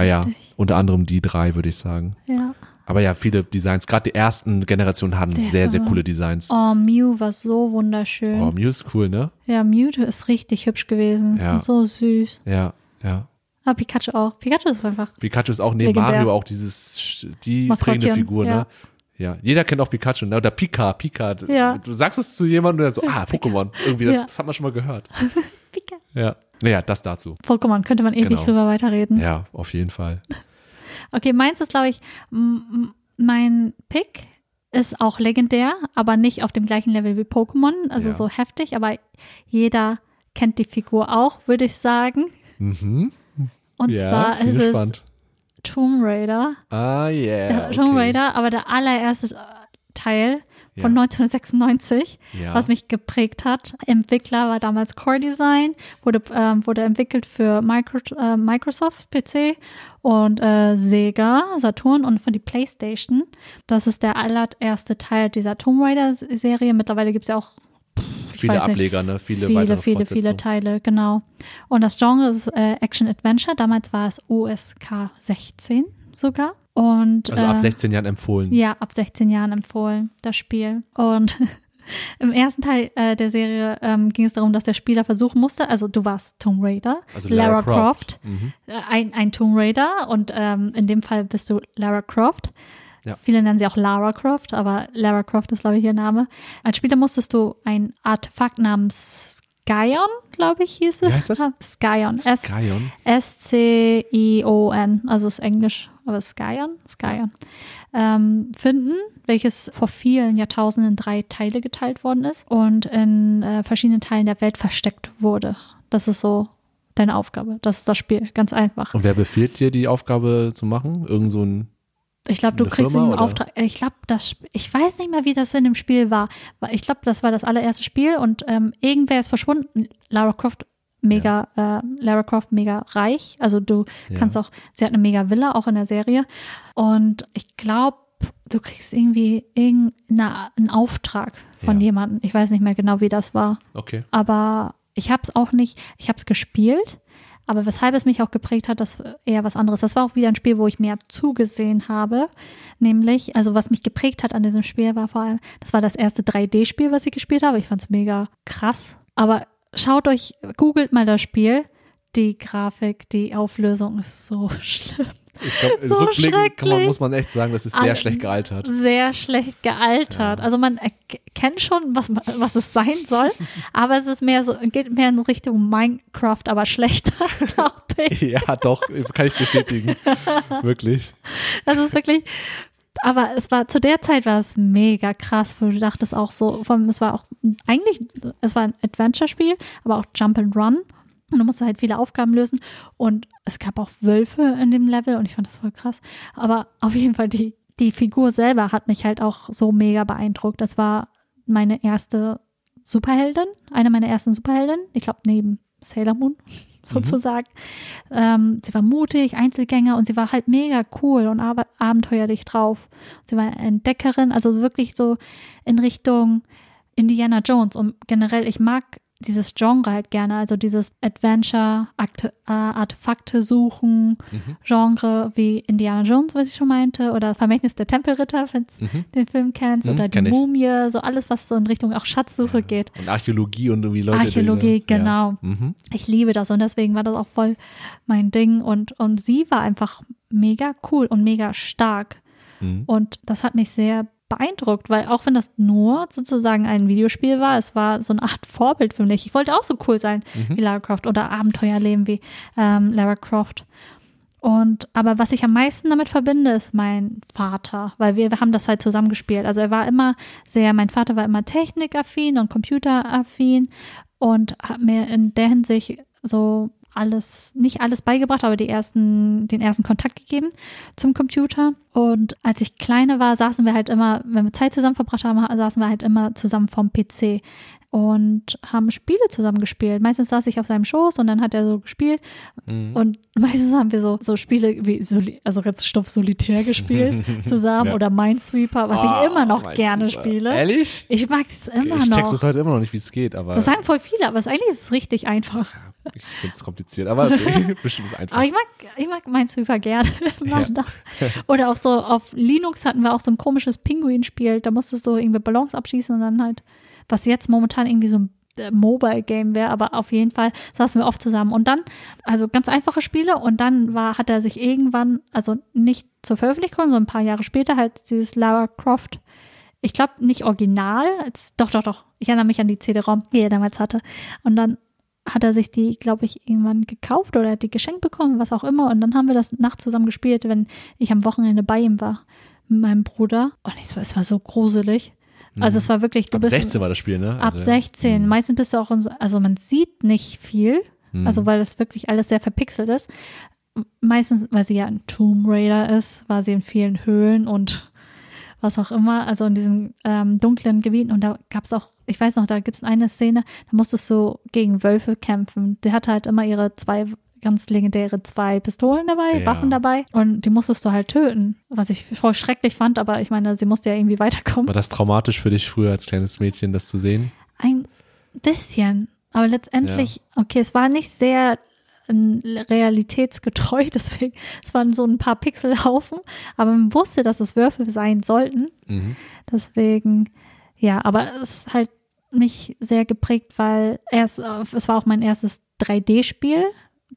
Ja, ja, Richtig. unter anderem die drei, würde ich sagen. Ja. Aber ja, viele Designs, gerade die ersten Generationen hatten Der sehr, sehr coole Designs. Oh, Mew war so wunderschön. Oh, Mew ist cool, ne? Ja, Mewtwo ist richtig hübsch gewesen. Ja. So süß. Ja, ja. Aber Pikachu auch. Pikachu ist einfach. Pikachu ist auch neben Legendär. Mario auch dieses, die prägende Figur, ja. ne? Ja, jeder kennt auch Pikachu, ne? Oder Pika, Pika. Ja. Du sagst es zu jemandem und der so, ah, Pokémon. Irgendwie, das, Ja. das hat man schon mal gehört. Pika. Ja. Naja, das dazu. Pokémon könnte man ewig Genau. drüber weiterreden. Ja, auf jeden Fall. Okay, meins ist, glaube ich, mein Pick ist auch legendär, aber nicht auf dem gleichen Level wie Pokémon, also Ja. so heftig, aber jeder kennt die Figur auch, würde ich sagen. Mhm. Und ja, zwar ist es gespannt. Tomb Raider. Ah, yeah. Der okay. Tomb Raider, aber der allererste äh, Teil von Ja. 1996, Ja. was mich geprägt hat. Entwickler war damals Core Design, wurde, ähm, wurde entwickelt für Micro, äh, Microsoft PC und äh, Sega, Saturn und für die PlayStation. Das ist der allererste Teil dieser Tomb Raider-Serie. Mittlerweile gibt es ja auch viele Ableger, ne? Viele, viele, weitere viele, viele. Teile, genau. Und das Genre ist äh, Action Adventure. Damals war es USK 16 sogar. Und, Also ab äh, 16 Jahren empfohlen. ja, ab 16 Jahren empfohlen, das Spiel. Und im ersten Teil äh, der Serie ähm, ging es darum, dass der Spieler versuchen musste, also du warst Tomb Raider, Also Lara, Croft, Mhm. äh, ein, ein Tomb Raider und ähm, in dem Fall bist du Lara Croft. Ja. Viele nennen sie auch Lara Croft, aber Lara Croft ist, glaube ich, ihr Name. Als Spieler musstest du ein Artefakt namens Skyon, glaube ich, hieß es. Wie heißt das? Ah, Skyon. S- Skyon. S-C-I-O-N, also ist Englisch, aber Skyon, Skyon, ähm, finden, welches vor vielen Jahrtausenden in drei Teile geteilt worden ist und in äh, verschiedenen Teilen der Welt versteckt wurde. Das ist so deine Aufgabe. Das ist das Spiel, ganz einfach. Und wer befiehlt dir, die Aufgabe zu machen? Irgend so ein. Ich glaube, du kriegst Firma, einen oder? Auftrag. Ich glaube, das, ich weiß nicht mehr, wie das in dem Spiel war. Ich glaube, das war das allererste Spiel und ähm, irgendwer ist verschwunden. Lara Croft mega, äh, Lara Croft mega reich. Also du Ja. kannst auch, sie hat eine mega Villa, auch in der Serie. Und ich glaube, du kriegst irgendwie irgendeinen Auftrag von Ja. jemandem. Ich weiß nicht mehr genau, wie das war. Okay. Aber ich habe es auch nicht, ich habe es gespielt. Aber weshalb es mich auch geprägt hat, das eher was anderes. Das war auch wieder ein Spiel, wo ich mehr zugesehen habe. Nämlich, also was mich geprägt hat an diesem Spiel war vor allem, das war das erste 3D-Spiel, was ich gespielt habe. Ich fand es mega krass. Aber schaut euch, googelt mal das Spiel. Die Grafik, die Auflösung ist so schlimm. Ich glaube, So rückblickend kann man, muss man echt sagen, das ist sehr Alle- schlecht gealtert. Sehr schlecht gealtert. Ja. Also man erkennt schon, was, was es sein soll, aber es ist mehr so, geht mehr in Richtung Minecraft, aber schlechter, glaube ich. Ja, doch, kann ich bestätigen. Wirklich. Das ist wirklich. Aber es war zu der Zeit war es mega krass, wo du dachtest auch so, vor allem, es war auch eigentlich, es war ein Adventure-Spiel, aber auch Jump and Run. Und du musst halt viele Aufgaben lösen. Und es gab auch Wölfe in dem Level und ich fand das voll krass. Aber auf jeden Fall, die, die Figur selber hat mich halt auch so mega beeindruckt. Das war meine erste Superheldin, eine meiner ersten Superheldinnen. Ich glaube, neben Sailor Moon sozusagen. Ähm, sie war mutig, Einzelgänger und sie war halt mega cool und ab abenteuerlich drauf. Sie war Entdeckerin, also wirklich so in Richtung Indiana Jones. Und generell, ich mag dieses Genre halt gerne, also dieses Adventure, Akte, äh, Artefakte suchen, Mhm. Genre wie Indiana Jones, was ich schon meinte, oder Vermächtnis der Tempelritter, wenn du Mhm. den Film kennst, Mhm, oder die. Mumie, so alles, was so in Richtung auch Schatzsuche geht. Und Archäologie und irgendwie Leute. die Archäologie, da- genau. Ja. Mhm. Ich liebe das und deswegen war das auch voll mein Ding und, und sie war einfach mega cool und mega stark. Mhm. Und das hat mich sehr beeindruckt, weil auch wenn das nur sozusagen ein Videospiel war, es war so eine Art Vorbild für mich. Ich wollte auch so cool sein Mhm. wie Lara Croft oder Abenteuer leben wie ähm, Lara Croft. Und aber was ich am meisten damit verbinde, ist mein Vater, weil wir, wir haben das halt zusammen gespielt. Also er war immer sehr, mein Vater war immer technikaffin und computeraffin und hat mir in der Hinsicht so alles, nicht alles beigebracht, aber die ersten, den ersten Kontakt gegeben zum Computer. Und als ich kleiner war, saßen wir halt immer, wenn wir Zeit zusammen verbracht haben, saßen wir halt immer zusammen vom PC und haben Spiele zusammen gespielt. Meistens saß ich auf seinem Schoß und dann hat er so gespielt. Mhm. Und meistens haben wir so, so Spiele wie, Soli also jetzt Stoff Solitär gespielt zusammen ja. oder Minesweeper, was oh, ich immer noch gerne spiele. Ehrlich? Ich mag es immer ich noch. Ich check's bis heute immer noch nicht, wie es geht, aber. Das sagen voll viele, aber es eigentlich ist es richtig einfach. Ich finde es kompliziert, aber bestimmt ist einfach. Aber ich mag, ich mag Minesweeper gerne. ja. Oder auch so auf Linux hatten wir auch so ein komisches Pinguin-Spiel. Da musstest du irgendwie Ballons abschießen und dann halt was jetzt momentan irgendwie so ein äh, Mobile-Game wäre, aber auf jeden Fall saßen wir oft zusammen. Und dann, also ganz einfache Spiele und dann war, hat er sich irgendwann, also nicht zur Veröffentlichung, sondern ein paar Jahre später halt dieses Lara Croft, ich glaube nicht original, als, doch, doch, doch, ich erinnere mich an die CD-ROM, die er damals hatte. Und dann hat er sich die, glaube ich, irgendwann gekauft oder hat die geschenkt bekommen, was auch immer. Und dann haben wir das nachts zusammen gespielt, wenn ich am Wochenende bei ihm war, mit meinem Bruder. Und es war, es war so gruselig. Also es war wirklich, du ab bist 16 war das Spiel, ne? Also, ab 16. Ja. Meistens bist du auch in so, also man sieht nicht viel, mhm. also weil das wirklich alles sehr verpixelt ist. Meistens, weil sie ja ein Tomb Raider ist, war sie in vielen Höhlen und was auch immer, also in diesen ähm, dunklen Gebieten. Und da gab es auch, ich weiß noch, da gibt es eine Szene, da musstest du gegen Wölfe kämpfen. Die hatte halt immer ihre zwei ganz legendäre zwei Pistolen dabei, ja. Waffen dabei und die musstest du halt töten, was ich voll schrecklich fand, aber ich meine, sie musste ja irgendwie weiterkommen. War das traumatisch für dich früher als kleines Mädchen, das zu sehen? Ein bisschen, aber letztendlich, ja. okay, es war nicht sehr ähm, realitätsgetreu, deswegen, es waren so ein paar Pixelhaufen, aber man wusste, dass es Würfel sein sollten. Mhm. Deswegen, ja, aber es ist halt mich sehr geprägt, weil erst, es war auch mein erstes 3D-Spiel,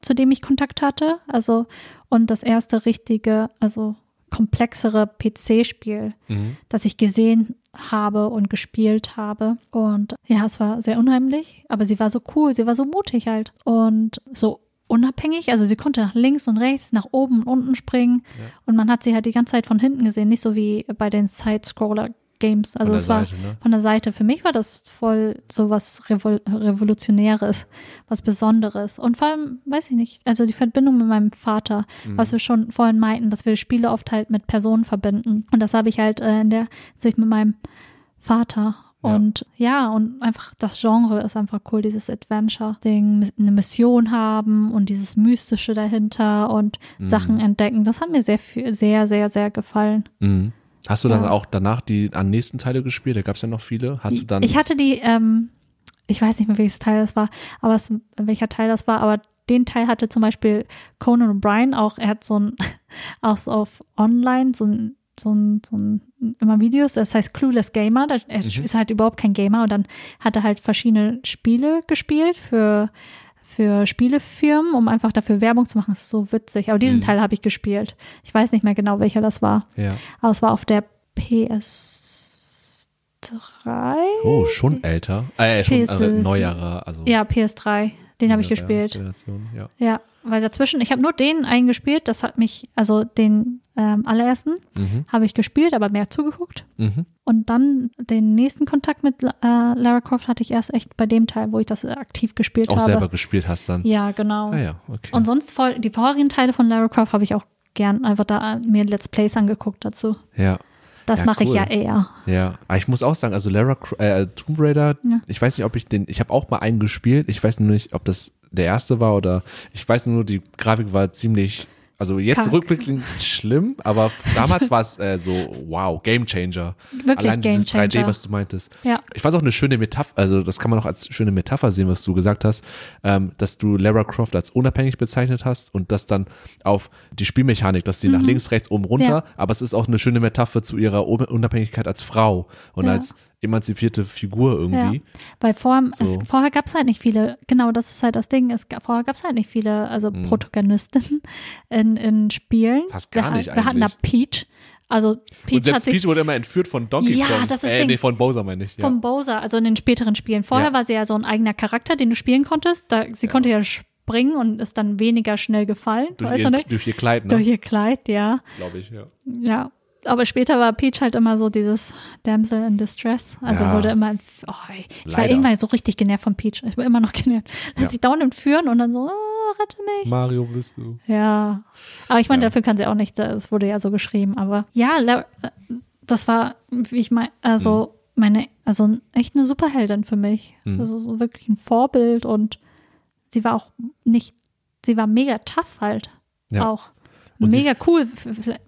zu dem ich Kontakt hatte. Also, und das erste richtige, also komplexere PC-Spiel, mhm. das ich gesehen habe und gespielt habe. Und ja, es war sehr unheimlich, aber sie war so cool, sie war so mutig halt und so unabhängig. Also sie konnte nach links und rechts, nach oben und unten springen. Ja. Und man hat sie halt die ganze Zeit von hinten gesehen, nicht so wie bei den Side-Scroller Games. Also es war Seite, ne? von der Seite. Für mich war das voll so was Revol Revolutionäres, was Besonderes. Und vor allem, weiß ich nicht, also die Verbindung mit meinem Vater, mhm. was wir schon vorhin meinten, dass wir Spiele oft halt mit Personen verbinden. Und das habe ich halt äh, in der sich mit meinem Vater und ja. ja. und einfach das Genre ist einfach cool, dieses Adventure-Ding, eine Mission haben und dieses Mystische dahinter und mhm. Sachen entdecken. Das hat mir sehr, sehr, sehr, sehr gefallen. Mhm. Hast du dann ja. auch danach die an nächsten Teile gespielt? Da gab es ja noch viele. Hast du dann? Ich hatte die, ähm, ich weiß nicht mehr, welches Teil das war, aber es, welcher Teil das war, aber den Teil hatte zum Beispiel Conan O'Brien auch, er hat so ein, auch so auf online, so ein, so ein, so ein, immer Videos, das heißt Clueless Gamer, er mhm. ist halt überhaupt kein Gamer und dann hat er halt verschiedene Spiele gespielt für für Spielefirmen, um einfach dafür Werbung zu machen. Das ist so witzig. Aber diesen mhm. Teil habe ich gespielt. Ich weiß nicht mehr genau, welcher das war. Ja. Aber es war auf der PS3. Oh, schon älter. Äh, schon PS, neuerer. Also ja, PS3. Den habe ich gespielt. Ja. ja, weil dazwischen, ich habe nur den eingespielt, das hat mich, also den ähm, allerersten mhm. habe ich gespielt, aber mehr zugeguckt. Mhm. Und dann den nächsten Kontakt mit äh, Lara Croft hatte ich erst echt bei dem Teil, wo ich das aktiv gespielt auch habe. Auch selber gespielt hast dann? Ja, genau. Ah, ja, okay. Und sonst die vorherigen Teile von Lara Croft habe ich auch gern einfach da mir Let's Plays angeguckt dazu. Ja. Das ja, mache cool. ich ja eher. Ja, aber ich muss auch sagen, also Lara äh, Tomb Raider, ja. ich weiß nicht, ob ich den, ich habe auch mal einen gespielt, ich weiß nur nicht, ob das der erste war oder ich weiß nur, die Grafik war ziemlich also jetzt Kack. rückblickend schlimm, aber damals war es äh, so, wow, Game Changer. Wirklich Allein Game dieses 3D, Changer. was du meintest. Ja. Ich fand auch eine schöne Metapher, also das kann man auch als schöne Metapher sehen, was du gesagt hast, ähm, dass du Lara Croft als unabhängig bezeichnet hast und das dann auf die Spielmechanik, dass sie mhm. nach links, rechts, oben, runter, ja. aber es ist auch eine schöne Metapher zu ihrer Unabhängigkeit als Frau und ja. als emanzipierte Figur irgendwie. Ja, weil vor, so. es, vorher gab es halt nicht viele, genau das ist halt das Ding, es, vorher gab es halt nicht viele, also hm. Protagonistinnen in, in Spielen. Fast gar wir, nicht wir hatten da Peach, also Peach und selbst hat Peach wurde immer entführt von Donkey ja, Kong. Das ist äh, Ding. nee, von Bowser meine ich. Ja. Von Bowser, also in den späteren Spielen. Vorher ja. war sie ja so ein eigener Charakter, den du spielen konntest. Da, sie ja. konnte ja springen und ist dann weniger schnell gefallen. Durch, ihr, durch ihr Kleid, ne? Durch ihr Kleid, ja. Glaube ich, ja. Ja, aber später war Peach halt immer so dieses Damsel in Distress. Also ja. wurde immer, oh, ich Leider. war irgendwann so richtig genervt von Peach. Ich war immer noch genervt. Lass ja. sich dauernd entführen und dann so, oh, rette mich. Mario bist du. Ja. Aber ich meine, Ja. dafür kann sie auch nicht, es wurde ja so geschrieben. Aber ja, äh, das war, wie ich meine, also meine, also echt eine Superheldin für mich. Mhm. Also so wirklich ein Vorbild und sie war auch nicht, sie war mega tough halt. Ja. Auch. Und mega cool.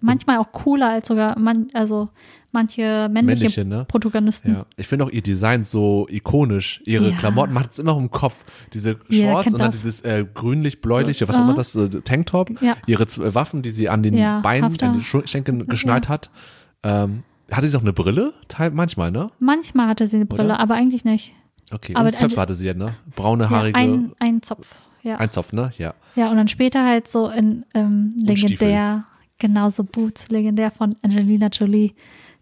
Manchmal auch cooler als sogar man, also manche männliche, Männliche, ne? Protagonisten. Ja, ich finde auch ihr Design so ikonisch. Ihre Ja. Klamotten, man hat es immer im Kopf. Diese Shorts und dann das. dieses äh, grünlich-bläuliche, was auch Aha. immer das, äh, Tanktop. Ja. Ihre zwei Waffen, die sie an den Beinen, Hafter. an den Schenkeln geschnallt hat. Ähm, hatte sie auch eine Brille? Manchmal, ne? Manchmal hatte sie eine Brille, Oder? aber eigentlich nicht. Okay, Aber und Zöpfe also- hatte sie ja, ne? Braune, haarige, ein, ein Zopf. Ja. ein Zopf, ne? Ja. Ja, und dann später halt so in ähm, legendär, genauso Boots, legendär von Angelina Jolie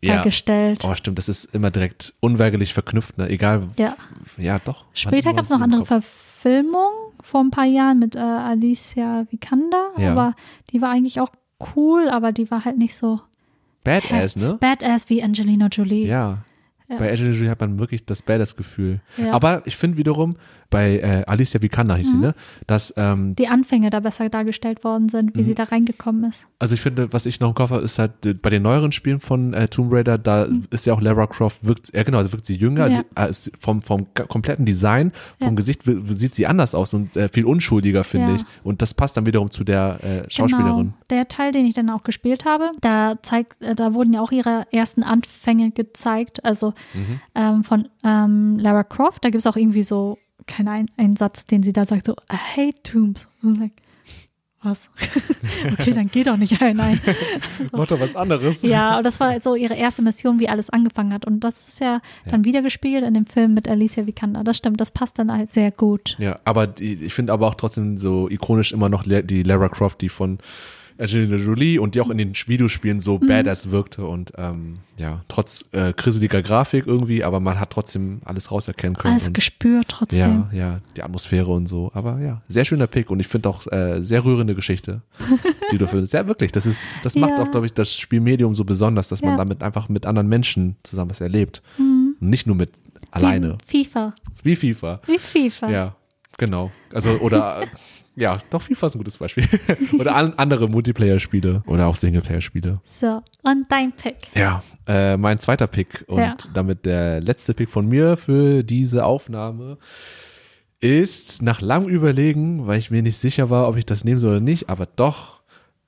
Ja. dargestellt. Oh, stimmt, das ist immer direkt unweigerlich verknüpft, ne? Egal. Ja. Ja, doch. Später gab es noch andere. Verfilmungen vor ein paar Jahren mit äh, Alicia Vikander, Ja. aber die war eigentlich auch cool, aber die war halt nicht so Badass, ne? badass wie Angelina Jolie. Ja. Ja. Bei Angelina Jolie hat man wirklich das Badass-Gefühl. Ja. Aber ich finde wiederum, bei äh, Alicia Vikander hieß sie, ne? Dass, ähm, Die Anfänge da besser dargestellt worden sind, wie Mhm. sie da reingekommen ist. also ich finde, was ich noch im Kopf habe, ist halt äh, bei den neueren Spielen von äh, Tomb Raider, da ist ja auch Lara Croft, wirkt, ja genau, also wirkt sie jünger, Mhm. Ja. ist vom, vom kompletten Design, vom Ja. Gesicht sieht sie anders aus und äh, viel unschuldiger, finde Ja. ich. Und das passt dann wiederum zu der äh, Schauspielerin. Genau. Der Teil, den ich dann auch gespielt habe, da zeigt, da wurden ja auch ihre ersten Anfänge gezeigt. Also Mhm. ähm, von ähm, Lara Croft, da gibt es auch irgendwie so, kein ein, einen Satz, den sie da sagt, so, I hate tombs. Und like, was? okay, dann geh doch nicht ein. Nein. Mach doch was anderes. Ja, und das war so ihre erste Mission, wie alles angefangen hat. Und das ist ja, dann wieder gespiegelt in dem Film mit Alicia Vikander. Das stimmt, das passt dann halt sehr gut. Ja, aber die, ich finde aber auch trotzdem so ikonisch immer noch die Lara Croft, die von Angelina Jolie und die auch in den Videospielen so Mhm. badass wirkte und ähm, ja, trotz äh, kriseliger Grafik irgendwie, aber man hat trotzdem alles rauserkennen können. Alles und, gespürt trotzdem. ja, ja, die Atmosphäre und so. Aber ja, sehr schöner Pick und ich finde auch äh, sehr rührende Geschichte, die du findest. Ja, wirklich. Das ist, das macht Ja. auch, glaube ich, das Spielmedium so besonders, dass man Ja. damit einfach mit anderen Menschen zusammen was erlebt. Mhm. Nicht nur mit alleine. Wie FIFA. Wie FIFA. Wie FIFA. Ja, genau. Also, oder, ja, doch, FIFA ist ein gutes Beispiel. oder an, andere Multiplayer-Spiele oder auch Singleplayer-Spiele. So, und dein Pick. Ja, äh, mein zweiter Pick und Ja. damit der letzte Pick von mir für diese Aufnahme ist nach langem Überlegen, weil ich mir nicht sicher war, ob ich das nehmen soll oder nicht, aber doch,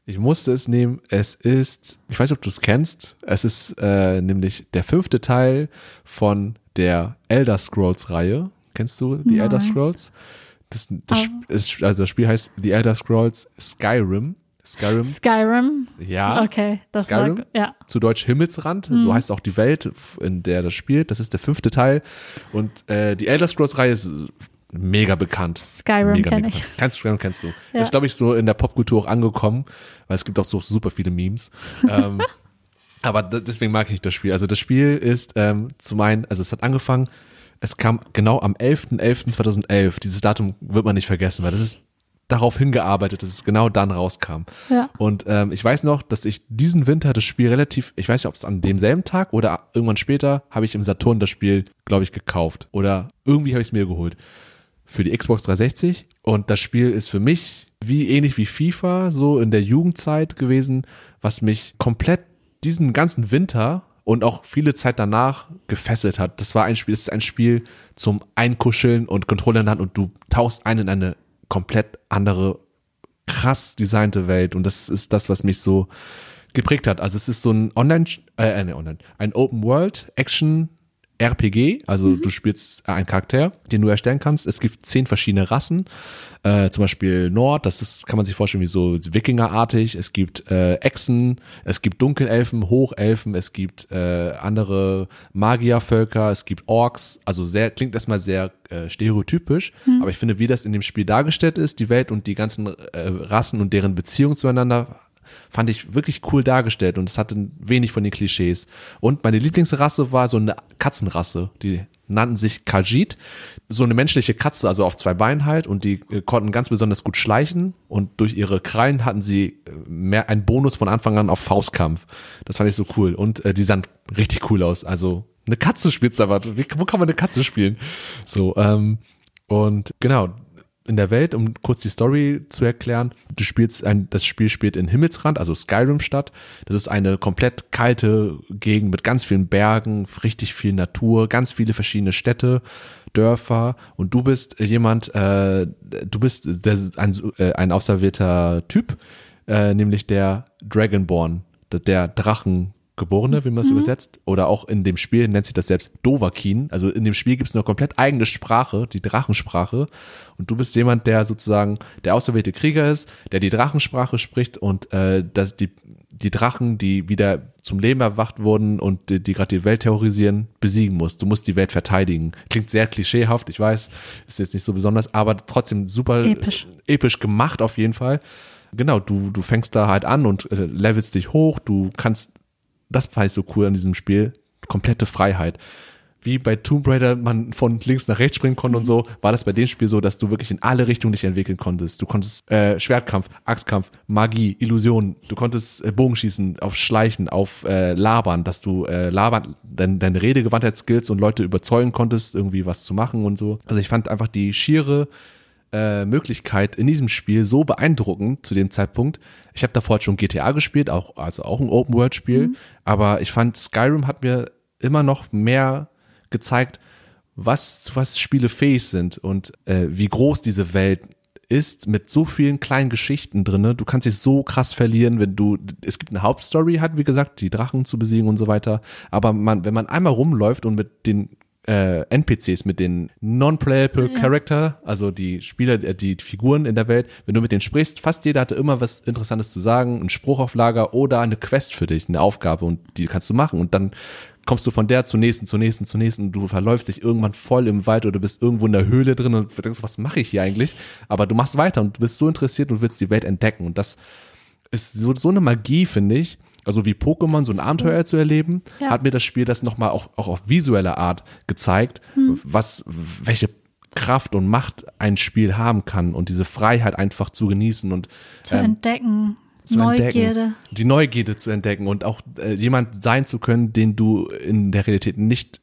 ich musste es nehmen. Es ist, ich weiß nicht, ob du es kennst, es ist äh, nämlich der fünfte Teil von der Elder Scrolls-Reihe. Kennst du die Nein. Elder Scrolls? Das, das, Aber- ist, also das Spiel heißt The Elder Scrolls Skyrim. Skyrim, Skyrim. ja Okay, das Skyrim? war, ja. zu Deutsch Himmelsrand, so heißt auch die Welt, in der das spielt. Das ist der fünfte Teil. Und äh, die Elder Scrolls-Reihe ist mega bekannt. Skyrim mega, kenn mega ich. Kennst, Skyrim kennst du. Ja. Ist, glaube ich, so in der Popkultur auch angekommen, weil es gibt auch so super viele Memes. ähm, aber deswegen mag ich das Spiel. Also das Spiel ist ähm, zum einen, also es hat angefangen, es kam genau am 11.11.2011. Dieses Datum wird man nicht vergessen, weil das ist darauf hingearbeitet, dass es genau dann rauskam. Ja. Und ähm, ich weiß noch, dass ich diesen Winter das Spiel relativ, ich weiß nicht, ob es an demselben Tag oder irgendwann später, habe ich im Saturn das Spiel, glaube ich, gekauft. Oder irgendwie habe ich es mir geholt. Für die Xbox 360. Und das Spiel ist für mich wie ähnlich wie FIFA, so in der Jugendzeit gewesen, was mich komplett diesen ganzen Winter und auch viele Zeit danach gefesselt hat. Das war ein Spiel, das ist ein Spiel zum Einkuscheln und Controller in Hand und du tauchst ein in eine komplett andere, krass designte Welt und das ist das, was mich so geprägt hat. Also es ist so ein Online, äh, ne, Online, ein Open World Action RPG, also du spielst einen Charakter, den du erstellen kannst. Es gibt zehn verschiedene Rassen, äh, zum Beispiel Nord, das ist, kann man sich vorstellen wie so Wikingerartig. Es gibt äh, Echsen, es gibt Dunkelelfen, Hochelfen, es gibt äh, andere Magiervölker, es gibt Orks. Also sehr klingt erstmal sehr äh, stereotypisch, aber ich finde, wie das in dem Spiel dargestellt ist, die Welt und die ganzen äh, Rassen und deren Beziehung zueinander fand ich wirklich cool dargestellt und es hatte wenig von den Klischees. Und meine Lieblingsrasse war so eine Katzenrasse, die nannten sich Khajiit, so eine menschliche Katze, also auf zwei Beinen halt und die äh, konnten ganz besonders gut schleichen und durch ihre Krallen hatten sie äh, mehr einen Bonus von Anfang an auf Faustkampf. Das fand ich so cool und äh, die sahen richtig cool aus. Also eine Katze spielt's aber, wo kann man eine Katze spielen? So, ähm, und genau, in der Welt, um kurz die Story zu erklären. Du spielst ein, das Spiel spielt in Himmelsrand, also Skyrim statt. Das ist eine komplett kalte Gegend mit ganz vielen Bergen, richtig viel Natur, ganz viele verschiedene Städte, Dörfer und du bist jemand, äh, du bist der, ein, äh, ein auserwählter Typ, äh, nämlich der Dragonborn, der Drachen Geborene, wie man es mhm. übersetzt. Oder auch in dem Spiel nennt sich das selbst Dovakin. Also in dem Spiel gibt es eine komplett eigene Sprache, die Drachensprache. Und du bist jemand, der sozusagen der auserwählte Krieger ist, der die Drachensprache spricht und äh, dass die, die Drachen, die wieder zum Leben erwacht wurden und die, die gerade die Welt terrorisieren, besiegen muss. Du musst die Welt verteidigen. Klingt sehr klischeehaft, ich weiß, ist jetzt nicht so besonders, aber trotzdem super episch, episch gemacht auf jeden Fall genau, du, du fängst da halt an und äh, levelst dich hoch, du kannst das war ich so cool an diesem Spiel. Komplette Freiheit. Wie bei Tomb Raider man von links nach rechts springen konnte und so, war das bei dem Spiel so, dass du wirklich in alle Richtungen dich entwickeln konntest. Du konntest äh, Schwertkampf, Axtkampf, Magie, Illusionen. Du konntest äh, Bogenschießen, auf Schleichen, auf äh, Labern, dass du äh, labern, dein, deine Redegewandtheitsskills und Leute überzeugen konntest, irgendwie was zu machen und so. Also ich fand einfach die schiere äh, Möglichkeit in diesem Spiel so beeindruckend zu dem Zeitpunkt. Ich habe davor schon GTA gespielt, auch, also auch ein Open-World-Spiel, mhm. aber ich fand, Skyrim hat mir immer noch mehr gezeigt, was, was Spiele fähig sind und äh, wie groß diese Welt ist mit so vielen kleinen Geschichten drinne. Du kannst dich so krass verlieren, wenn du, es gibt eine Hauptstory halt, wie gesagt, die Drachen zu besiegen und so weiter. Aber man, wenn man einmal rumläuft und mit den äh, NPCs, mit den Non-Playable ja. Character, also die Spieler, äh, die Figuren in der Welt, wenn du mit denen sprichst, fast jeder hatte immer was Interessantes zu sagen, ein Spruch auf Lager oder eine Quest für dich, eine Aufgabe und die kannst du machen und dann kommst du von der zur nächsten, zur nächsten, zur nächsten, du verläufst dich irgendwann voll im Wald oder du bist irgendwo in der Höhle drin und denkst, was mache ich hier eigentlich? Aber du machst weiter und du bist so interessiert und willst die Welt entdecken und das ist so, so eine Magie, finde ich, also wie Pokémon so ein Abenteuer zu erleben, ja. hat mir das Spiel das nochmal auch, auch auf visuelle Art gezeigt, hm. was, welche Kraft und Macht ein Spiel haben kann und diese Freiheit einfach zu genießen und zu ähm, entdecken. Zu Neugierde. Entdecken, die Neugierde zu entdecken und auch äh, jemand sein zu können, den du in der Realität nicht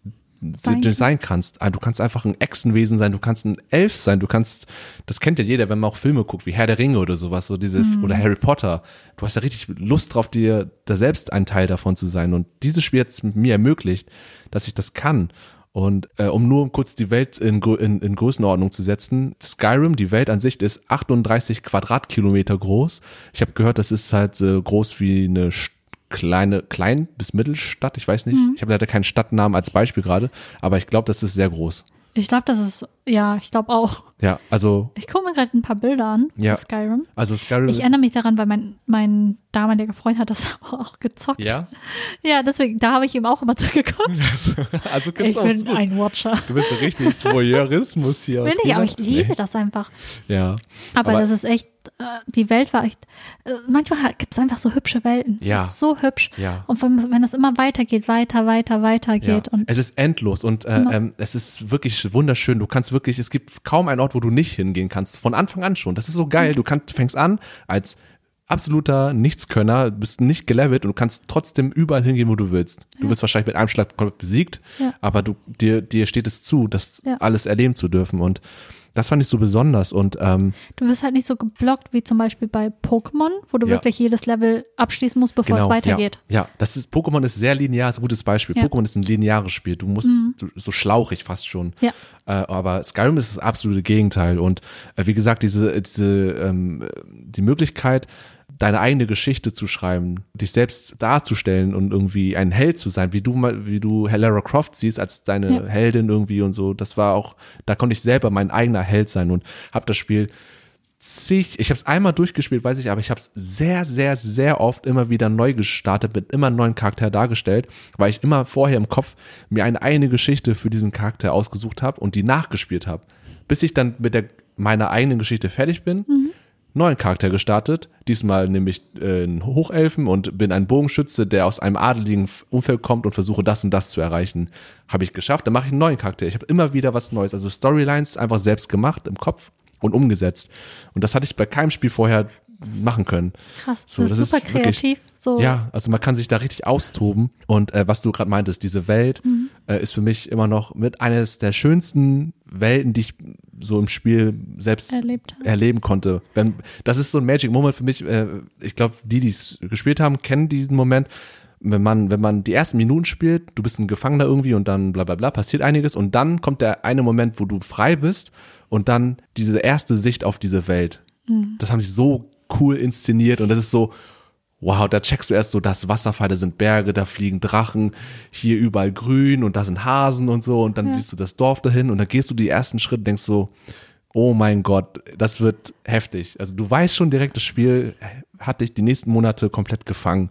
sein, sein kannst. Ah, du kannst einfach ein Echsenwesen sein, du kannst ein Elf sein, du kannst, das kennt ja jeder, wenn man auch Filme guckt, wie Herr der Ringe oder sowas, so diese, mhm. oder Harry Potter. Du hast ja richtig Lust drauf, dir da selbst ein Teil davon zu sein. Und dieses Spiel hat es mir ermöglicht, dass ich das kann. Und äh, um nur kurz die Welt in, in, in Größenordnung zu setzen, Skyrim, die Welt an sich ist 38 Quadratkilometer groß. Ich habe gehört, das ist halt so groß wie eine kleine, klein bis Mittelstadt. Ich weiß nicht. Mhm. Ich habe leider keinen Stadtnamen als Beispiel gerade, aber ich glaube, das ist sehr groß. Ich glaube, das ist, ja, ich glaube auch. Ja, also. Ich gucke mir gerade ein paar Bilder an ja, zu Skyrim. Also Skyrim. Ich erinnere mich daran, weil mein, mein damaliger Freund hat das auch gezockt. Ja? Ja, deswegen, da habe ich ihm auch immer zugeguckt. also ich bin gut. ein Watcher. Du bist richtig Voyeurismus hier. Bin ich, aber ich liebe nee. das einfach. Ja. Aber, aber das ist echt äh, die Welt war echt, äh, manchmal gibt es einfach so hübsche Welten. Ja. so hübsch. Ja. Und wenn, wenn es immer weitergeht, weiter, weiter, weiter geht. Ja. Und es ist endlos und äh, ähm, es ist wirklich wunderschön. Du kannst wirklich, es gibt kaum einen Ort, wo du nicht hingehen kannst. Von Anfang an schon. Das ist so geil. Du kannst, fängst an als absoluter Nichtskönner, bist nicht gelevelt und du kannst trotzdem überall hingehen, wo du willst. Du wirst wahrscheinlich mit einem Schlag besiegt, ja. aber du, dir, dir steht es zu, das ja. alles erleben zu dürfen. Und das fand ich so besonders und ähm, du wirst halt nicht so geblockt wie zum Beispiel bei Pokémon, wo du ja. wirklich jedes Level abschließen musst, bevor genau, es weitergeht. Ja, ja, das ist Pokémon ist sehr linear, ist ein gutes Beispiel. Ja. Pokémon ist ein lineares Spiel. Du musst mhm. so schlauchig fast schon. Ja. Äh, aber Skyrim ist das absolute Gegenteil und äh, wie gesagt diese diese ähm, die Möglichkeit deine eigene Geschichte zu schreiben, dich selbst darzustellen und irgendwie ein Held zu sein, wie du mal, wie du Lara Croft siehst als deine ja. Heldin irgendwie und so. Das war auch, da konnte ich selber mein eigener Held sein und habe das Spiel zig, ich habe es einmal durchgespielt, weiß ich, aber ich habe es sehr, sehr, sehr oft immer wieder neu gestartet, mit immer neuen Charakter dargestellt, weil ich immer vorher im Kopf mir eine eigene Geschichte für diesen Charakter ausgesucht habe und die nachgespielt habe, bis ich dann mit der meiner eigenen Geschichte fertig bin. Mhm neuen Charakter gestartet. Diesmal nämlich äh, ein Hochelfen und bin ein Bogenschütze, der aus einem adeligen Umfeld kommt und versuche das und das zu erreichen. Habe ich geschafft. Dann mache ich einen neuen Charakter. Ich habe immer wieder was Neues. Also Storylines einfach selbst gemacht im Kopf und umgesetzt. Und das hatte ich bei keinem Spiel vorher machen können. Krass, so, das, das ist super ist kreativ. Wirklich, so. Ja, also man kann sich da richtig austoben. Und äh, was du gerade meintest, diese Welt mhm. äh, ist für mich immer noch mit eines der schönsten Welten, die ich so im Spiel selbst erleben konnte. Wenn, das ist so ein Magic Moment für mich. Äh, ich glaube, die, die es gespielt haben, kennen diesen Moment. Wenn man, wenn man die ersten Minuten spielt, du bist ein Gefangener irgendwie und dann bla bla bla, passiert einiges und dann kommt der eine Moment, wo du frei bist und dann diese erste Sicht auf diese Welt. Das haben sie so cool inszeniert und das ist so, wow, da checkst du erst so, das Wasserfall, da sind Berge, da fliegen Drachen, hier überall grün und da sind Hasen und so und dann Ja. siehst du das Dorf dahin und dann gehst du die ersten Schritte, denkst so, oh mein Gott, das wird heftig. Also du weißt schon direkt, das Spiel hat dich die nächsten Monate komplett gefangen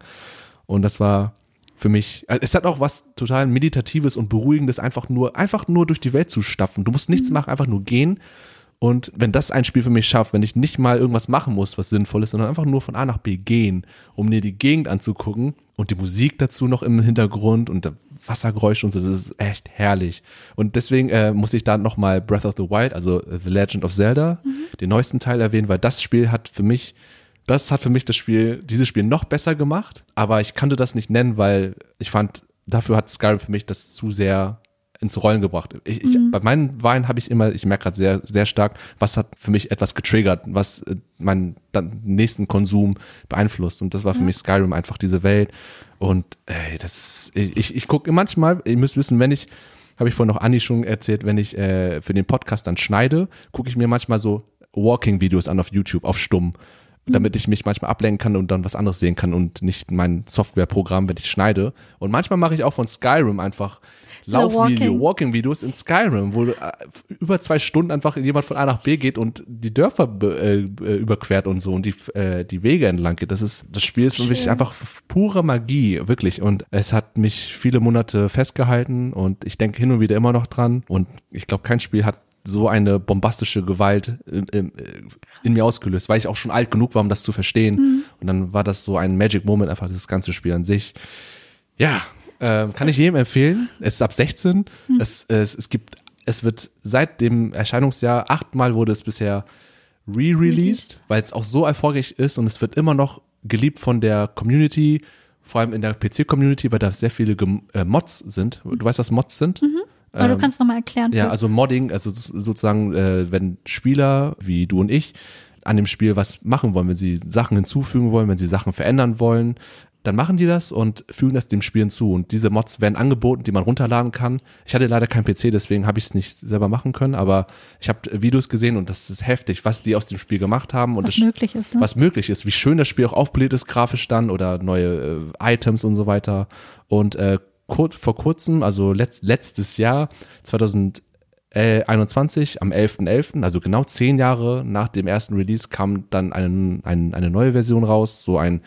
und das war für mich, äh, es hat auch was total meditatives und beruhigendes, einfach nur, einfach nur durch die Welt zu stapfen. Du musst nichts machen, einfach nur gehen. Und wenn das ein Spiel für mich schafft, wenn ich nicht mal irgendwas machen muss, was sinnvoll ist, sondern einfach nur von A nach B gehen, um mir die Gegend anzugucken und die Musik dazu noch im Hintergrund und der Wassergeräusch und so, das ist echt herrlich. Und deswegen äh, muss ich da nochmal Breath of the Wild, also The Legend of Zelda, den neuesten Teil erwähnen, weil das Spiel hat für mich das hat für mich das Spiel, dieses Spiel noch besser gemacht, aber ich kannte das nicht nennen, weil ich fand, dafür hat Skyrim für mich das zu sehr ins Rollen gebracht. Ich, ich, Bei meinen Wahlen habe ich immer, ich merke gerade sehr, sehr stark, was hat für mich etwas getriggert, was äh, meinen dann nächsten Konsum beeinflusst. Und das war für mich Skyrim einfach diese Welt. Und ey, das ist, ich, ich, ich gucke manchmal, ihr müsst wissen, wenn ich, habe ich vorhin noch Anni schon erzählt, wenn ich äh, für den Podcast dann schneide, gucke ich mir manchmal so Walking-Videos an auf YouTube, auf stumm damit ich mich manchmal ablenken kann und dann was anderes sehen kann und nicht mein Softwareprogramm, wenn ich schneide. Und manchmal mache ich auch von Skyrim einfach Laufvideo, Walking. Walking-Videos in Skyrim, wo äh, über zwei Stunden einfach jemand von A nach B geht und die Dörfer äh, äh, überquert und so und die, äh, die Wege entlang geht. Das ist, das Spiel ist So für mich schön. einfach pure Magie, wirklich. Und es hat mich viele Monate festgehalten und ich denke hin und wieder immer noch dran. Und ich glaube, kein Spiel hat so eine bombastische Gewalt in, in, in mir ausgelöst, weil ich auch schon alt genug war, um das zu verstehen. Und dann war das so ein Magic Moment, einfach das ganze Spiel an sich. Ja, ähm, kann ich jedem empfehlen. Es ist ab 16. Es, es, es gibt, es wird seit dem Erscheinungsjahr achtmal wurde es bisher re-released, weil es auch so erfolgreich ist und es wird immer noch geliebt von der Community, vor allem in der PC-Community, weil da sehr viele Gem- äh, Mods sind. Du weißt, was Mods sind? Aber du kannst nochmal erklären. Ja, also Modding, also so- sozusagen, äh, wenn Spieler wie du und ich an dem Spiel was machen wollen, wenn sie Sachen hinzufügen wollen, wenn sie Sachen verändern wollen, dann machen die das und fügen das dem Spiel hinzu. Und diese Mods werden angeboten, die man runterladen kann. Ich hatte leider keinen PC, deswegen habe ich es nicht selber machen können, aber ich habe Videos gesehen und das ist heftig, was die aus dem Spiel gemacht haben und was das, möglich ist, ne? was möglich ist, wie schön das Spiel auch aufbläht ist, grafisch dann oder neue äh, Items und so weiter. Und äh, kur vor kurzem, also letzt, letztes Jahr, 2021, am 11.11., also genau zehn Jahre nach dem ersten Release, kam dann eine, ein, eine neue Version raus, so ein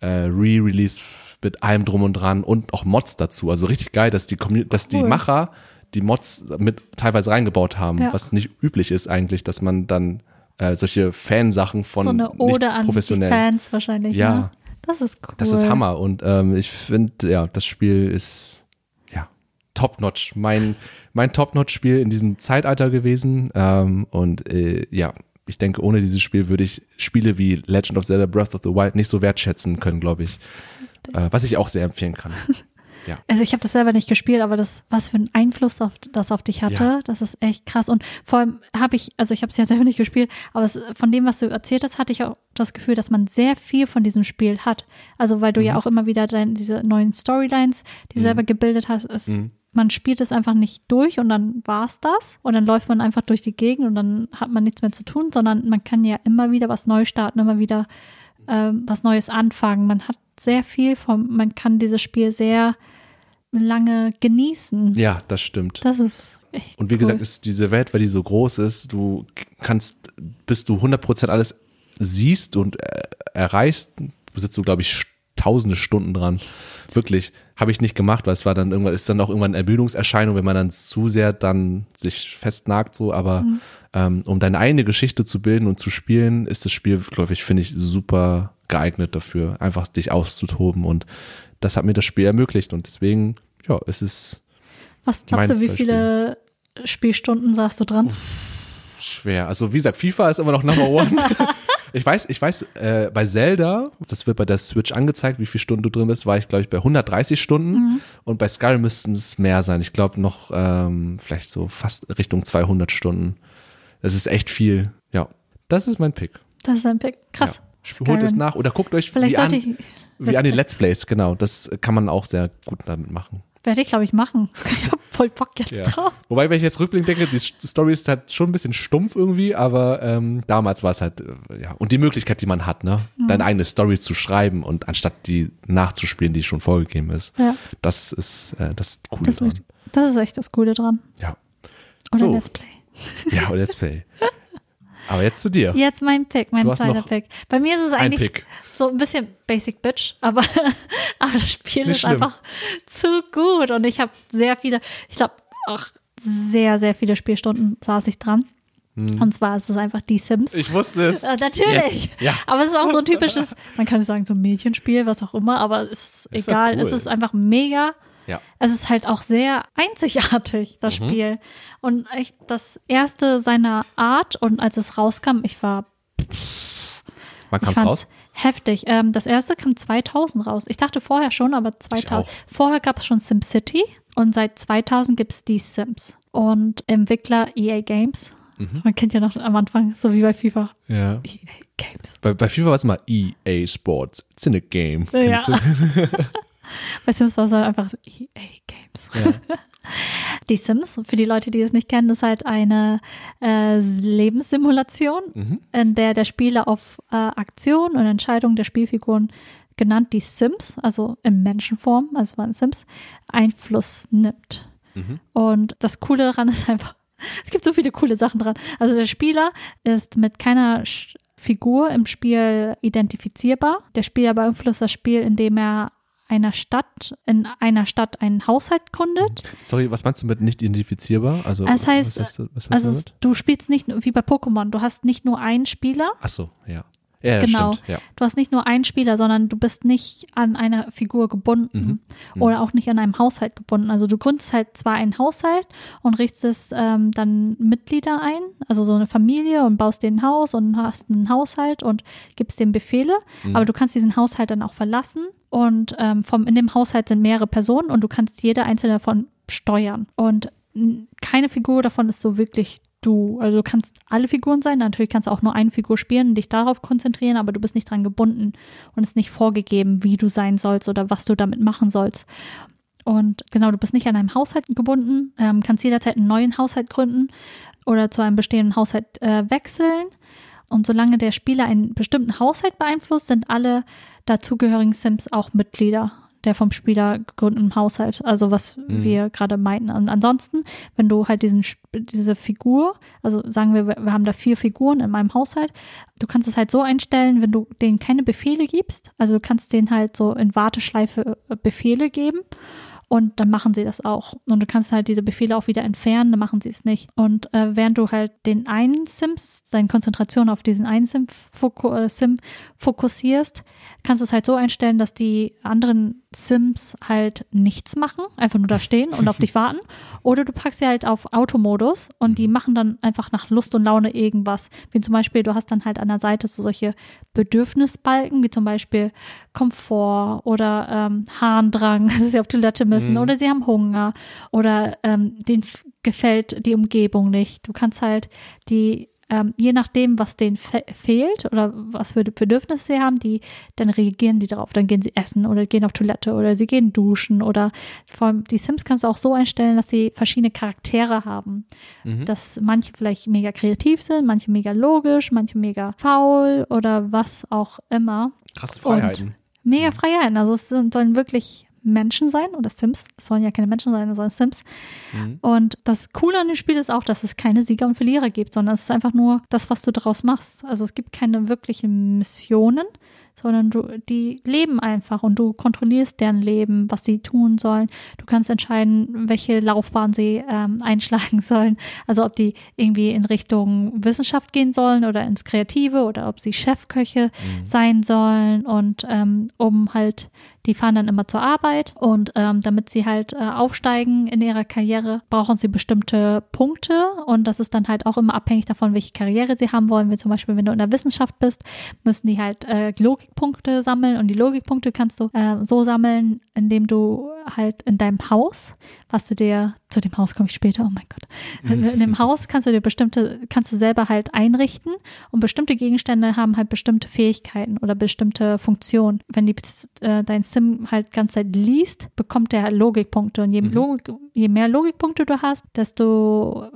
äh, Re-Release mit allem drum und dran und auch Mods dazu. Also richtig geil, dass die, Commu dass die Cool. Macher die Mods mit teilweise reingebaut haben, Ja. was nicht üblich ist eigentlich, dass man dann äh, solche Fansachen von so eine nicht Ode an die. Fans wahrscheinlich. Ja. Ne? Das ist cool. Das ist Hammer und ähm, ich finde, ja, das Spiel ist ja top-notch. Mein, mein top-notch-Spiel in diesem Zeitalter gewesen ähm, und äh, ja, ich denke, ohne dieses Spiel würde ich Spiele wie Legend of Zelda Breath of the Wild nicht so wertschätzen können, glaube ich. Äh, was ich auch sehr empfehlen kann. Also ich habe das selber nicht gespielt, aber das, was für einen Einfluss auf, das auf dich hatte, Ja. das ist echt krass. Und vor allem habe ich, also ich habe es ja selber nicht gespielt, aber es, von dem, was du erzählt hast, hatte ich auch das Gefühl, dass man sehr viel von diesem Spiel hat. Also weil du ja Mhm. auch immer wieder dein, diese neuen Storylines, die Mhm. selber gebildet hast, es, Mhm. man spielt es einfach nicht durch und dann war's das. Und dann läuft man einfach durch die Gegend und dann hat man nichts mehr zu tun, sondern man kann ja immer wieder was neu starten, immer wieder ähm, was Neues anfangen. Man hat sehr viel vom, man kann dieses Spiel sehr lange genießen. Ja, das stimmt. Das ist echt Und wie cool. gesagt, ist diese Welt, weil die so groß ist, du kannst, bis du 100% alles siehst und erreichst, sitzt du, glaube ich, tausende Stunden dran. Wirklich. Habe ich nicht gemacht, weil es war dann irgendwann, ist dann auch irgendwann eine Ermüdungserscheinung, wenn man dann zu sehr dann sich festnagt, so, aber Mhm. ähm, um deine eigene Geschichte zu bilden und zu spielen, ist das Spiel, glaube ich, finde ich, super geeignet dafür, einfach dich auszutoben und das hat mir das Spiel ermöglicht und deswegen, ja, es ist Was glaubst du, wie viele Spielstunden saßt du dran? schwer. Also wie gesagt, FIFA ist immer noch Number One. ich weiß, ich weiß, äh, bei Zelda, das wird bei der Switch angezeigt, wie viele Stunden du drin bist, war ich, glaube ich, bei 130 Stunden. Mhm. Und bei Skyrim müssten es mehr sein. Ich glaube noch ähm, vielleicht so fast Richtung 200 Stunden. Das ist echt viel. Ja, das ist mein Pick. Das ist ein Pick. Krass. Ja. Holt es nach oder guckt euch Vielleicht sollte an, ich. Wie an den Let's Plays, genau. Das kann man auch sehr gut damit machen. Werde ich, glaube ich, machen. Ich hab voll Bock jetzt Ja. drauf. Wobei, wenn ich jetzt rückblickend denke, die Story ist halt schon ein bisschen stumpf irgendwie, aber ähm, damals war es halt, äh, ja, und die Möglichkeit, die man hat, ne, Mhm. deine eigene Story zu schreiben und anstatt die nachzuspielen, die schon vorgegeben ist, Ja, das ist äh, das Coole das, dran. wird, das ist echt das Coole dran. Ja. Oder So. Let's Play. Ja, und Let's Play. Aber jetzt zu dir. Jetzt mein Pick, mein zweiter Pick. Bei mir ist es Ein eigentlich Pick. so ein bisschen Basic Bitch, aber, aber das Spiel ist, schlimm. einfach zu gut und ich habe sehr viele, ich glaube auch sehr, sehr viele Spielstunden saß ich dran. Und zwar ist es einfach die Sims. Hm. Ich wusste es. Äh, natürlich. Yes. Ja. Aber es ist auch so ein typisches, man kann sagen, so ein Mädchenspiel, was auch immer, aber es ist war egal. cool. Es ist einfach mega. Ja. Es ist halt auch sehr einzigartig, das Mhm. Spiel. Und echt das erste seiner Art. Und als es rauskam, ich war Wann kam's fand's raus? heftig. Ähm, das erste kam 2000 raus. Ich dachte vorher schon, aber 2000. auch. Vorher gab es schon SimCity und seit 2000 gibt es die Sims. Und Entwickler EA Games. Mhm. Man kennt ja noch am Anfang, so wie bei FIFA. Ja. EA Games. Bei, bei FIFA war es immer EA Sports. It's in a game. Ja. Bei Sims war es halt einfach EA Games. Ja. Die Sims, für die Leute, die es nicht kennen, ist halt eine äh, Lebenssimulation, Mhm. in der der Spieler auf äh, Aktionen und Entscheidungen der Spielfiguren, genannt die Sims, also in Menschenform, also waren Sims, Einfluss nimmt. Mhm. Und das Coole daran ist einfach, es gibt so viele coole Sachen dran. Also der Spieler ist mit keiner Sch- Figur im Spiel identifizierbar. Der Spieler beeinflusst das Spiel, indem er einer Stadt, in einer Stadt einen Haushalt gründet. Sorry, was meinst du mit nicht identifizierbar? Also, Das heißt, was, was Also du es- damit? du spielst nicht wie bei Pokémon, du hast nicht nur einen Spieler, Ach so, ja. Ja, Genau. stimmt. Ja. du hast nicht nur einen Spieler, sondern du bist nicht an einer Figur gebunden Mhm. oder auch nicht an einem Haushalt gebunden. Also du gründest halt zwar einen Haushalt und richtest ähm, dann Mitglieder ein, also so eine Familie und baust denen ein Haus und hast einen Haushalt und gibst dem Befehle, Mhm. aber du kannst diesen Haushalt dann auch verlassen und ähm, vom, in dem Haushalt sind mehrere Personen und du kannst jede einzelne davon steuern. Und keine Figur davon ist so wirklich du. Also du kannst alle Figuren sein, natürlich kannst du auch nur eine Figur spielen und dich darauf konzentrieren, aber du bist nicht dran gebunden und es ist nicht vorgegeben, wie du sein sollst oder was du damit machen sollst. Und genau, du bist nicht an einem Haushalt gebunden, ähm, kannst jederzeit einen neuen Haushalt gründen oder zu einem bestehenden Haushalt äh, wechseln. Und solange der Spieler einen bestimmten Haushalt beeinflusst, sind alle dazugehörigen Sims auch Mitglieder der vom Spieler gegründeten Haushalt. Also was Mhm. wir gerade meinten. Und ansonsten, wenn du halt diesen, diese Figur, also sagen wir, wir haben da vier Figuren in meinem Haushalt, du kannst es halt so einstellen, wenn du denen keine Befehle gibst, also du kannst denen halt so in Warteschleife äh, Befehle geben und dann machen sie das auch. Und du kannst halt diese Befehle auch wieder entfernen, dann machen sie es nicht. Und äh, während du halt den einen Sims, deine Konzentration auf diesen einen Sim, foku äh, Sim fokussierst, kannst du es halt so einstellen, dass die anderen Sims halt nichts machen, einfach nur da stehen und auf dich warten. Oder du packst sie halt auf Automodus und die machen dann einfach nach Lust und Laune irgendwas. Wie zum Beispiel, du hast dann halt an der Seite so solche Bedürfnisbalken, wie zum Beispiel Komfort oder ähm, Harndrang, dass sie auf Toilette müssen Mhm. oder sie haben Hunger oder ähm, denen gefällt die Umgebung nicht. Du kannst halt die, ähm, je nachdem, was denen fe fehlt oder was für Bedürfnisse sie haben, die, dann reagieren die darauf. Dann gehen sie essen oder gehen auf Toilette oder sie gehen duschen oder vor allem die Sims kannst du auch so einstellen, dass sie verschiedene Charaktere haben. Mhm. Dass manche vielleicht mega kreativ sind, manche mega logisch, manche mega faul oder was auch immer. Krasse Freiheiten. Mega Freiheiten. Also es sind- sollen wirklich Menschen sein oder Sims. Es sollen ja keine Menschen sein, sollen Sims. Mhm. Und das Coole an dem Spiel ist auch, dass es keine Sieger und Verlierer gibt, sondern es ist einfach nur das, was du daraus machst. Also es gibt keine wirklichen Missionen, sondern du, die leben einfach und du kontrollierst deren Leben, was sie tun sollen. Du kannst entscheiden, welche Laufbahn sie ähm, einschlagen sollen. Also ob die irgendwie in Richtung Wissenschaft gehen sollen oder ins Kreative oder ob sie Chefköche sein sollen und ähm, um halt die fahren dann immer zur Arbeit und ähm, damit sie halt äh, aufsteigen in ihrer Karriere, brauchen sie bestimmte Punkte und das ist dann halt auch immer abhängig davon, welche Karriere sie haben wollen. Wie zum Beispiel, wenn du in der Wissenschaft bist, müssen die halt äh, Logikpunkte sammeln und die Logikpunkte kannst du äh, so sammeln, indem du halt in deinem Haus, was du dir, zu dem Haus komme ich später, oh mein Gott, in, in dem Haus kannst du dir bestimmte, kannst du selber halt einrichten und bestimmte Gegenstände haben halt bestimmte Fähigkeiten oder bestimmte Funktionen. Wenn die, äh, dein Sim halt ganz Zeit liest, bekommt der Logikpunkte und je, Mhm. Logik, je mehr Logikpunkte du hast, desto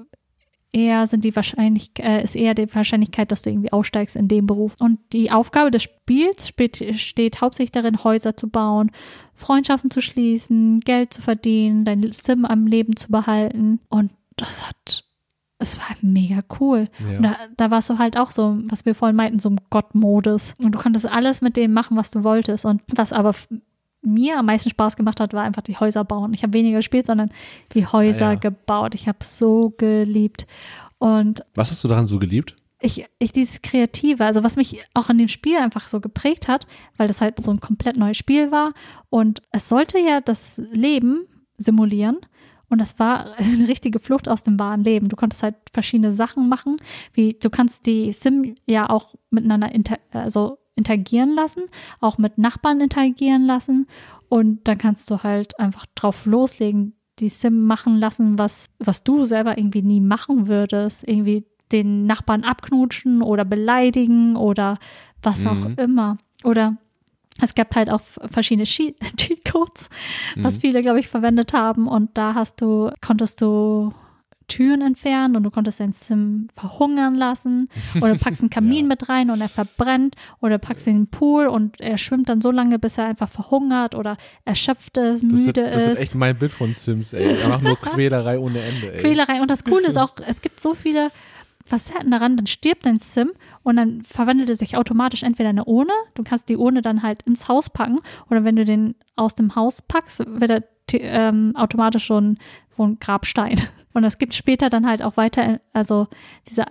eher sind die wahrscheinlich, äh, ist eher die Wahrscheinlichkeit, dass du irgendwie aussteigst in dem Beruf. Und die Aufgabe des Spiels steht, steht hauptsächlich darin, Häuser zu bauen, Freundschaften zu schließen, Geld zu verdienen, dein Sim am Leben zu behalten. Und das hat, es war mega cool. Ja. Und da, da warst du halt auch so, was wir vorhin meinten, so im Gott-Modus. Und du konntest alles mit dem machen, was du wolltest. Und was aber mir am meisten Spaß gemacht hat, war einfach die Häuser bauen. Ich habe weniger gespielt, sondern die Häuser Ah, ja. gebaut. Ich habe es so geliebt. Und Was hast du daran so geliebt? ich, ich dieses Kreative, also was mich auch in dem Spiel einfach so geprägt hat, weil das halt so ein komplett neues Spiel war und es sollte ja das Leben simulieren und das war eine richtige Flucht aus dem wahren Leben. Du konntest halt verschiedene Sachen machen, wie du kannst die Sim ja auch miteinander inter, also interagieren lassen, auch mit Nachbarn interagieren lassen und dann kannst du halt einfach drauf loslegen, die Sim machen lassen, was, was du selber irgendwie nie machen würdest. Irgendwie den Nachbarn abknutschen oder beleidigen oder was auch Mhm. immer. Oder es gab halt auch verschiedene Cheat- Cheatcodes, was Mhm. viele, glaube ich, verwendet haben. Und da hast du, konntest du Türen entfernen und du konntest dein Sim verhungern lassen. Oder du packst einen Kamin Ja. mit rein und er verbrennt. Oder du packst ihn in den Pool und er schwimmt dann so lange, bis er einfach verhungert oder erschöpft ist, Das, ist, müde das ist. echt mein Bild von Sims, ey. Einfach nur Quälerei ohne Ende, ey. Quälerei. Und das Coole ist auch, es gibt so viele Facetten daran, dann stirbt dein Sim und dann verwandelt er sich automatisch entweder in eine Urne, du kannst die Urne dann halt ins Haus packen oder wenn du den aus dem Haus packst, wird er ähm, automatisch schon so ein Grabstein. Und es gibt später dann halt auch weiter, also diese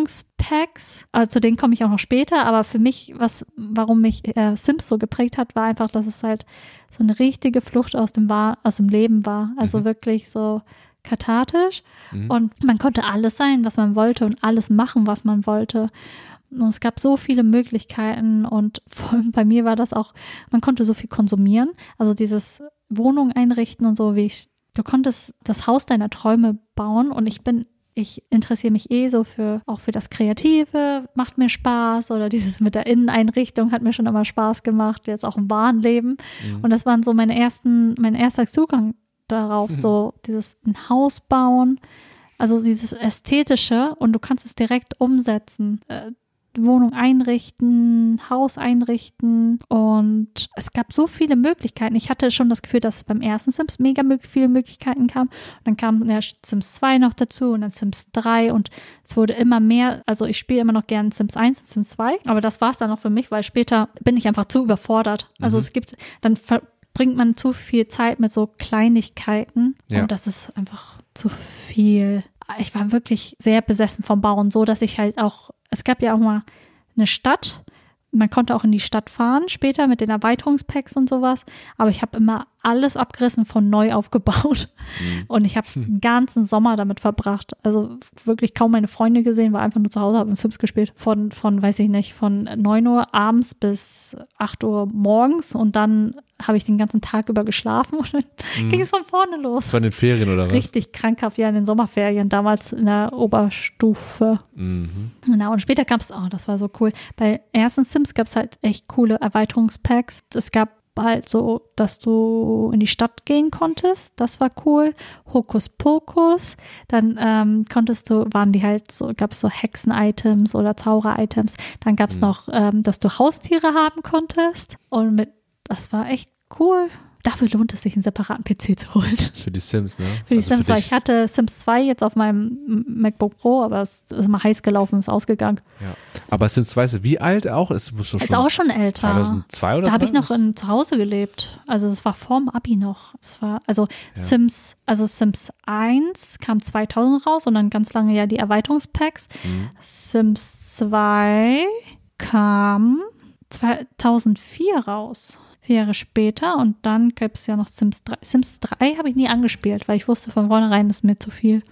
Erweiterungspacks, also zu denen komme ich auch noch später, aber für mich, was, warum mich äh, Sims so geprägt hat, war einfach, dass es halt so eine richtige Flucht aus dem, Wahr aus dem Leben war. Also Mhm. wirklich so kathartisch. Mhm. Und man konnte alles sein, was man wollte und alles machen, was man wollte. Und es gab so viele Möglichkeiten und vor allem bei mir war das auch, man konnte so viel konsumieren. Also dieses Wohnung einrichten und so, wie ich, du konntest das Haus deiner Träume bauen und ich bin, ich interessiere mich eh so für, auch für das Kreative, macht mir Spaß oder dieses mit der Inneneinrichtung hat mir schon immer Spaß gemacht, jetzt auch im wahren Leben. Mhm. Und das waren so meine ersten, mein erster Zugang darauf, Mhm. so dieses ein Haus bauen, also dieses Ästhetische und du kannst es direkt umsetzen. Wohnung einrichten, Haus einrichten und es gab so viele Möglichkeiten. Ich hatte schon das Gefühl, dass es beim ersten Sims mega viele Möglichkeiten kam. Und dann kam ja Sims 2 noch dazu und dann Sims 3 und es wurde immer mehr. Also ich spiele immer noch gern Sims 1 und Sims 2, aber das war es dann auch für mich, weil später bin ich einfach zu überfordert. Also Mhm. es gibt, dann verbringt man zu viel Zeit mit so Kleinigkeiten Ja. und das ist einfach zu viel. Ich war wirklich sehr besessen vom Bauen, so dass ich halt auch, es gab ja auch mal eine Stadt, man konnte auch in die Stadt fahren später mit den Erweiterungspacks und sowas, aber ich habe immer alles abgerissen von neu aufgebaut Mhm. und ich habe den ganzen Sommer damit verbracht. Also wirklich kaum meine Freunde gesehen, war einfach nur zu Hause, habe im Sims gespielt. Von, von, weiß ich nicht, von 9 Uhr abends bis 8 Uhr morgens und dann habe ich den ganzen Tag über geschlafen und dann Mhm. ging es von vorne los. Das war in den Ferien oder was? Richtig krankhaft, ja, in den Sommerferien, damals in der Oberstufe. Mhm. Genau, und später gab es, oh, das war so cool. Bei ersten Sims gab es halt echt coole Erweiterungspacks. Es gab halt so, dass du in die Stadt gehen konntest. Das war cool. Hokus Pokus. Dann ähm, konntest du, waren die halt so, gab es so Hexen-Items oder Zauber-Items. Dann gab es Mhm. noch, ähm, dass du Haustiere haben konntest. Und mit, das war echt cool. Dafür lohnt es sich, einen separaten PC zu holen. Für die Sims, ne? Für die Also Sims, weil dich. ich hatte Sims 2 jetzt auf meinem MacBook Pro, aber es ist mal heiß gelaufen, ist ausgegangen. Ja. Aber Sims, weißt du, wie alt auch? Es Ist schon auch schon älter. 2002 oder da habe ich noch in, zu Hause gelebt. Also es war vorm Abi noch. Es war also Ja. Sims, also Sims 1 kam 2000 raus und dann ganz lange ja die Erweiterungspacks. Mhm. Sims 2 kam 2004 raus. Vier Jahre später und dann gab es ja noch Sims 3. Sims 3 habe ich nie angespielt, weil ich wusste von vornherein, das ist mir zu viel.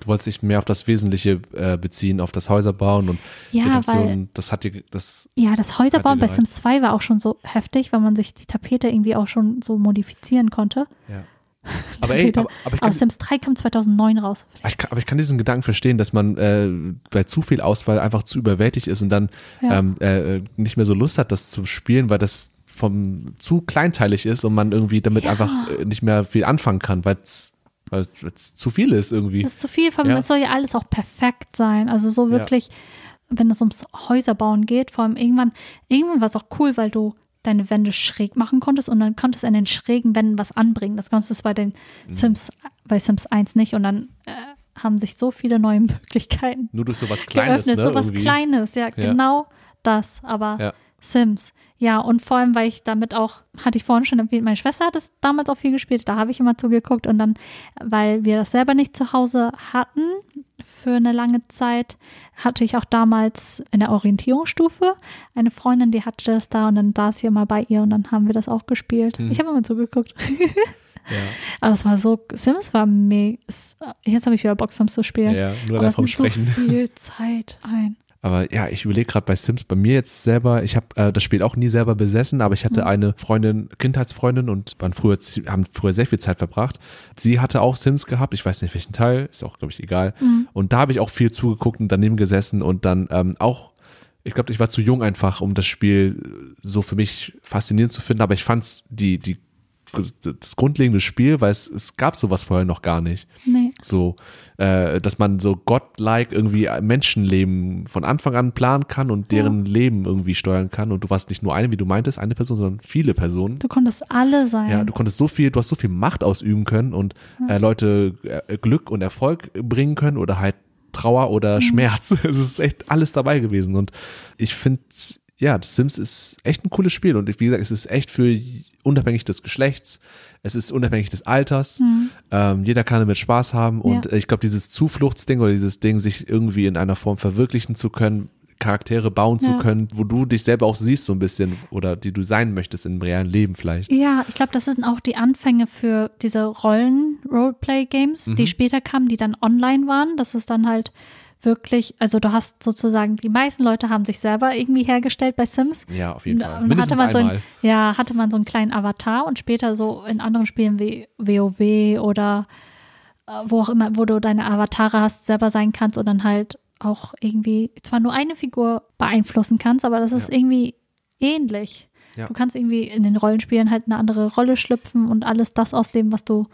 du wolltest dich mehr auf das Wesentliche äh, beziehen, auf das Häuserbauen und Ja, Reduktion. weil- Das hat dir, das, Ja, das Häuserbauen bei. Sims 2 war auch schon so heftig, weil man sich die Tapete irgendwie auch schon so modifizieren konnte. ja. Aber ey, aber, aber, kann, Sims 3 kam 2009 raus. ich kann, aber ich kann diesen Gedanken verstehen, dass man äh, bei zu viel Auswahl einfach zu überwältigt ist und dann Ja. ähm, äh, nicht mehr so Lust hat, das zu spielen, weil das vom zu kleinteilig ist und man irgendwie damit Ja. einfach äh, nicht mehr viel anfangen kann, weil es weil es zu viel ist irgendwie. Das ist zu viel, vor allem, Ja. es soll ja alles auch perfekt sein. Also so Ja. wirklich, wenn es ums Häuserbauen geht, vor allem irgendwann, irgendwann war es auch cool, weil du deine Wände schräg machen konntest und dann konntest du an den schrägen Wänden was anbringen. Das konntest du bei den Mhm. Sims, bei Sims 1 nicht und dann äh, haben sich so viele neue Möglichkeiten Nur durch sowas Kleines, geöffnet. ne? so was irgendwie. Kleines, ja, genau das. Aber Ja. Sims, ja, und vor allem, weil ich damit auch, hatte ich vorhin schon erwähnt, meine Schwester hat es damals auch viel gespielt, da habe ich immer zugeguckt und dann, weil wir das selber nicht zu Hause hatten für eine lange Zeit, hatte ich auch damals in der Orientierungsstufe eine Freundin, die hatte das da und dann saß ich immer bei ihr und dann haben wir das auch gespielt. Hm. Ich habe immer zugeguckt. Ja, Aber es war so, Sims war mega, jetzt habe ich wieder Bock, Sims zu spielen. ja, nur Aber es davon so sprechen. viel Zeit ein. Aber ja, ich überlege gerade bei Sims, bei mir jetzt selber, ich habe äh, das Spiel auch nie selber besessen, aber ich hatte Mhm. eine Freundin, Kindheitsfreundin und waren früher, haben früher sehr viel Zeit verbracht. Sie hatte auch Sims gehabt, ich weiß nicht welchen Teil, ist auch, glaube ich, egal. Mhm. Und da habe ich auch viel zugeguckt und daneben gesessen und dann ähm, auch, ich glaube, ich war zu jung einfach, um das Spiel so für mich faszinierend zu finden, aber ich fand die, die, das grundlegende Spiel, weil es, es gab sowas vorher noch gar nicht Nee. so, äh, dass man so godlike irgendwie Menschenleben von Anfang an planen kann und deren Leben irgendwie steuern kann. Und du warst nicht nur eine, wie du meintest, eine Person, sondern viele Personen. Du konntest alle sein. Ja, du konntest so viel, du hast so viel Macht ausüben können und äh, Leute äh, Glück und Erfolg bringen können oder halt Trauer oder Schmerz. Es ist echt alles dabei gewesen. Und ich finde, ja, das Sims ist echt ein cooles Spiel. Und wie gesagt, es ist echt für unabhängig des Geschlechts, es ist unabhängig des Alters. Ähm, jeder kann damit Spaß haben. Und Ja. ich glaube, dieses Zufluchtsding oder dieses Ding, sich irgendwie in einer Form verwirklichen zu können, Charaktere bauen zu Ja. können, wo du dich selber auch siehst so ein bisschen oder die du sein möchtest im realen Leben vielleicht. Ja, ich glaube, das sind auch die Anfänge für diese Rollen-Roleplay-Games, Mhm. die später kamen, die dann online waren. Das ist dann halt wirklich, also du hast sozusagen, die meisten Leute haben sich selber irgendwie hergestellt bei Sims. Ja, auf jeden Fall. Mindestens hatte man so einmal. ein, ja, hatte man so einen kleinen Avatar und später so in anderen Spielen wie WoW oder äh, wo auch immer, wo du deine Avatare hast, selber sein kannst und dann halt auch irgendwie zwar nur eine Figur beeinflussen kannst, aber das ist Ja. irgendwie ähnlich. Ja. Du kannst irgendwie in den Rollenspielen halt eine andere Rolle schlüpfen und alles das ausleben, was du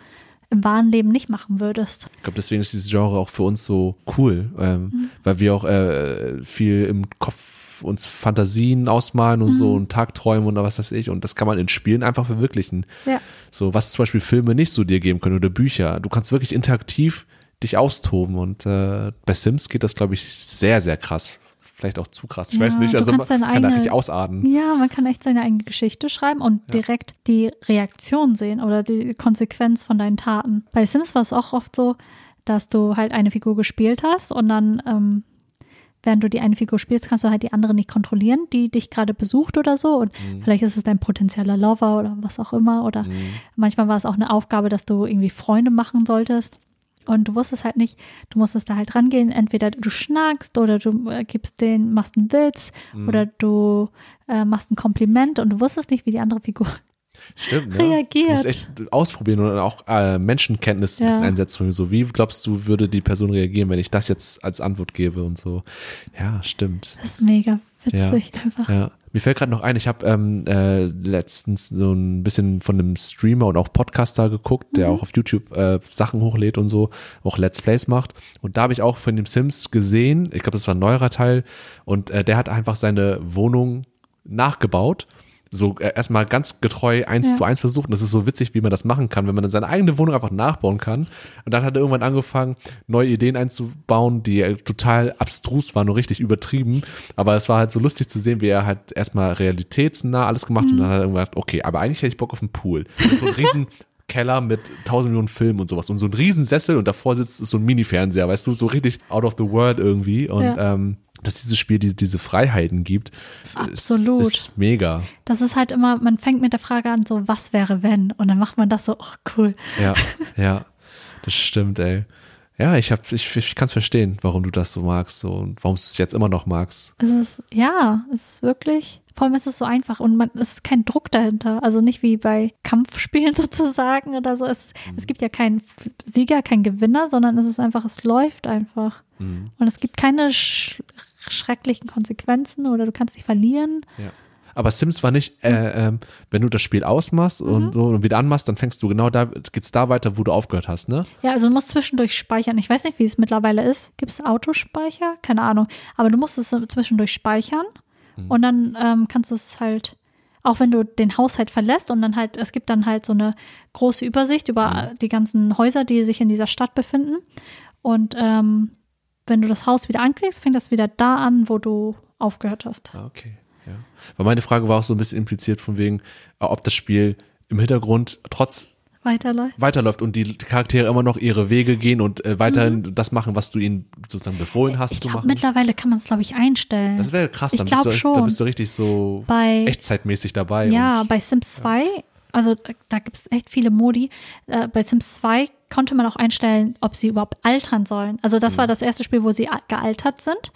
im wahren Leben nicht machen würdest. Ich glaube, deswegen ist dieses Genre auch für uns so cool, ähm, weil wir auch äh, viel im Kopf uns Fantasien ausmalen und so und Tagträume und was weiß ich. Und das kann man in Spielen einfach verwirklichen. Ja. So, was zum Beispiel Filme nicht so dir geben können oder Bücher. Du kannst wirklich interaktiv dich austoben. Und äh, bei Sims geht das, glaube ich, sehr, sehr krass. Vielleicht auch zu krass. Ich Ja, weiß nicht. Also man kann da richtig ausarten. Ja, man kann echt seine eigene Geschichte schreiben und direkt die Reaktion sehen oder die Konsequenz von deinen Taten. Bei Sims war es auch oft so, dass du halt eine Figur gespielt hast und dann, ähm, während du die eine Figur spielst, kannst du halt die andere nicht kontrollieren, die dich gerade besucht oder so. Und vielleicht ist es dein potenzieller Lover oder was auch immer. Oder Mhm. manchmal war es auch eine Aufgabe, dass du irgendwie Freunde machen solltest. Und du wusstest halt nicht, du musstest da halt rangehen, entweder du schnackst oder du äh, gibst den, machst einen Witz Mhm. oder du äh, machst ein Kompliment und du wusstest nicht, wie die andere Figur Stimmt, ne? reagiert. Du musst echt ausprobieren und auch äh, Menschenkenntnis ein Ja. bisschen einsetzen. So, wie glaubst du, würde die Person reagieren, wenn ich das jetzt als Antwort gebe und so? Ja, stimmt. Das ist mega witzig einfach. Ja. Mir fällt gerade noch ein, ich habe ähm, äh, letztens so ein bisschen von einem Streamer und auch Podcaster geguckt, der auch auf YouTube äh, Sachen hochlädt und so, auch Let's Plays macht. Und da habe ich auch von dem Sims gesehen, ich glaube, das war ein neuerer Teil, und äh, der hat einfach seine Wohnung nachgebaut. So äh, erstmal ganz getreu eins Ja. zu eins versucht. Und das ist so witzig, wie man das machen kann, wenn man dann seine eigene Wohnung einfach nachbauen kann. Und dann hat er irgendwann angefangen, neue Ideen einzubauen, die total abstrus waren und richtig übertrieben. Aber es war halt so lustig zu sehen, wie er halt erstmal realitätsnah alles gemacht und dann hat er irgendwann gedacht, okay, aber eigentlich hätte ich Bock auf einen Pool. So einen riesen Keller mit tausend Millionen Filmen und sowas. Und so ein riesen Sessel und davor sitzt so ein Mini-Fernseher, weißt du, so richtig out of the world irgendwie. Und Ja. ähm, dass dieses Spiel diese, diese Freiheiten gibt, Absolut. Ist, ist mega. Das ist halt immer, man fängt mit der Frage an, so, was wäre wenn? Und dann macht man das so, oh cool. Ja, ja, das stimmt, ey. Ja, ich, hab, ich, ich kann es verstehen, warum du das so magst so, und warum du es jetzt immer noch magst. Es ist, ja, es ist wirklich, vor allem ist es so einfach und man, es ist kein Druck dahinter. Also nicht wie bei Kampfspielen sozusagen oder so. Es, Mhm. es gibt ja keinen Sieger, keinen Gewinner, sondern es ist einfach, es läuft einfach. Mhm. Und es gibt keine sch schrecklichen Konsequenzen oder du kannst nicht verlieren. Ja. Aber Sims war nicht, äh, ähm, wenn du das Spiel ausmachst und so und wieder anmachst, dann fängst du genau da, geht's da weiter, wo du aufgehört hast, ne? Ja, also du musst zwischendurch speichern. Ich weiß nicht, wie es mittlerweile ist. Gibt es Autospeicher? Keine Ahnung. Aber du musst es zwischendurch speichern und dann ähm, kannst du es halt, auch wenn du den Haushalt verlässt und dann halt, es gibt dann halt so eine große Übersicht über die ganzen Häuser, die sich in dieser Stadt befinden. Und ähm, wenn du das Haus wieder anklickst, fängt das wieder da an, wo du aufgehört hast. Ah, okay. Ja. Weil meine Frage war auch so ein bisschen impliziert von wegen, äh, ob das Spiel im Hintergrund trotz Weiterläuft. weiterläuft und die Charaktere immer noch ihre Wege gehen und äh, weiterhin das machen, was du ihnen sozusagen befohlen hast Ich zu glaube, machen. mittlerweile kann man es, glaube ich, einstellen. Das wäre krass, Ich dann glaub bist du, schon. Da bist du richtig so Bei- echtzeitmäßig dabei. Ja, und, bei Sims 2, also da, da gibt es echt viele Modi. Äh, bei Sims 2 konnte man auch einstellen, ob sie überhaupt altern sollen. Also das Mhm. war das erste Spiel, wo sie gealtert sind.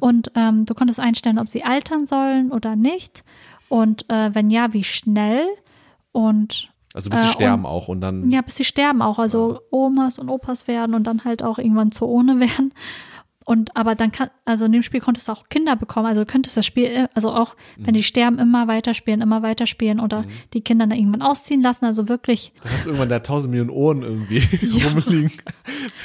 Und ähm, du konntest einstellen, ob sie altern sollen oder nicht. Und äh, wenn ja, wie schnell. Und also bis sie äh, sterben und- auch und dann ja, bis sie sterben auch. Also Omas und Opas werden und dann halt auch irgendwann zu ohne werden. Und aber dann kann, also in dem Spiel konntest du auch Kinder bekommen. Also du könntest das Spiel, äh, also auch wenn Mhm. die sterben, immer weiterspielen, immer weiterspielen oder die Kinder dann irgendwann ausziehen lassen. Also wirklich, dann hast du irgendwann da tausend Millionen Ohren irgendwie rumliegen.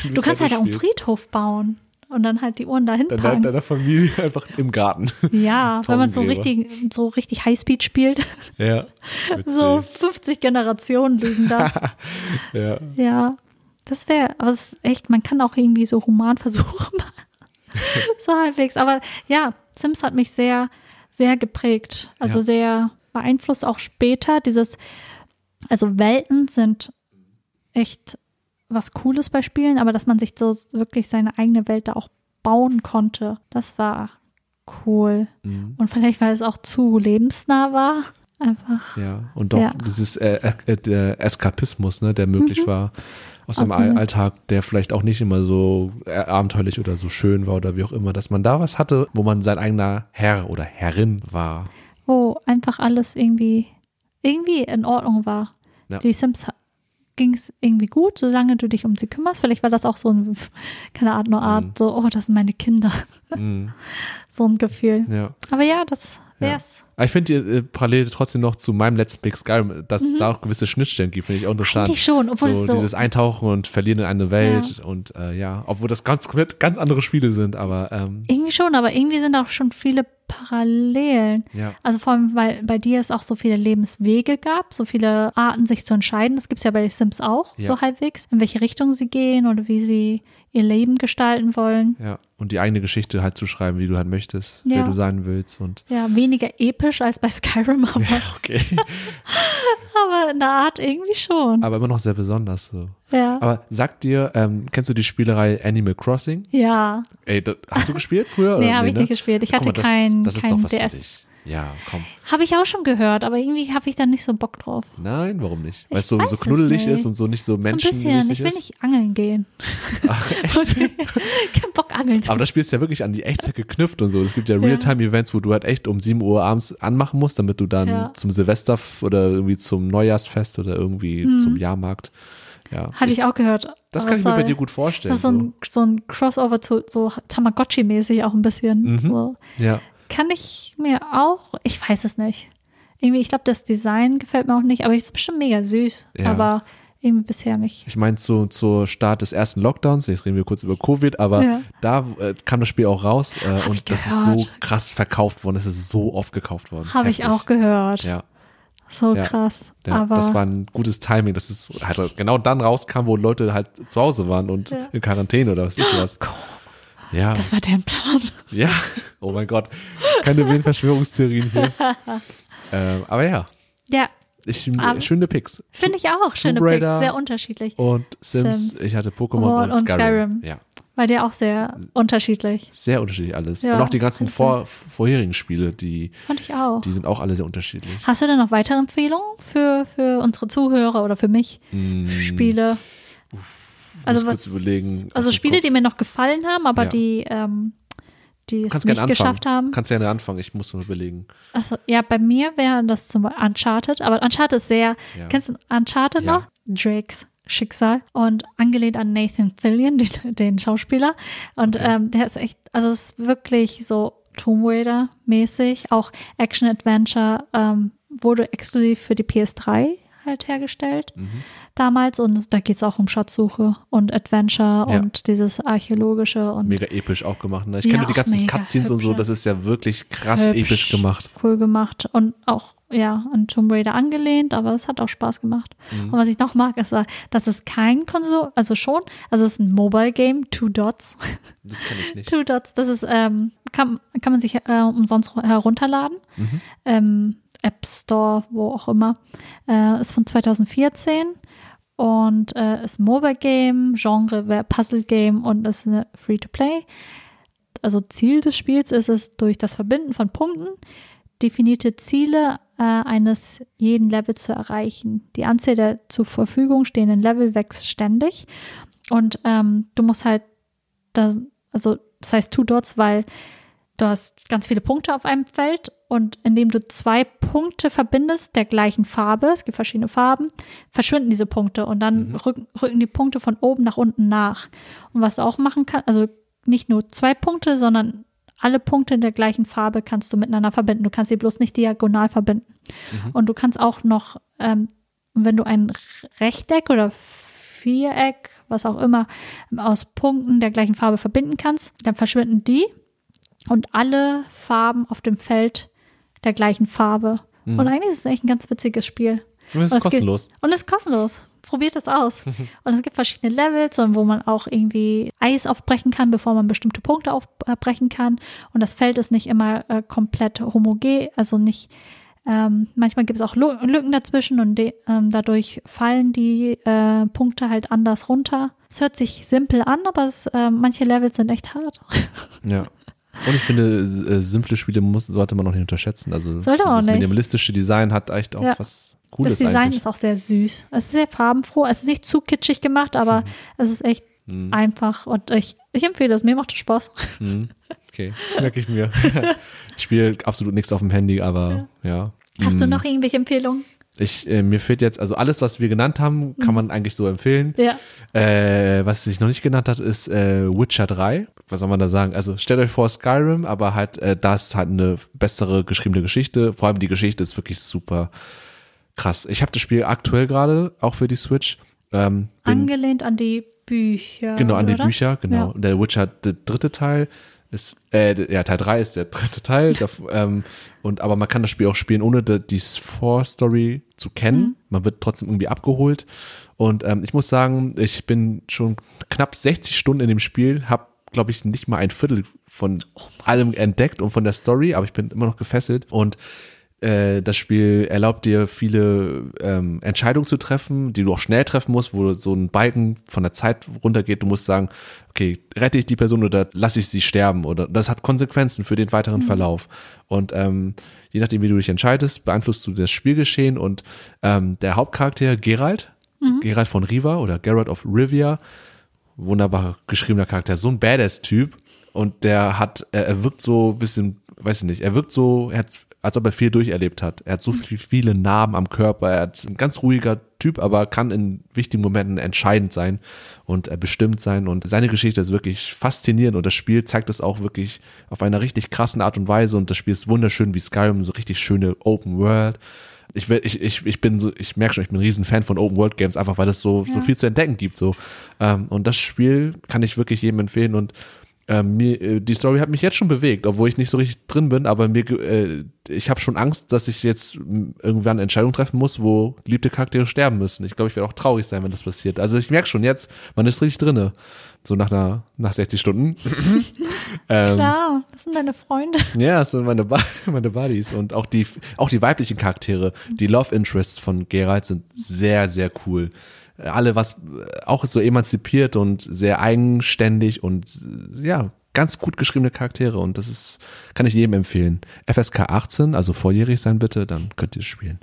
wenn du kannst halt auch einen weiterspielst. Friedhof bauen und dann halt die Uhren dahin Dann packen. halt deiner Familie einfach im Garten. Ja, wenn man so richtig, so richtig Highspeed spielt. ja. so Witzig. 50 Generationen liegen da. Ja. Ja, das wäre, aber es ist echt, man kann auch irgendwie so Humanversuche machen. so halbwegs. Aber ja, Sims hat mich sehr, sehr geprägt. Also Ja. sehr beeinflusst auch später. Dieses, also Welten sind echt was Cooles bei Spielen, aber dass man sich so wirklich seine eigene Welt da auch bauen konnte, das war cool. Mhm. Und vielleicht, weil es auch zu lebensnah war. Einfach. Ja, und doch Ja. dieses äh, äh, der Eskapismus, ne, der möglich war aus dem All- Alltag, der vielleicht auch nicht immer so äh, abenteuerlich oder so schön war oder wie auch immer, dass man da was hatte, wo man sein eigener Herr oder Herrin war. wo einfach alles irgendwie, irgendwie in Ordnung war. Ja. Die Sims ging es irgendwie gut, solange du dich um sie kümmerst. Vielleicht war das auch so ein, keine Art, nur Art, Mhm. so, oh, das sind meine Kinder. Mhm. so ein Gefühl. Ja. Aber ja, das Ja. wär's. Aber ich finde äh, parallel trotzdem noch zu meinem letzten Big Skyrim, dass es da auch gewisse Schnittstellen gibt, finde ich auch interessant. Mhm. Eigentlich schon, obwohl so, es so, dieses Eintauchen und Verlieren in eine Welt und äh, ja, obwohl das ganz komplett ganz andere Spiele sind, aber ähm, irgendwie schon, aber irgendwie sind auch schon viele Parallelen. ja. Also vor allem, weil bei dir es auch so viele Lebenswege gab, so viele Arten, sich zu entscheiden. Das gibt es ja bei den Sims auch, Ja. so halbwegs, in welche Richtung sie gehen oder wie sie ihr Leben gestalten wollen. Ja, und die eigene Geschichte halt zu schreiben, wie du halt möchtest, Ja. wer du sein willst und Ja, weniger episch als bei Skyrim, aber, okay, aber in der Art irgendwie schon. aber immer noch sehr besonders so. Ja. Aber sag dir, ähm, kennst du die Spielerei Animal Crossing? ja. Ey, das, hast du gespielt früher? Nee, habe ich ne? nicht gespielt. Ich Guck hatte mal, das, kein, das ist kein doch was für DS. Ja, komm. Habe ich auch schon gehört, aber irgendwie habe ich da nicht so Bock drauf. Nein, warum nicht? Weil es so, so knuddelig ist und so nicht so So ein bisschen. Ich will ist. nicht angeln gehen. Ach, echt? Kein Bock angeln Aber das Spiel ist ja wirklich an die Echtzeit geknüpft und so. Es gibt ja Realtime-Events, wo du halt echt um 7 Uhr abends anmachen musst, damit du dann Ja. zum Silvester oder irgendwie zum Neujahrsfest oder irgendwie Mhm. zum Jahrmarkt. Ja. Hatte ich auch gehört. das kann ich mir bei dir gut vorstellen. Das ist so ein, so ein Crossover zu so Tamagotchi-mäßig auch ein bisschen. Mhm. So. Ja. Kann ich mir auch, ich weiß es nicht. Irgendwie, ich glaube, das Design gefällt mir auch nicht, aber es ist bestimmt mega süß. Ja. Aber irgendwie bisher nicht. Ich meine, zu, zur Start des ersten Lockdowns, jetzt reden wir kurz über Covid, aber Ja. da äh, kam das Spiel auch raus äh, und das ist so krass verkauft worden. Es ist so oft gekauft worden. Habe ich auch gehört. Ja, So Ja. krass. ja aber das war ein gutes Timing, dass es halt genau dann rauskam, wo Leute halt zu Hause waren und in Quarantäne oder was ich was. Ja, das war deren Plan. ja. Oh mein Gott, keine wilden Verschwörungstheorien hier. ähm, aber ja, Ja, ich, Aber- schöne Picks. finde ich auch. Schöne Tomb Picks, sehr unterschiedlich. Und Sims, Sims. ich hatte Pokémon und, und Skyrim. Skyrim. Ja, War dir auch sehr unterschiedlich. sehr unterschiedlich alles. Ja, und auch die ganzen vor, vorherigen Spiele, die, Fand ich auch. die sind auch alle sehr unterschiedlich. Hast du denn noch weitere Empfehlungen für, für unsere Zuhörer oder für mich? Mm, Spiele? Also was, also Spiele, Kopf. die mir noch gefallen haben, aber Ja. die, ähm, die es nicht geschafft haben. Kannst gerne anfangen, ich muss mal überlegen. Also ja, bei mir wäre das zum Beispiel Uncharted, aber Uncharted ist sehr, Ja. kennst du Uncharted Ja. noch? Drakes Schicksal und angelehnt an Nathan Fillion, den, den Schauspieler. Und Okay. ähm, der ist echt, also es ist wirklich so Tomb Raider mäßig, auch Action Adventure, ähm, wurde exklusiv für die PS3 halt hergestellt Mhm. damals und da geht es auch um Schatzsuche und Adventure Ja. und dieses archäologische und Mega episch auch gemacht. Ne? Ich Ja, kenne die ganzen Cutscenes und so, das ist ja wirklich krass Hübsch. episch gemacht. cool gemacht und auch ja an Tomb Raider angelehnt, aber es hat auch Spaß gemacht. Mhm. Und was ich noch mag, ist, dass es kein Konsole, also schon, also es ist ein Mobile Game, Two Dots. Das kenne ich nicht. Two Dots, das ist, ähm, kann, kann man sich äh, umsonst herunterladen. Mhm. Ähm, App Store, wo auch immer. Äh, ist von 2014 und äh, ist ein Mobile Game, Genre wäre Puzzle Game und ist eine Free-to-Play. Also Ziel des Spiels ist es, durch das Verbinden von Punkten definierte Ziele äh, eines jeden Levels zu erreichen. Die Anzahl der zur Verfügung stehenden Level wächst ständig und ähm, du musst halt, das, also das heißt Two Dots, weil du hast ganz viele Punkte auf einem Feld und indem du zwei Punkte verbindest der gleichen Farbe, es gibt verschiedene Farben, verschwinden diese Punkte und dann Mhm. rücken, rücken die Punkte von oben nach unten nach. Und was du auch machen kannst, also nicht nur zwei Punkte, sondern alle Punkte der gleichen Farbe kannst du miteinander verbinden. Du kannst sie bloß nicht diagonal verbinden. Mhm. Und du kannst auch noch, ähm, wenn du ein Rechteck oder Viereck, was auch immer, aus Punkten der gleichen Farbe verbinden kannst, dann verschwinden die und alle Farben auf dem Feld der gleichen Farbe. Mhm. Und eigentlich ist es echt ein ganz witziges Spiel. Und Und ist es geht- kostenlos. Und es ist kostenlos. Probiert es aus. Und es gibt verschiedene Levels, und wo man auch irgendwie Eis aufbrechen kann, bevor man bestimmte Punkte aufbrechen kann. Und das Feld ist nicht immer äh, komplett homogen, also nicht. Ähm, manchmal gibt es auch Lücken dazwischen und ähm, dadurch fallen die äh, Punkte halt anders runter. Es hört sich simpel an, aber es, äh, manche Levels sind echt hart. Ja. Und ich finde, äh, simple Spiele muss, sollte man auch nicht unterschätzen. Also Sollte auch dieses nicht. minimalistische Design hat echt auch Ja. was Cooles das Design eigentlich. ist auch sehr süß. Es ist sehr farbenfroh. Es ist nicht zu kitschig gemacht, aber es ist echt Mhm. einfach und ich, ich empfehle es. Mir macht es Spaß. Mhm. Okay, merke ich mir. ich spiele absolut nichts auf dem Handy, aber ja. Hast du Mhm. noch irgendwelche Empfehlungen? Ich, äh, mir fehlt jetzt, also alles, was wir genannt haben, kann man eigentlich so empfehlen. Ja. Äh, was sich noch nicht genannt hat, ist äh, Witcher 3. Was soll man da sagen? Also stellt euch vor Skyrim, aber halt, äh, da ist halt eine bessere geschriebene Geschichte. Vor allem die Geschichte ist wirklich super krass. Ich habe das Spiel aktuell gerade, auch für die Switch. Ähm, Angelehnt an die Bücher. genau, an die oder? Bücher, genau. Ja. Der Witcher, der dritte Teil ist, äh, ja, Teil 3 ist der dritte Teil. da, ähm, und, aber man kann das Spiel auch spielen, ohne die, die Vorstory zu kennen. Mhm. Man wird trotzdem irgendwie abgeholt. Und ähm, ich muss sagen, ich bin schon knapp 60 Stunden in dem Spiel, habe, glaube ich, nicht mal ein Viertel von allem entdeckt und von der Story, aber ich bin immer noch gefesselt. Und äh, das Spiel erlaubt dir viele ähm, Entscheidungen zu treffen, die du auch schnell treffen musst, wo so ein Balken von der Zeit runtergeht. Du musst sagen, okay, rette ich die Person oder lasse ich sie sterben? Oder das hat Konsequenzen für den weiteren Verlauf. Und ähm, je nachdem, wie du dich entscheidest, beeinflusst du das Spielgeschehen. Und ähm, der Hauptcharakter Geralt, Geralt von Riva oder Geralt of Rivia, wunderbar geschriebener Charakter, so ein Badass-Typ. Und der hat, er, er wirkt so ein bisschen, weiß ich nicht, er wirkt so, er hat, als ob er viel durcherlebt hat. Er hat so viel, viele Narben am Körper, er hat ein ganz ruhiger Typ, aber kann in wichtigen Momenten entscheidend sein und äh, bestimmt sein und seine Geschichte ist wirklich faszinierend und das Spiel zeigt es auch wirklich auf einer richtig krassen Art und Weise und das Spiel ist wunderschön wie Skyrim, so richtig schöne Open World. Ich, ich, ich, ich bin so, ich merke schon, ich bin ein riesen Fan von Open World Games, einfach weil es so, so Ja. viel zu entdecken gibt. So. Ähm, und das Spiel kann ich wirklich jedem empfehlen und ähm, mir, äh, die Story hat mich jetzt schon bewegt, obwohl ich nicht so richtig drin bin, aber mir, äh, ich habe schon Angst, dass ich jetzt irgendwann eine Entscheidung treffen muss, wo geliebte Charaktere sterben müssen. Ich glaube, ich werde auch traurig sein, wenn das passiert. Also ich merke schon jetzt, man ist richtig drinne. So nach einer, nach 60 Stunden. ähm, Klar, das sind deine Freunde. ja, das sind meine, ba meine Buddies und auch die, auch die weiblichen Charaktere, die Love Interests von Geralt sind sehr, sehr cool. Alle was, auch so emanzipiert und sehr eigenständig und ja, ganz gut geschriebene Charaktere und das ist, kann ich jedem empfehlen. FSK 18, also volljährig sein bitte, dann könnt ihr es spielen.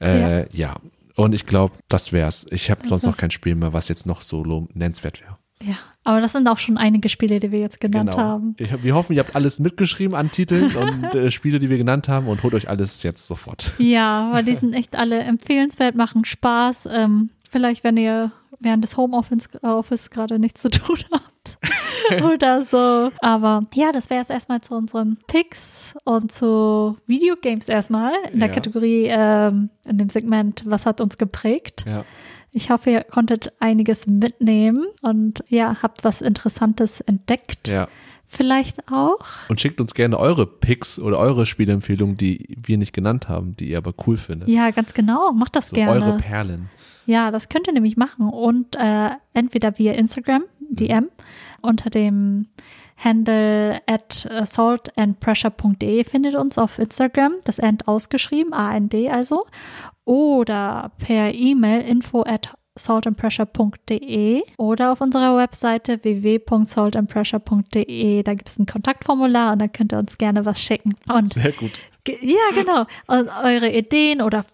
Äh, ja. Und ich glaube, das wär's. Ich habe sonst noch kein Spiel mehr, was jetzt noch so nennenswert wäre. Ja, aber das sind auch schon einige Spiele, die wir jetzt genannt haben. Ich, wir hoffen, ihr habt alles mitgeschrieben an Titeln und äh, Spiele, die wir genannt haben und holt euch alles jetzt sofort. Ja, weil die sind echt alle empfehlenswert, machen Spaß. Ähm, vielleicht, wenn ihr während des Homeoffice Office gerade nichts zu tun habt oder so. Aber ja, das wäre es erstmal zu unseren Picks und zu Videogames erstmal in der Ja. Kategorie, ähm, in dem Segment, was hat uns geprägt. Ja. Ich hoffe, ihr konntet einiges mitnehmen und ja, habt was Interessantes entdeckt. ja. Vielleicht auch. Und schickt uns gerne eure Picks oder eure Spielempfehlungen, die wir nicht genannt haben, die ihr aber cool findet. Ja, ganz genau. Macht das so gerne. eure Perlen. Ja, das könnt ihr nämlich machen. Und äh, entweder via Instagram, DM, unter dem Handle at saltandpressure.de findet uns auf Instagram, das End ausgeschrieben, A-N-D also, oder per E-Mail info at saltandpressure.de oder auf unserer Webseite www.saltandpressure.de. Da gibt es ein Kontaktformular und da könnt ihr uns gerne was schicken. Und Sehr gut. Ja, genau. Und eure Ideen oder,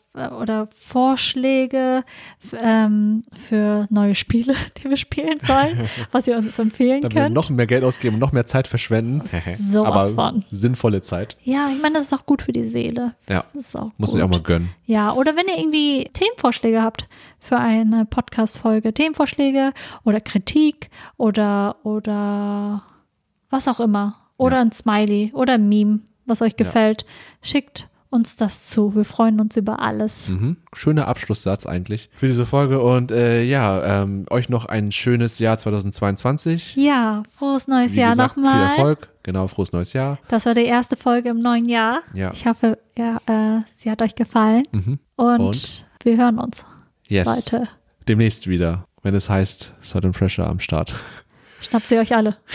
oder Vorschläge ähm, für neue Spiele, die wir spielen sollen, was ihr uns empfehlen wir könnt. noch mehr Geld ausgeben und noch mehr Zeit verschwenden. Sowas aber von. sinnvolle Zeit. ja, ich meine, das ist auch gut für die Seele. Ja. Das ist auch Muss gut. man ja auch mal gönnen. Ja, oder wenn ihr irgendwie Themenvorschläge habt für eine Podcast-Folge, Themenvorschläge oder Kritik oder, oder was auch immer. Oder Ja. ein Smiley oder ein Meme, was euch gefällt. Schickt uns das zu. Wir freuen uns über alles. Mhm. Schöner Abschlusssatz eigentlich für diese Folge. Und äh, ja, ähm, euch noch ein schönes Jahr 2022. Ja, frohes neues Wie Jahr gesagt, Viel nochmal. Erfolg. Genau, frohes neues Jahr. Das war die erste Folge im neuen Jahr. Ja. Ich hoffe, ja, äh, sie hat euch gefallen. Mhm. Und, Und? wir hören uns, Yes. Leute. Demnächst wieder, wenn es heißt and Pressure am Start. Schnappt sie euch alle.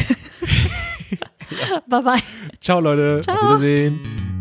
Bye bye. Ciao, Leute. Ciao. Auf Wiedersehen.